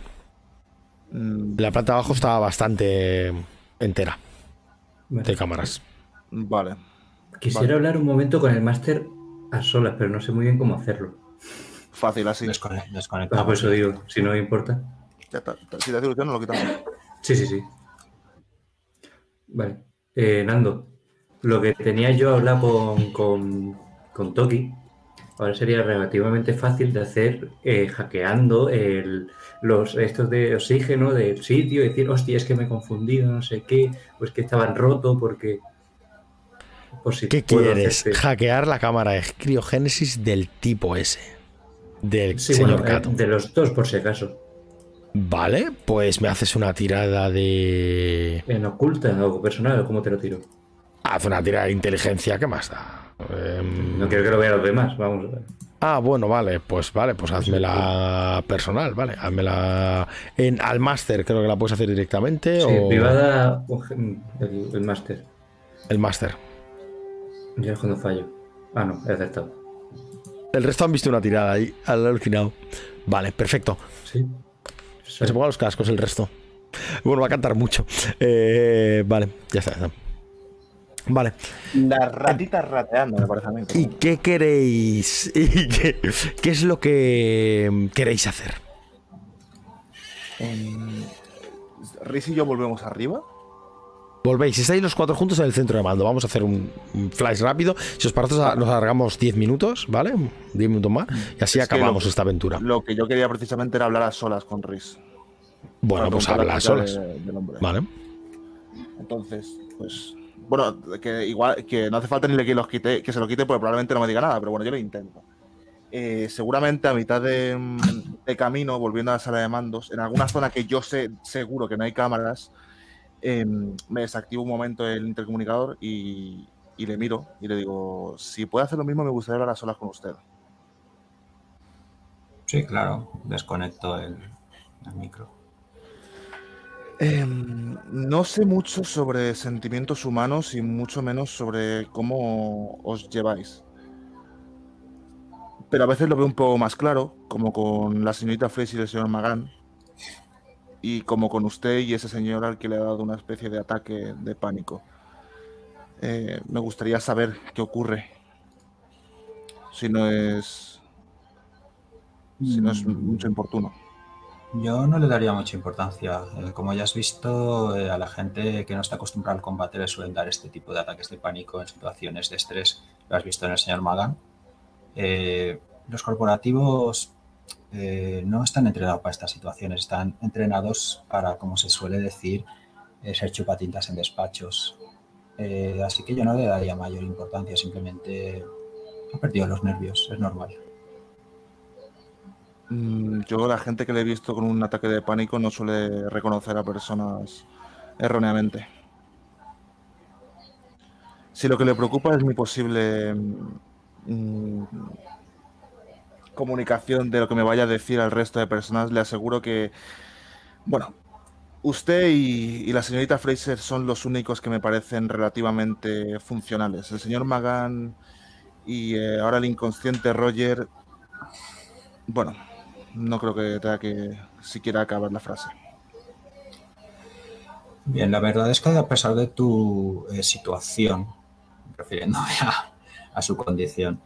Mm, La planta abajo está bastante entera Vale. de cámaras. Vale. Quisiera Vale. hablar un momento con el máster a solas, pero no sé muy bien cómo hacerlo. Fácil, así. Descone- Ah, por desconectamos. eso digo, si no me importa. Ya está. Si te hace ilusión, no lo quitamos. Sí, sí, sí. Vale. Eh, Nando, lo que tenía yo hablar con, con, con Toki, ahora sería relativamente fácil de hacer eh, hackeando el, los estos de oxígeno del sitio y decir, hostia, es que me he confundido, no sé qué, pues que estaban rotos porque... Si ¿Qué quieres? hacerte- Hackear la cámara de criogénesis del tipo S. Del Sí, señor bueno, eh, Cato. de los dos por si acaso. Vale, pues me haces una tirada de. En oculta o personal, ¿cómo te lo tiro? Haz una tirada de inteligencia, ¿qué más da? Em, No quiero que lo vean los demás, vamos. a ver. Ah, bueno, vale, pues vale, pues hazmela personal, vale, hazmela en al máster, creo que la puedes hacer directamente Sí, o privada o el máster. el máster. Ya es cuando fallo. Ah, no, he acertado. El resto han visto una tirada ahí, al alucinado. Vale, perfecto. Sí. Que se pongan los cascos el resto. Bueno, va a cantar mucho. Eh, vale, ya está, ya está. Vale. Las ratitas rateando, me parece a mí. ¿Y qué queréis? ¿Y qué, qué es lo que queréis hacer? Em, Riz y yo volvemos arriba. Volvéis, estáis los cuatro juntos en el centro de mando. Vamos a hacer un, un flash rápido. Si os parece, nos alargamos 10 minutos, ¿vale? 10 minutos más. Y así Es acabamos lo- esta aventura. Lo que yo quería precisamente era hablar a solas con Riz. Bueno, pues contar la habla a solas. de- del hombre. Vale. Entonces, pues. Bueno, que igual que no hace falta ni le que los quite, que se lo quite, porque probablemente no me diga nada, pero bueno, yo lo intento. Eh, seguramente a mitad de, de camino, volviendo a la sala de mandos, en alguna zona que yo sé seguro que no hay cámaras, eh, me desactivo un momento el intercomunicador y, y le miro y le digo, si puede hacer lo mismo, me gustaría hablar a solas con usted. Sí, claro. Desconecto el, el micro. Em, no sé mucho sobre sentimientos humanos y mucho menos sobre cómo os lleváis. Pero a veces lo veo un poco más claro, como con la señorita Fraser y el señor Magan, y como con usted y ese señor al que le ha dado una especie de ataque de pánico. Eh, me gustaría saber qué ocurre. Si no es. Si no es mucho importuno. Yo no le daría mucha importancia. Eh, como ya has visto, eh, a la gente que no está acostumbrada al combate le suelen dar este tipo de ataques de pánico en situaciones de estrés. Lo has visto en el señor Magan. Los corporativos eh, no están entrenados para estas situaciones, están entrenados para, como se suele decir, eh, ser chupatintas en despachos. Eh, así que yo no le daría mayor importancia, simplemente ha perdido los nervios, es normal. Mm, Yo la gente que le he visto con un ataque de pánico no suele reconocer a personas erróneamente. Si lo que le preocupa es mi posible mm, comunicación de lo que me vaya a decir al resto de personas, le aseguro que, bueno, usted y, la señorita Fraser son los únicos que me parecen relativamente funcionales. El señor Magan y eh, ahora el inconsciente Roger, bueno, no creo que tenga que siquiera acabar la frase. Bien, la verdad es que a pesar de tu eh, situación, refiriéndome a su condición,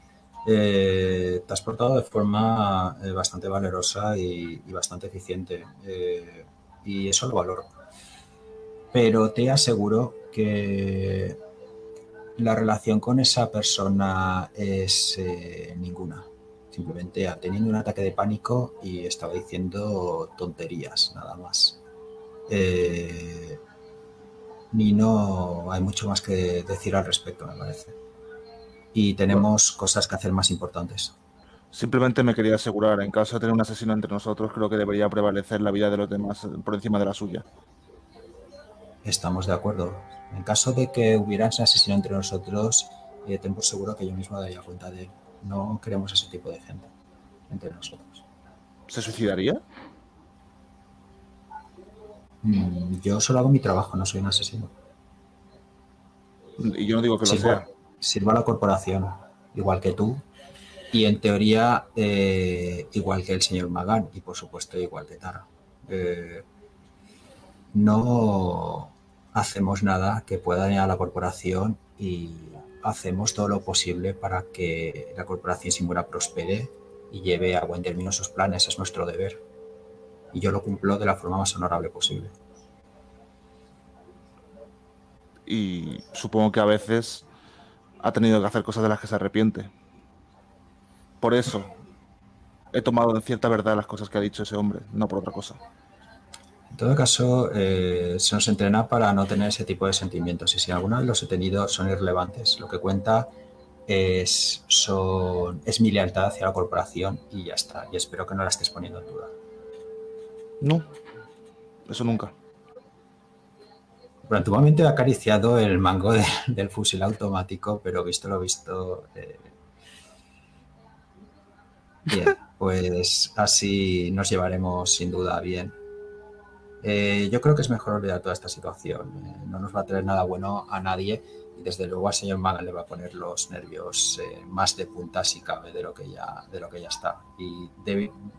eh, te has portado de forma eh, bastante valerosa y, y bastante eficiente. eh, y eso lo valoro. Pero te aseguro que la relación con esa persona es eh, ninguna. Simplemente ha tenido un ataque de pánico y estaba diciendo tonterías, nada más. Ni no hay mucho más que decir al respecto, me parece. Y tenemos cosas que hacer más importantes. Simplemente me quería asegurar, en caso de tener un asesino entre nosotros, creo que debería prevalecer la vida de los demás por encima de la suya. Estamos de acuerdo. En caso de que hubiera ese asesino entre nosotros, eh, ten por seguro que yo mismo daría cuenta de él. No queremos ese tipo de gente entre nosotros. ¿Se suicidaría? Mm, yo solo hago mi trabajo, no soy un asesino. Y yo no digo que lo sea. Sirva a la corporación, igual que tú. Y en teoría, eh, igual que el señor Magan. Y por supuesto, igual que Tara. Eh, no hacemos nada que pueda dañar a la corporación y hacemos todo lo posible para que la corporación Simura prospere y lleve a buen término sus planes. Es nuestro deber. Y yo lo cumplo de la forma más honorable posible. Y supongo que a veces ha tenido que hacer cosas de las que se arrepiente. Por eso he tomado en cierta verdad las cosas que ha dicho ese hombre, no por otra cosa. En todo caso, eh, se nos entrena para no tener ese tipo de sentimientos y si alguna vez los he tenido son irrelevantes. Lo que cuenta es, son, es mi lealtad hacia la corporación y ya está. Y espero que no la estés poniendo en duda. No, eso nunca. Momento he acariciado el mango de- del fusil automático, pero visto lo visto... eh, Bien, pues así nos llevaremos sin duda bien. Eh, yo creo que es mejor olvidar toda esta situación. Eh, no nos va a traer nada bueno a nadie y desde luego al señor Magan le va a poner los nervios más de punta si cabe de lo que ya, de lo que ya está. Y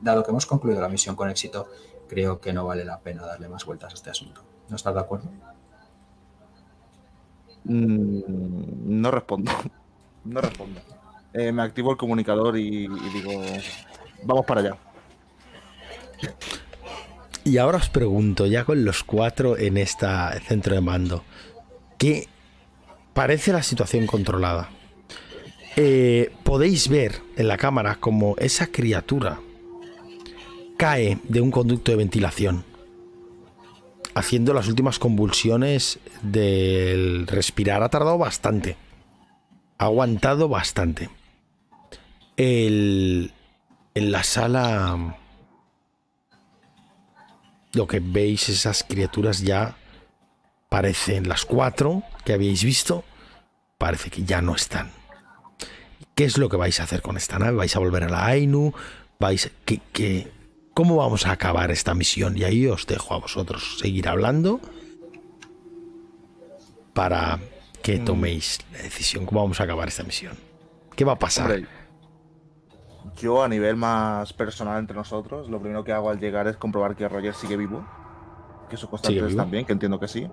dado que hemos concluido la misión con éxito, creo que no vale la pena darle más vueltas a este asunto. ¿No estás de acuerdo? Mm, no respondo. No respondo. Eh, me activo el comunicador y, digo, vamos para allá. Y ahora os pregunto, ya con los cuatro en este centro de mando, ¿qué parece la situación controlada? Eh, podéis ver en la cámara como esa criatura cae de un conducto de ventilación, haciendo las últimas convulsiones del respirar. Ha tardado bastante, ha aguantado bastante. El, en la sala lo que veis esas criaturas ya parecen las cuatro que habíais visto parece que ya no están ¿qué es lo que vais a hacer con esta nave? ¿vais a volver a la Ainu? ¿vais qué, qué- cómo vamos a acabar esta misión? y ahí os dejo a vosotros seguir hablando para que toméis la decisión cómo vamos a acabar esta misión ¿qué va a pasar? Hombre, yo a nivel más personal entre nosotros, lo primero que hago al llegar es comprobar que Roger sigue vivo. Que sus constantes también, que entiendo que sí.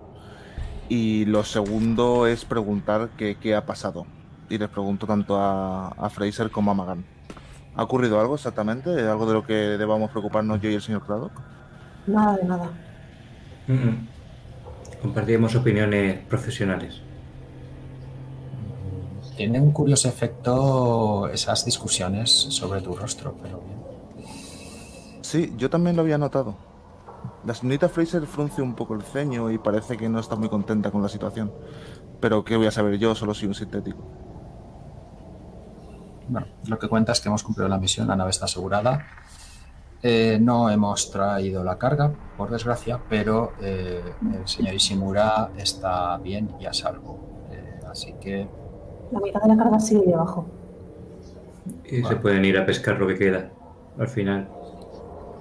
Y lo segundo es preguntar qué ha pasado. Y les pregunto tanto a, a Fraser como a Magan. ¿Ha ocurrido algo exactamente? ¿Algo de lo que debamos preocuparnos yo y el señor Craddock? Nada de nada. Mm, mm. Compartimos opiniones profesionales. Tiene un curioso efecto esas discusiones sobre tu rostro, pero bien. Sí, yo también lo había notado. La señorita Fraser frunce un poco el ceño y parece que no está muy contenta con la situación. Pero ¿qué voy a saber yo? Solo soy un sintético. Bueno, lo que cuenta es que hemos cumplido la misión, la nave está asegurada. Eh, no hemos traído la carga, por desgracia, pero eh, el señor Ishimura está bien y a salvo. Eh, así que La mitad de la carga sigue ahí abajo. Y se pueden ir a pescar lo que queda al final.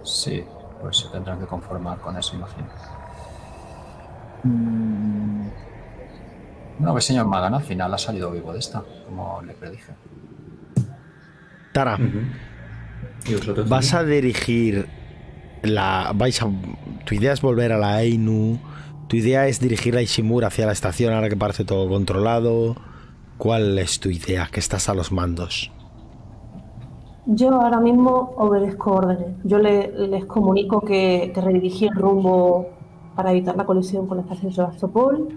sí, pues se tendrán que conformar con eso, imagino. Mm, No, el señor Magan al final ha salido vivo de esta, como le predije. Tara Ujú. ¿Y vosotros? Vas a dirigir la. Vais a. Tu idea es volver a la Ainu. Tu idea es dirigir a Ishimura hacia la estación ahora que parece todo controlado. ¿Cuál es tu idea? Que estás a los mandos. Yo ahora mismo obedezco órdenes. Yo le- les comunico que, que redirigí el rumbo para evitar la colisión con la estación Sebastopol,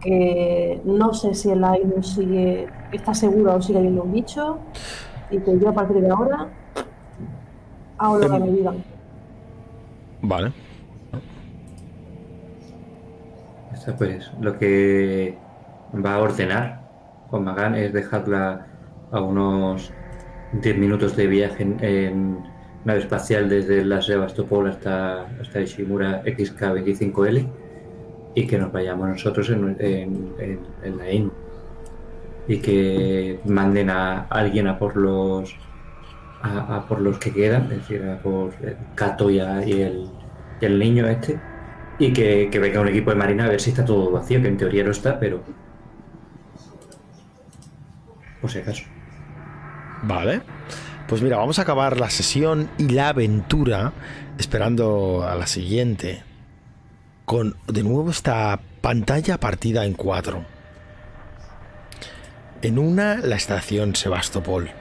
que no sé si el AINU sigue, está seguro o sigue habiendo un bicho, y que yo a partir de ahora hago lo que me digan. Vale. Esto, pues lo que va a ordenar Juan Magán es dejarla a unos 10 minutos de viaje en, en nave espacial desde la Sebastopol hasta, hasta Ishimura XK-25L y que nos vayamos nosotros en, en, en- en la INU y que manden a alguien a por los a, por los que quedan, es decir, a por a- y el, y el niño este y que, que venga un equipo de marina a ver si está todo vacío, que en teoría no está, pero por si acaso. Vale. Pues mira, vamos a acabar la sesión y la aventura esperando a la siguiente. Con de nuevo esta pantalla partida en cuatro. En una, la estación Sebastopol.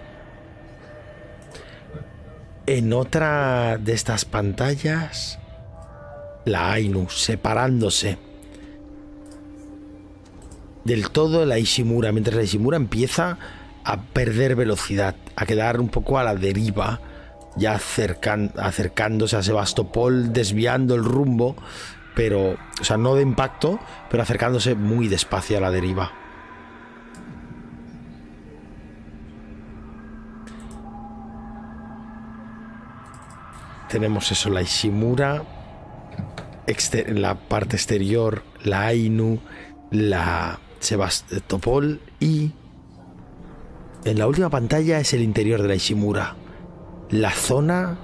En otra de estas pantallas, la Ainu separándose del todo la Ishimura, mientras la Ishimura empieza a perder velocidad, a quedar un poco a la deriva, ya acercándose a Sebastopol, desviando el rumbo, pero, o sea, no de impacto, pero acercándose muy despacio a la deriva. Tenemos eso, la Ishimura, la parte exterior, la Ainu, la Sebastopol y en la última pantalla es el interior de la Ishimura, la zona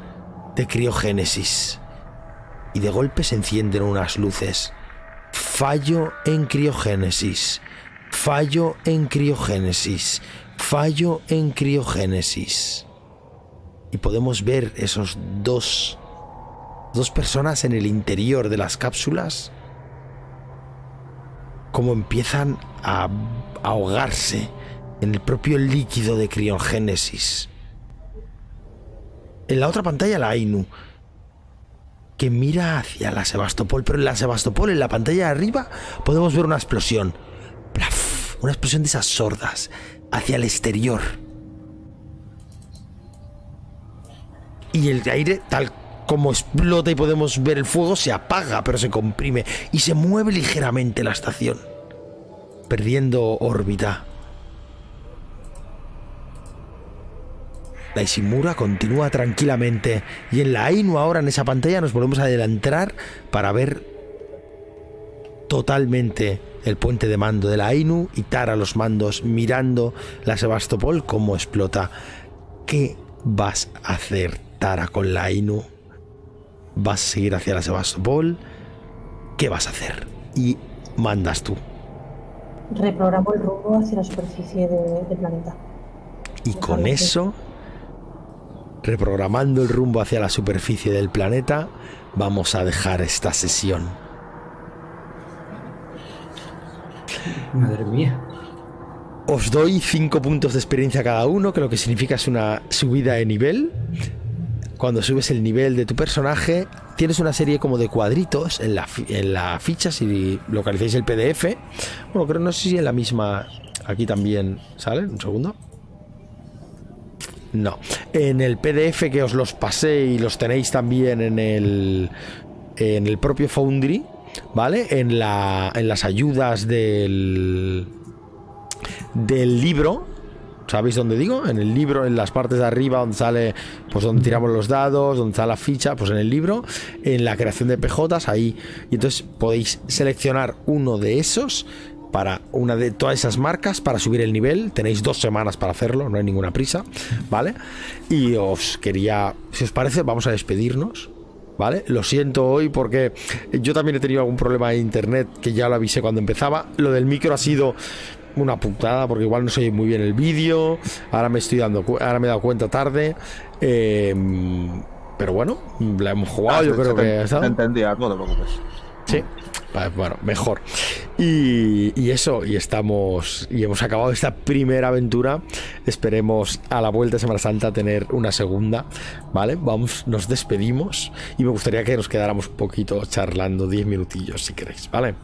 de criogénesis. Y de golpe se encienden unas luces. Fallo en criogénesis. Fallo en criogénesis. Fallo en criogénesis. Y podemos ver esos dos dos personas en el interior de las cápsulas como empiezan a ahogarse en el propio líquido de criogénesis. En la otra pantalla la Ainu, que mira hacia la Sebastopol, pero en la Sebastopol, en la pantalla de arriba, podemos ver una explosión. una explosión de esas sordas, hacia el exterior. Y el aire, tal como explota y podemos ver el fuego, se apaga, pero se comprime y se mueve ligeramente la estación, perdiendo órbita. La Ishimura continúa tranquilamente y en la Ainu ahora en esa pantalla nos volvemos a adelantar para ver totalmente el puente de mando de la Ainu y Tara los mandos mirando la Sebastopol cómo explota. ¿Qué vas a hacer Tara con la Ainu? ¿Vas a seguir hacia la Sebastopol? ¿Qué vas a hacer? Y mandas tú. Reprogramo el rumbo hacia la superficie del planeta. Y con eso reprogramando el rumbo hacia la superficie del planeta, vamos a dejar esta sesión. Madre mía. Os doy 5 puntos de experiencia cada uno, que lo que significa es una subida de nivel. Cuando subes el nivel de tu personaje, tienes una serie como de cuadritos en la, en la ficha, si localizáis el PDF. Bueno, creo no sé si en la misma aquí también sale. Un segundo. No. En el PDF que os los pasé y los tenéis también en el, en el propio Foundry, ¿vale? En, la, en las ayudas del, del libro. ¿Sabéis dónde digo? En el libro, en las partes de arriba donde sale, pues donde tiramos los dados, donde está la ficha, pues en el libro, en la creación de PJs, ahí. Y entonces podéis seleccionar uno de esos para una de todas esas marcas para subir el nivel. Tenéis dos semanas para hacerlo, no hay ninguna prisa, ¿vale? Y os quería, si os parece, vamos a despedirnos. ¿Vale? Lo siento hoy porque yo también he tenido algún problema de internet que ya lo avisé cuando empezaba. Lo del micro ha sido una putada porque igual no se oye muy bien el vídeo. Ahora me estoy dando ahora me he dado cuenta tarde. Em, pero bueno, la hemos jugado, ah, yo creo que. Entendía, no te preocupes. Sí, bueno, mejor. Y, eso, y estamos, y hemos acabado esta primera aventura. Esperemos a la vuelta de Semana Santa tener una segunda, ¿vale? Vamos, nos despedimos y me gustaría que nos quedáramos un poquito charlando, 10 minutillos si queréis, ¿vale?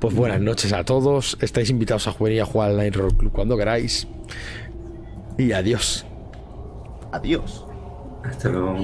Pues buenas noches a todos. Estáis invitados a jugar y a jugar al Night Roll Club cuando queráis. Y adiós. Adiós. Hasta luego.